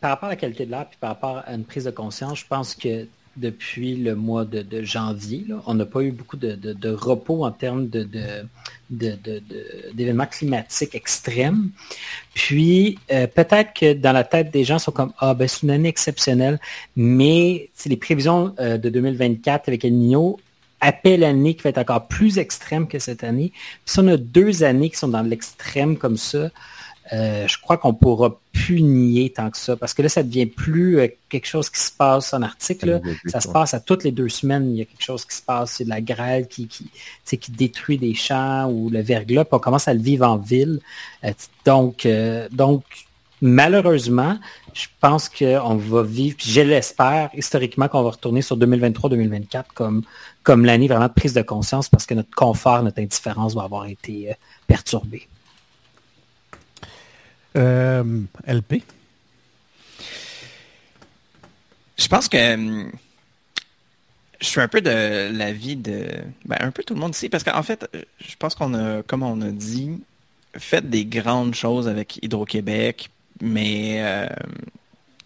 par rapport à la qualité de l'air, puis par rapport à une prise de conscience, je pense que depuis le mois de, janvier, on n'a pas eu beaucoup de, repos en termes d'événements climatiques extrêmes. Puis euh, peut-être que dans la tête des gens sont comme ah ben c'est une année exceptionnelle, mais les prévisions euh, de 2024 avec El Niño appellent l'année qui va être encore plus extrême que cette année. Puis si on a deux années qui sont dans l'extrême comme ça, euh, je crois qu'on pourra plus nier tant que ça, parce que là, ça devient plus euh, quelque chose qui se passe en Arctique. là. Ça se passe à toutes les deux semaines, il y a quelque chose qui se passe, c'est de la grêle qui, détruit des champs ou le verglas, puis on commence à le vivre en ville. Euh, donc, donc, malheureusement, je pense qu'on va vivre, puis je l'espère, historiquement, qu'on va retourner sur 2023-2024 comme, comme l'année vraiment de prise de conscience, parce que notre confort, notre indifférence va avoir été perturbée. Euh, LP. Je pense que hum, je suis un peu de l'avis de ben, un peu tout le monde ici parce qu'en fait, je pense qu'on a, comme on a dit, fait des grandes choses avec Hydro-Québec, mais euh,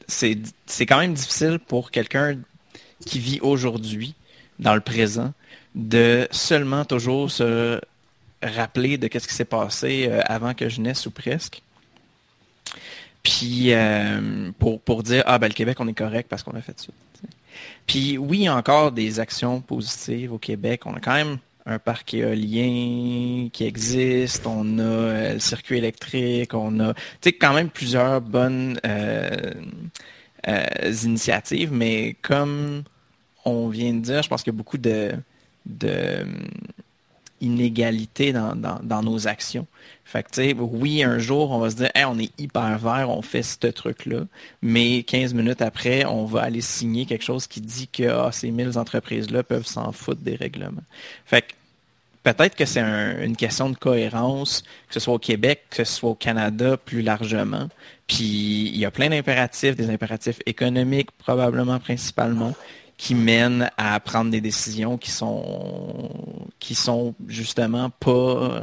c'est quand même difficile pour quelqu'un qui vit aujourd'hui, dans le présent, de seulement toujours se rappeler de qu'est-ce qui s'est passé euh, avant que je naisse ou presque. Puis euh, pour, pour dire Ah ben le Québec, on est correct parce qu'on a fait ça. Puis oui, encore des actions positives au Québec. On a quand même un parc éolien qui existe, on a euh, le circuit électrique, on a tu sais, quand même plusieurs bonnes euh, euh, initiatives, mais comme on vient de dire, je pense qu'il y a beaucoup de, de inégalités dans, nos actions. Oui, un jour, on va se dire, on est hyper vert, on fait ce truc-là, mais 15 minutes après, on va aller signer quelque chose qui dit que ah, ces 1000 entreprises-là peuvent s'en foutre des règlements. Fait que, peut-être que c'est un- une question de cohérence, que ce soit au Québec, que ce soit au Canada plus largement. Puis, il y a plein d'impératifs, des impératifs économiques probablement principalement, qui mènent à prendre des décisions qui sont qui sont justement pas euh,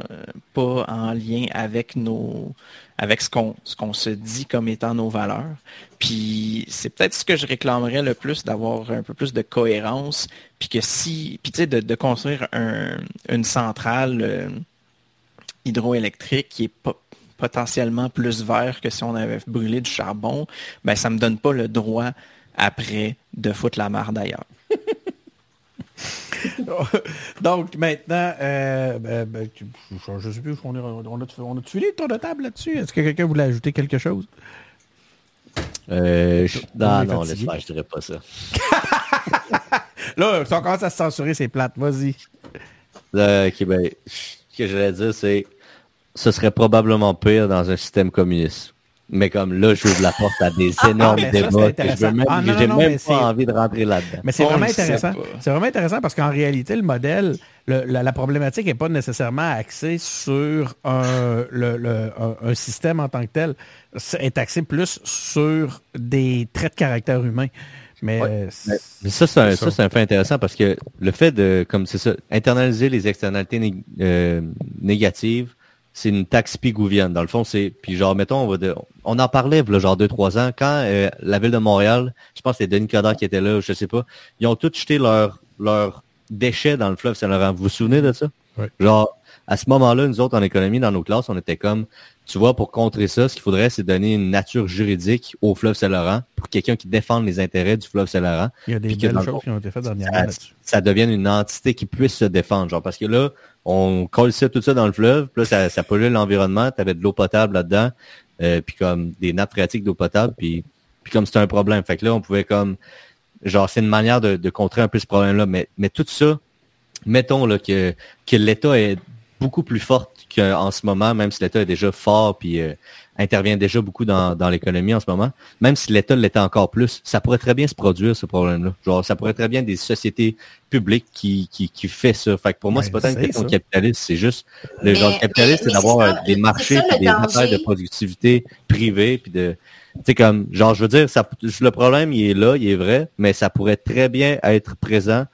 pas en lien avec nos avec ce qu'on qu'on se dit comme étant nos valeurs. Puis c'est peut-être ce que je réclamerais le plus d'avoir un peu plus de cohérence, puis que si puis tu sais de, construire un- une centrale euh, hydroélectrique qui est pas potentiellement plus vert que si on avait brûlé du charbon, ben ça me donne pas le droit après de foutre la marde d'ailleurs. Donc, maintenant, euh, ben, ben, je ne sais plus, on, est, on, a, on a tué le tour de table là-dessus? Est-ce que quelqu'un voulait ajouter quelque chose? Euh, je- On Non, non, laisse faire, je dirais pas ça. Là, si on commence à se censurer, c'est plate. Vas-y. Euh, ok, ben, ce que j'allais dire, c'est ce serait probablement pire dans un système communiste. Mais comme là, j'ouvre la porte à des Ah, énormes débats que je veux même, Ah, non, j'ai non, non, même mais pas envie de rentrer là-dedans. Mais c'est vraiment intéressant. C'est vraiment intéressant parce qu'en réalité, le modèle, le- la, la problématique n'est pas nécessairement axée sur un, le- le- un- un système en tant que tel. C'est est axé plus sur des traits de caractère humain. Mais, Ouais, c'est- Mais, mais ça, c'est un, C'est ça, ça. c'est un fait intéressant parce que le fait de, comme c'est ça, internaliser les externalités nég- euh, négatives, c'est une taxe pigouvienne. Dans le fond, c'est, puis genre, mettons, on va de, on en parlait, là, genre deux, trois ans, quand euh, la ville de Montréal, je pense que c'est Denis Coderre qui était là, je sais pas, ils ont tous jeté leurs leurs déchets dans le fleuve Saint-Laurent. Vous vous souvenez de ça? Oui. Genre, à ce moment-là, nous autres, en économie, dans nos classes, on était comme, tu vois, pour contrer ça, ce qu'il faudrait, c'est donner une nature juridique au fleuve Saint-Laurent pour quelqu'un qui défende les intérêts du fleuve Saint-Laurent il y a des belles le choses qui ont été faites dernièrement ça, ça devienne une entité qui puisse se défendre. Genre, parce que là, on colle ça, tout ça dans le fleuve, puis là, ça, ça pollue l'environnement, tu avais de l'eau potable là-dedans, euh, puis comme des nappes phréatiques d'eau potable, puis, puis comme c'était un problème. Fait que là, on pouvait comme genre c'est une manière de, de contrer un peu ce problème-là. Mais, mais tout ça, mettons là, que, que l'État est beaucoup plus fort qu'en ce moment, même si l'État est déjà fort puis euh, intervient déjà beaucoup dans, dans l'économie en ce moment, même si l'État l'était encore plus, ça pourrait très bien se produire ce problème-là. Genre, ça pourrait très bien des sociétés publiques qui, qui, qui fait ça. Fait que pour moi, Ben, c'est pas tant une question capitaliste, c'est juste le Mais- genre capitaliste, c'est d'avoir euh, des marchés ça, des affaires de productivité privée puis de tu sais comme genre je veux dire ça le problème il est là il est vrai mais ça pourrait très bien être présent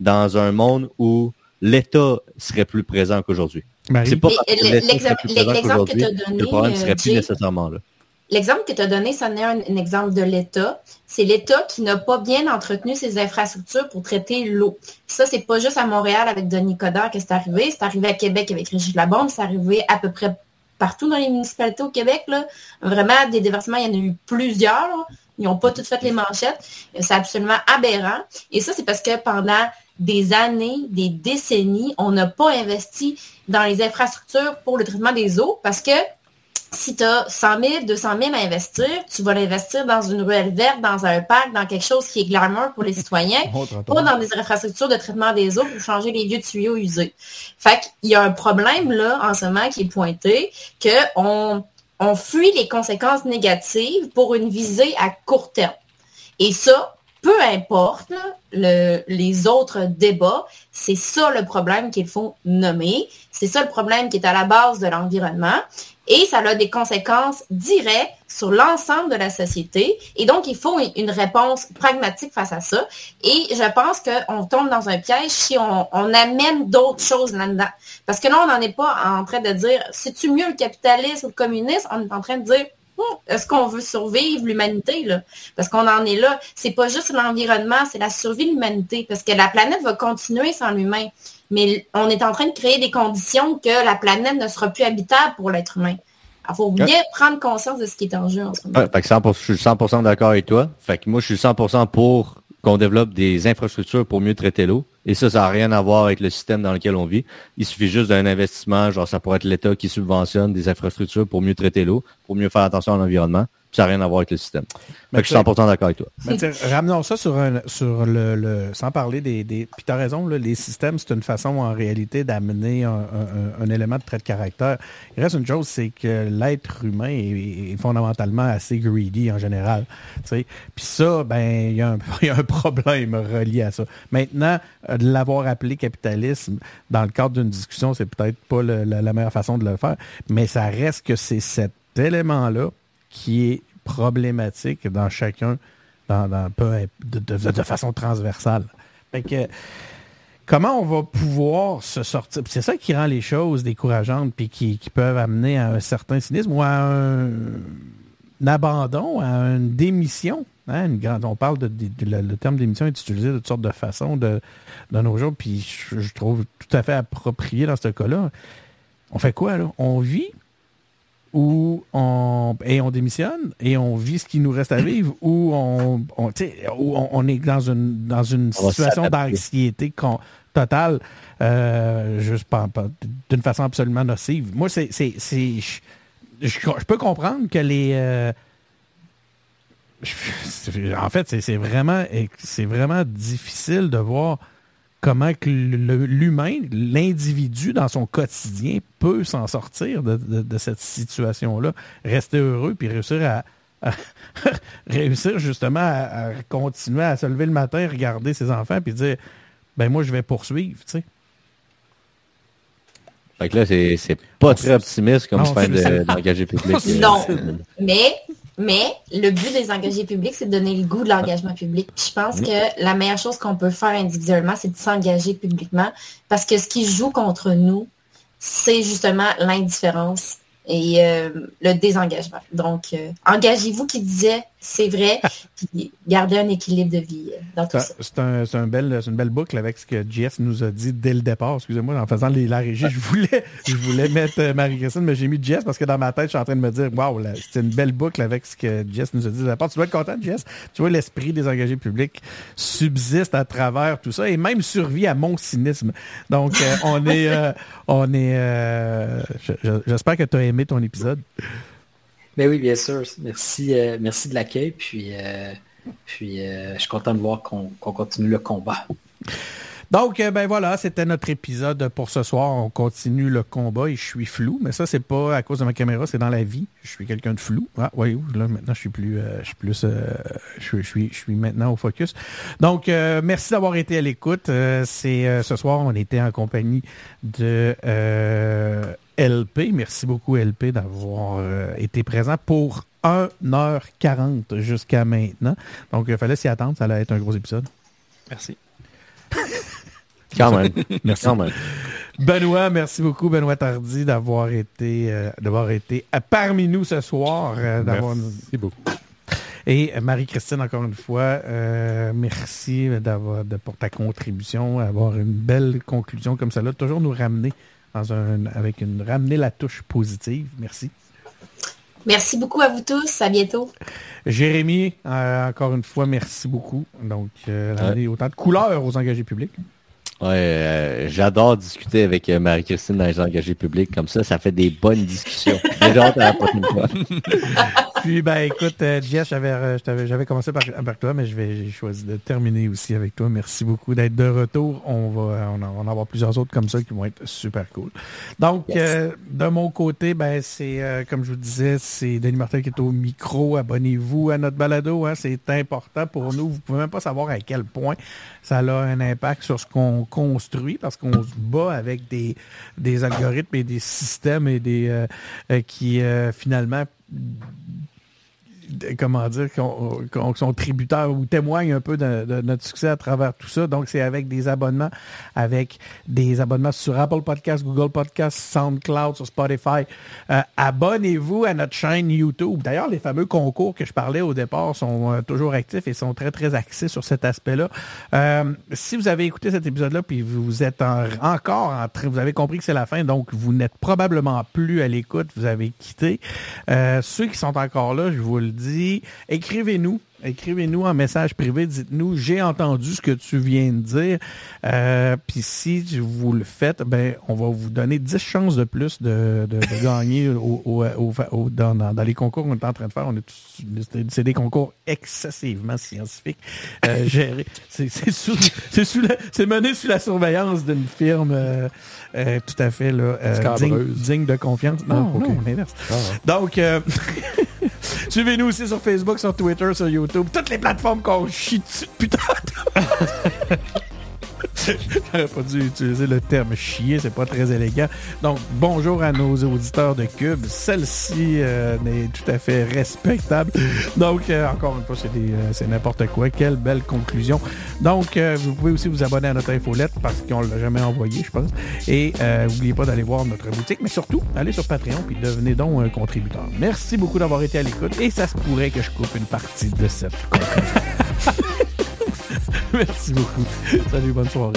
dans un monde où l'État serait plus présent qu'aujourd'hui? C'est pas l'exemple- que t'as que donné, le problème euh, serait plus Jay, nécessairement là L'exemple que tu as donné, ça n'est un, un exemple de l'État. C'est l'État qui n'a pas bien entretenu ses infrastructures pour traiter l'eau. Ça, c'est pas juste à Montréal avec Denis Coderre que c'est arrivé. C'est arrivé à Québec avec Régis Labombe. C'est arrivé à peu près partout dans les municipalités au Québec. Là. Vraiment, des déversements, il y en a eu plusieurs. là. Ils n'ont pas toutes fait les manchettes. C'est absolument aberrant. Et ça, c'est parce que pendant des années, des décennies, on n'a pas investi dans les infrastructures pour le traitement des eaux parce que si tu as 100 000, 200 000 à investir, tu vas l'investir dans une ruelle verte, dans un parc, dans quelque chose qui est glamour pour les citoyens, pas dans des infrastructures de traitement des eaux pour changer les vieux tuyaux usés. Fait qu'il y a un problème là en ce moment qui est pointé, qu'on on fuit les conséquences négatives pour une visée à court terme. Et ça, peu importe les autres débats, c'est ça le problème qu'il faut nommer. C'est ça le problème qui est à la base de l'environnement. Et ça a des conséquences directes sur l'ensemble de la société. Et donc, il faut une- réponse pragmatique face à ça. Et je pense qu'on tombe dans un piège si on, on amène d'autres choses là-dedans. Parce que là, on n'en est pas en train de dire, c'est-tu mieux le capitalisme ou le communisme? On est en train de dire, est-ce qu'on veut survivre l'humanité, là? Parce qu'on en est là. C'est pas juste l'environnement, c'est la survie de l'humanité. Parce que la planète va continuer sans l'humain. Mais on est en train de créer des conditions que la planète ne sera plus habitable pour l'être humain. Il faut bien prendre conscience de ce qui est en jeu en ce moment. Ouais, fait que 100%, je suis 100% d'accord avec toi. Fait que moi, je suis 100% pour qu'on développe des infrastructures pour mieux traiter l'eau. Et ça, ça n'a rien à voir avec le système dans lequel on vit. Il suffit juste d'un investissement, genre ça pourrait être l'État qui subventionne des infrastructures pour mieux traiter l'eau, pour mieux faire attention à l'environnement. Ça n'a rien à voir avec le système. Mais Fait que je suis 100% d'accord avec toi. Mais ramenons ça sur, un, sur le, le- Sans parler des. des puis tu as raison, là, les systèmes, c'est une façon en réalité d'amener un, un- un élément de trait de caractère. Il reste une chose, c'est que l'être humain est, est fondamentalement assez greedy en général. tu sais. Puis ça, ben, il y, a un- il y a un problème relié à ça. Maintenant, euh, de l'avoir appelé capitalisme dans le cadre d'une discussion, c'est peut-être pas le- la, la meilleure façon de le faire, mais ça reste que c'est cet élément-là qui est problématique dans chacun, dans, peu- de, de- façon transversale. Comment on va pouvoir se sortir? C'est ça qui rend les choses décourageantes puis qui, qui peuvent amener à un certain cynisme ou à un, abandon, à une démission. hein, on parle de, le, terme démission est utilisé de toutes sortes de façons de, de nos jours, puis je, je trouve tout à fait approprié dans ce cas-là. On fait quoi là? On vit ou on et on démissionne et on vit ce qui nous reste à vivre ou on, on, où on, on est dans une dans une situation d'anxiété totale euh, juste pas- pas- d'une façon absolument nocive. Moi c'est c'est c'est je, je- peux comprendre que les euh, en fait c'est c'est vraiment c'est vraiment difficile de voir comment l'humain, l'individu dans son quotidien peut s'en sortir de, de- de cette situation-là, rester heureux puis réussir à, à- réussir justement à, à continuer à se lever le matin, regarder ses enfants puis dire ben moi je vais poursuivre, tu sais. Fait que là, c'est pas très optimiste comme Non, fin de- d'engager public. Non. Euh, Mais, mais le but des engagés publics, c'est de donner le goût de l'engagement public. Je pense que la meilleure chose qu'on peut faire individuellement, c'est de s'engager publiquement. Parce que ce qui joue contre nous, c'est justement l'indifférence et euh, le désengagement. Donc, euh, engagez-vous qui disait, c'est vrai, puis gardez un équilibre de vie euh, dans tout ça. C'est un- bel- une belle boucle avec ce que JS nous a dit dès le départ. Excusez-moi, en faisant les- la régie, je voulais, je voulais mettre euh, Marie-Christine, mais j'ai mis JS parce que dans ma tête, je suis en train de me dire, waouh, c'est une belle boucle avec ce que JS nous a dit dès le départ. Tu dois être content, JS. Tu vois, l'esprit des engagés publics subsiste à travers tout ça et même survit à mon cynisme. Donc, euh, on est, euh, on est, euh, je- je- j'espère que tu as aimé ton épisode. Ben oui, bien sûr. Merci, euh, merci de l'accueil. Puis, euh, puis euh, je suis content de voir qu'on continue le combat. Donc, ben voilà, c'était notre épisode pour ce soir. On continue le combat et je suis flou, mais ça, c'est pas à cause de ma caméra, c'est dans la vie. Je suis quelqu'un de flou. Ah, oui, là, maintenant, je suis plus, je suis je, suis- maintenant au focus. Donc, merci d'avoir été à l'écoute. C'est ce soir, on était en compagnie de LP. Merci beaucoup, LP, d'avoir euh, été présent pour 1h40 jusqu'à maintenant. Donc, il fallait s'y attendre. Ça allait être un gros épisode. Merci. Quand même. Merci. Quand même. Benoît, merci beaucoup, Benoît Tardy, d'avoir été, euh, d'avoir été parmi nous ce soir. euh, d'avoir... Merci beaucoup. Et Marie-Christine, encore une fois, euh, merci d'avoir, de, pour ta contribution, avoir une belle conclusion comme ça, là, toujours nous ramener dans un, avec une, ramener la touche positive. Merci. Merci beaucoup à vous tous. À bientôt. Jérémy, euh, encore une fois, merci beaucoup. Donc, euh, ramener autant de couleurs aux engagés publics. Ouais, euh, j'adore discuter avec euh, Marie-Christine dans les engagés publics comme ça. Ça fait des bonnes discussions. Hâte à la prochaine fois. Puis, ben, écoute, euh, Jess, j'avais, euh, j'avais commencé par, par toi, mais je vais, j'ai choisi de terminer aussi avec toi. Merci beaucoup d'être de retour. On va, on, en- on va en avoir plusieurs autres comme ça qui vont être super cool. Donc, Yes. euh, de mon côté, ben, c'est, euh, comme je vous disais, c'est Denis Martel qui est au micro. Abonnez-vous à notre balado. Hein, c'est important pour nous. Vous pouvez même pas savoir à quel point ça a un impact sur ce qu'on construit parce qu'on se bat avec des, algorithmes et des systèmes et des euh, euh, qui euh, finalement comment dire, qu'on sont tributaires ou témoignent un peu de, notre succès à travers tout ça. Donc, c'est avec des abonnements, avec des abonnements sur Apple Podcasts, Google Podcasts, SoundCloud, sur Spotify. Euh, Abonnez-vous à notre chaîne YouTube. D'ailleurs, les fameux concours que je parlais au départ sont euh, toujours actifs et sont très, très axés sur cet aspect-là. Euh, si vous avez écouté cet épisode-là, puis vous êtes en- encore en train, vous avez compris que c'est la fin, donc vous n'êtes probablement plus à l'écoute, vous avez quitté. Ceux qui sont encore là, je vous le dis, écrivez-nous. Écrivez-nous en message privé, dites-nous j'ai entendu ce que tu viens de dire. Euh, Puis si vous le faites, ben on va vous donner 10 chances de plus de, de- de gagner au, au- au- dans, dans- les concours qu'on est en train de faire. On est tous- c'est- des concours excessivement scientifiques euh, gérés. C'est c'est sous- c'est sous la- c'est mené sous la surveillance d'une firme euh, euh, tout à fait là, euh, digne, digne de confiance. Non, Ah, ok. non, l'inverse. Ah, ouais. Donc, euh, suivez-nous aussi sur Facebook, sur Twitter, sur YouTube, toutes les plateformes qu'on chie dessus. Putain! J'aurais pas dû utiliser le terme chier, c'est pas très élégant. Donc, bonjour à nos auditeurs de Cube. Celle-ci euh, n'est tout à fait respectable. Donc, euh, encore une fois, euh, c'est n'importe quoi. Quelle belle conclusion. Donc, euh, vous pouvez aussi vous abonner à notre infolette parce qu'on l'a jamais envoyé, je pense. Et n'oubliez pas d'aller voir notre boutique, mais surtout, allez sur Patreon puis devenez donc un contributeur. Merci beaucoup d'avoir été à l'écoute et ça se pourrait que je coupe une partie de cette conclusion. Merci beaucoup. Salut, bonne soirée.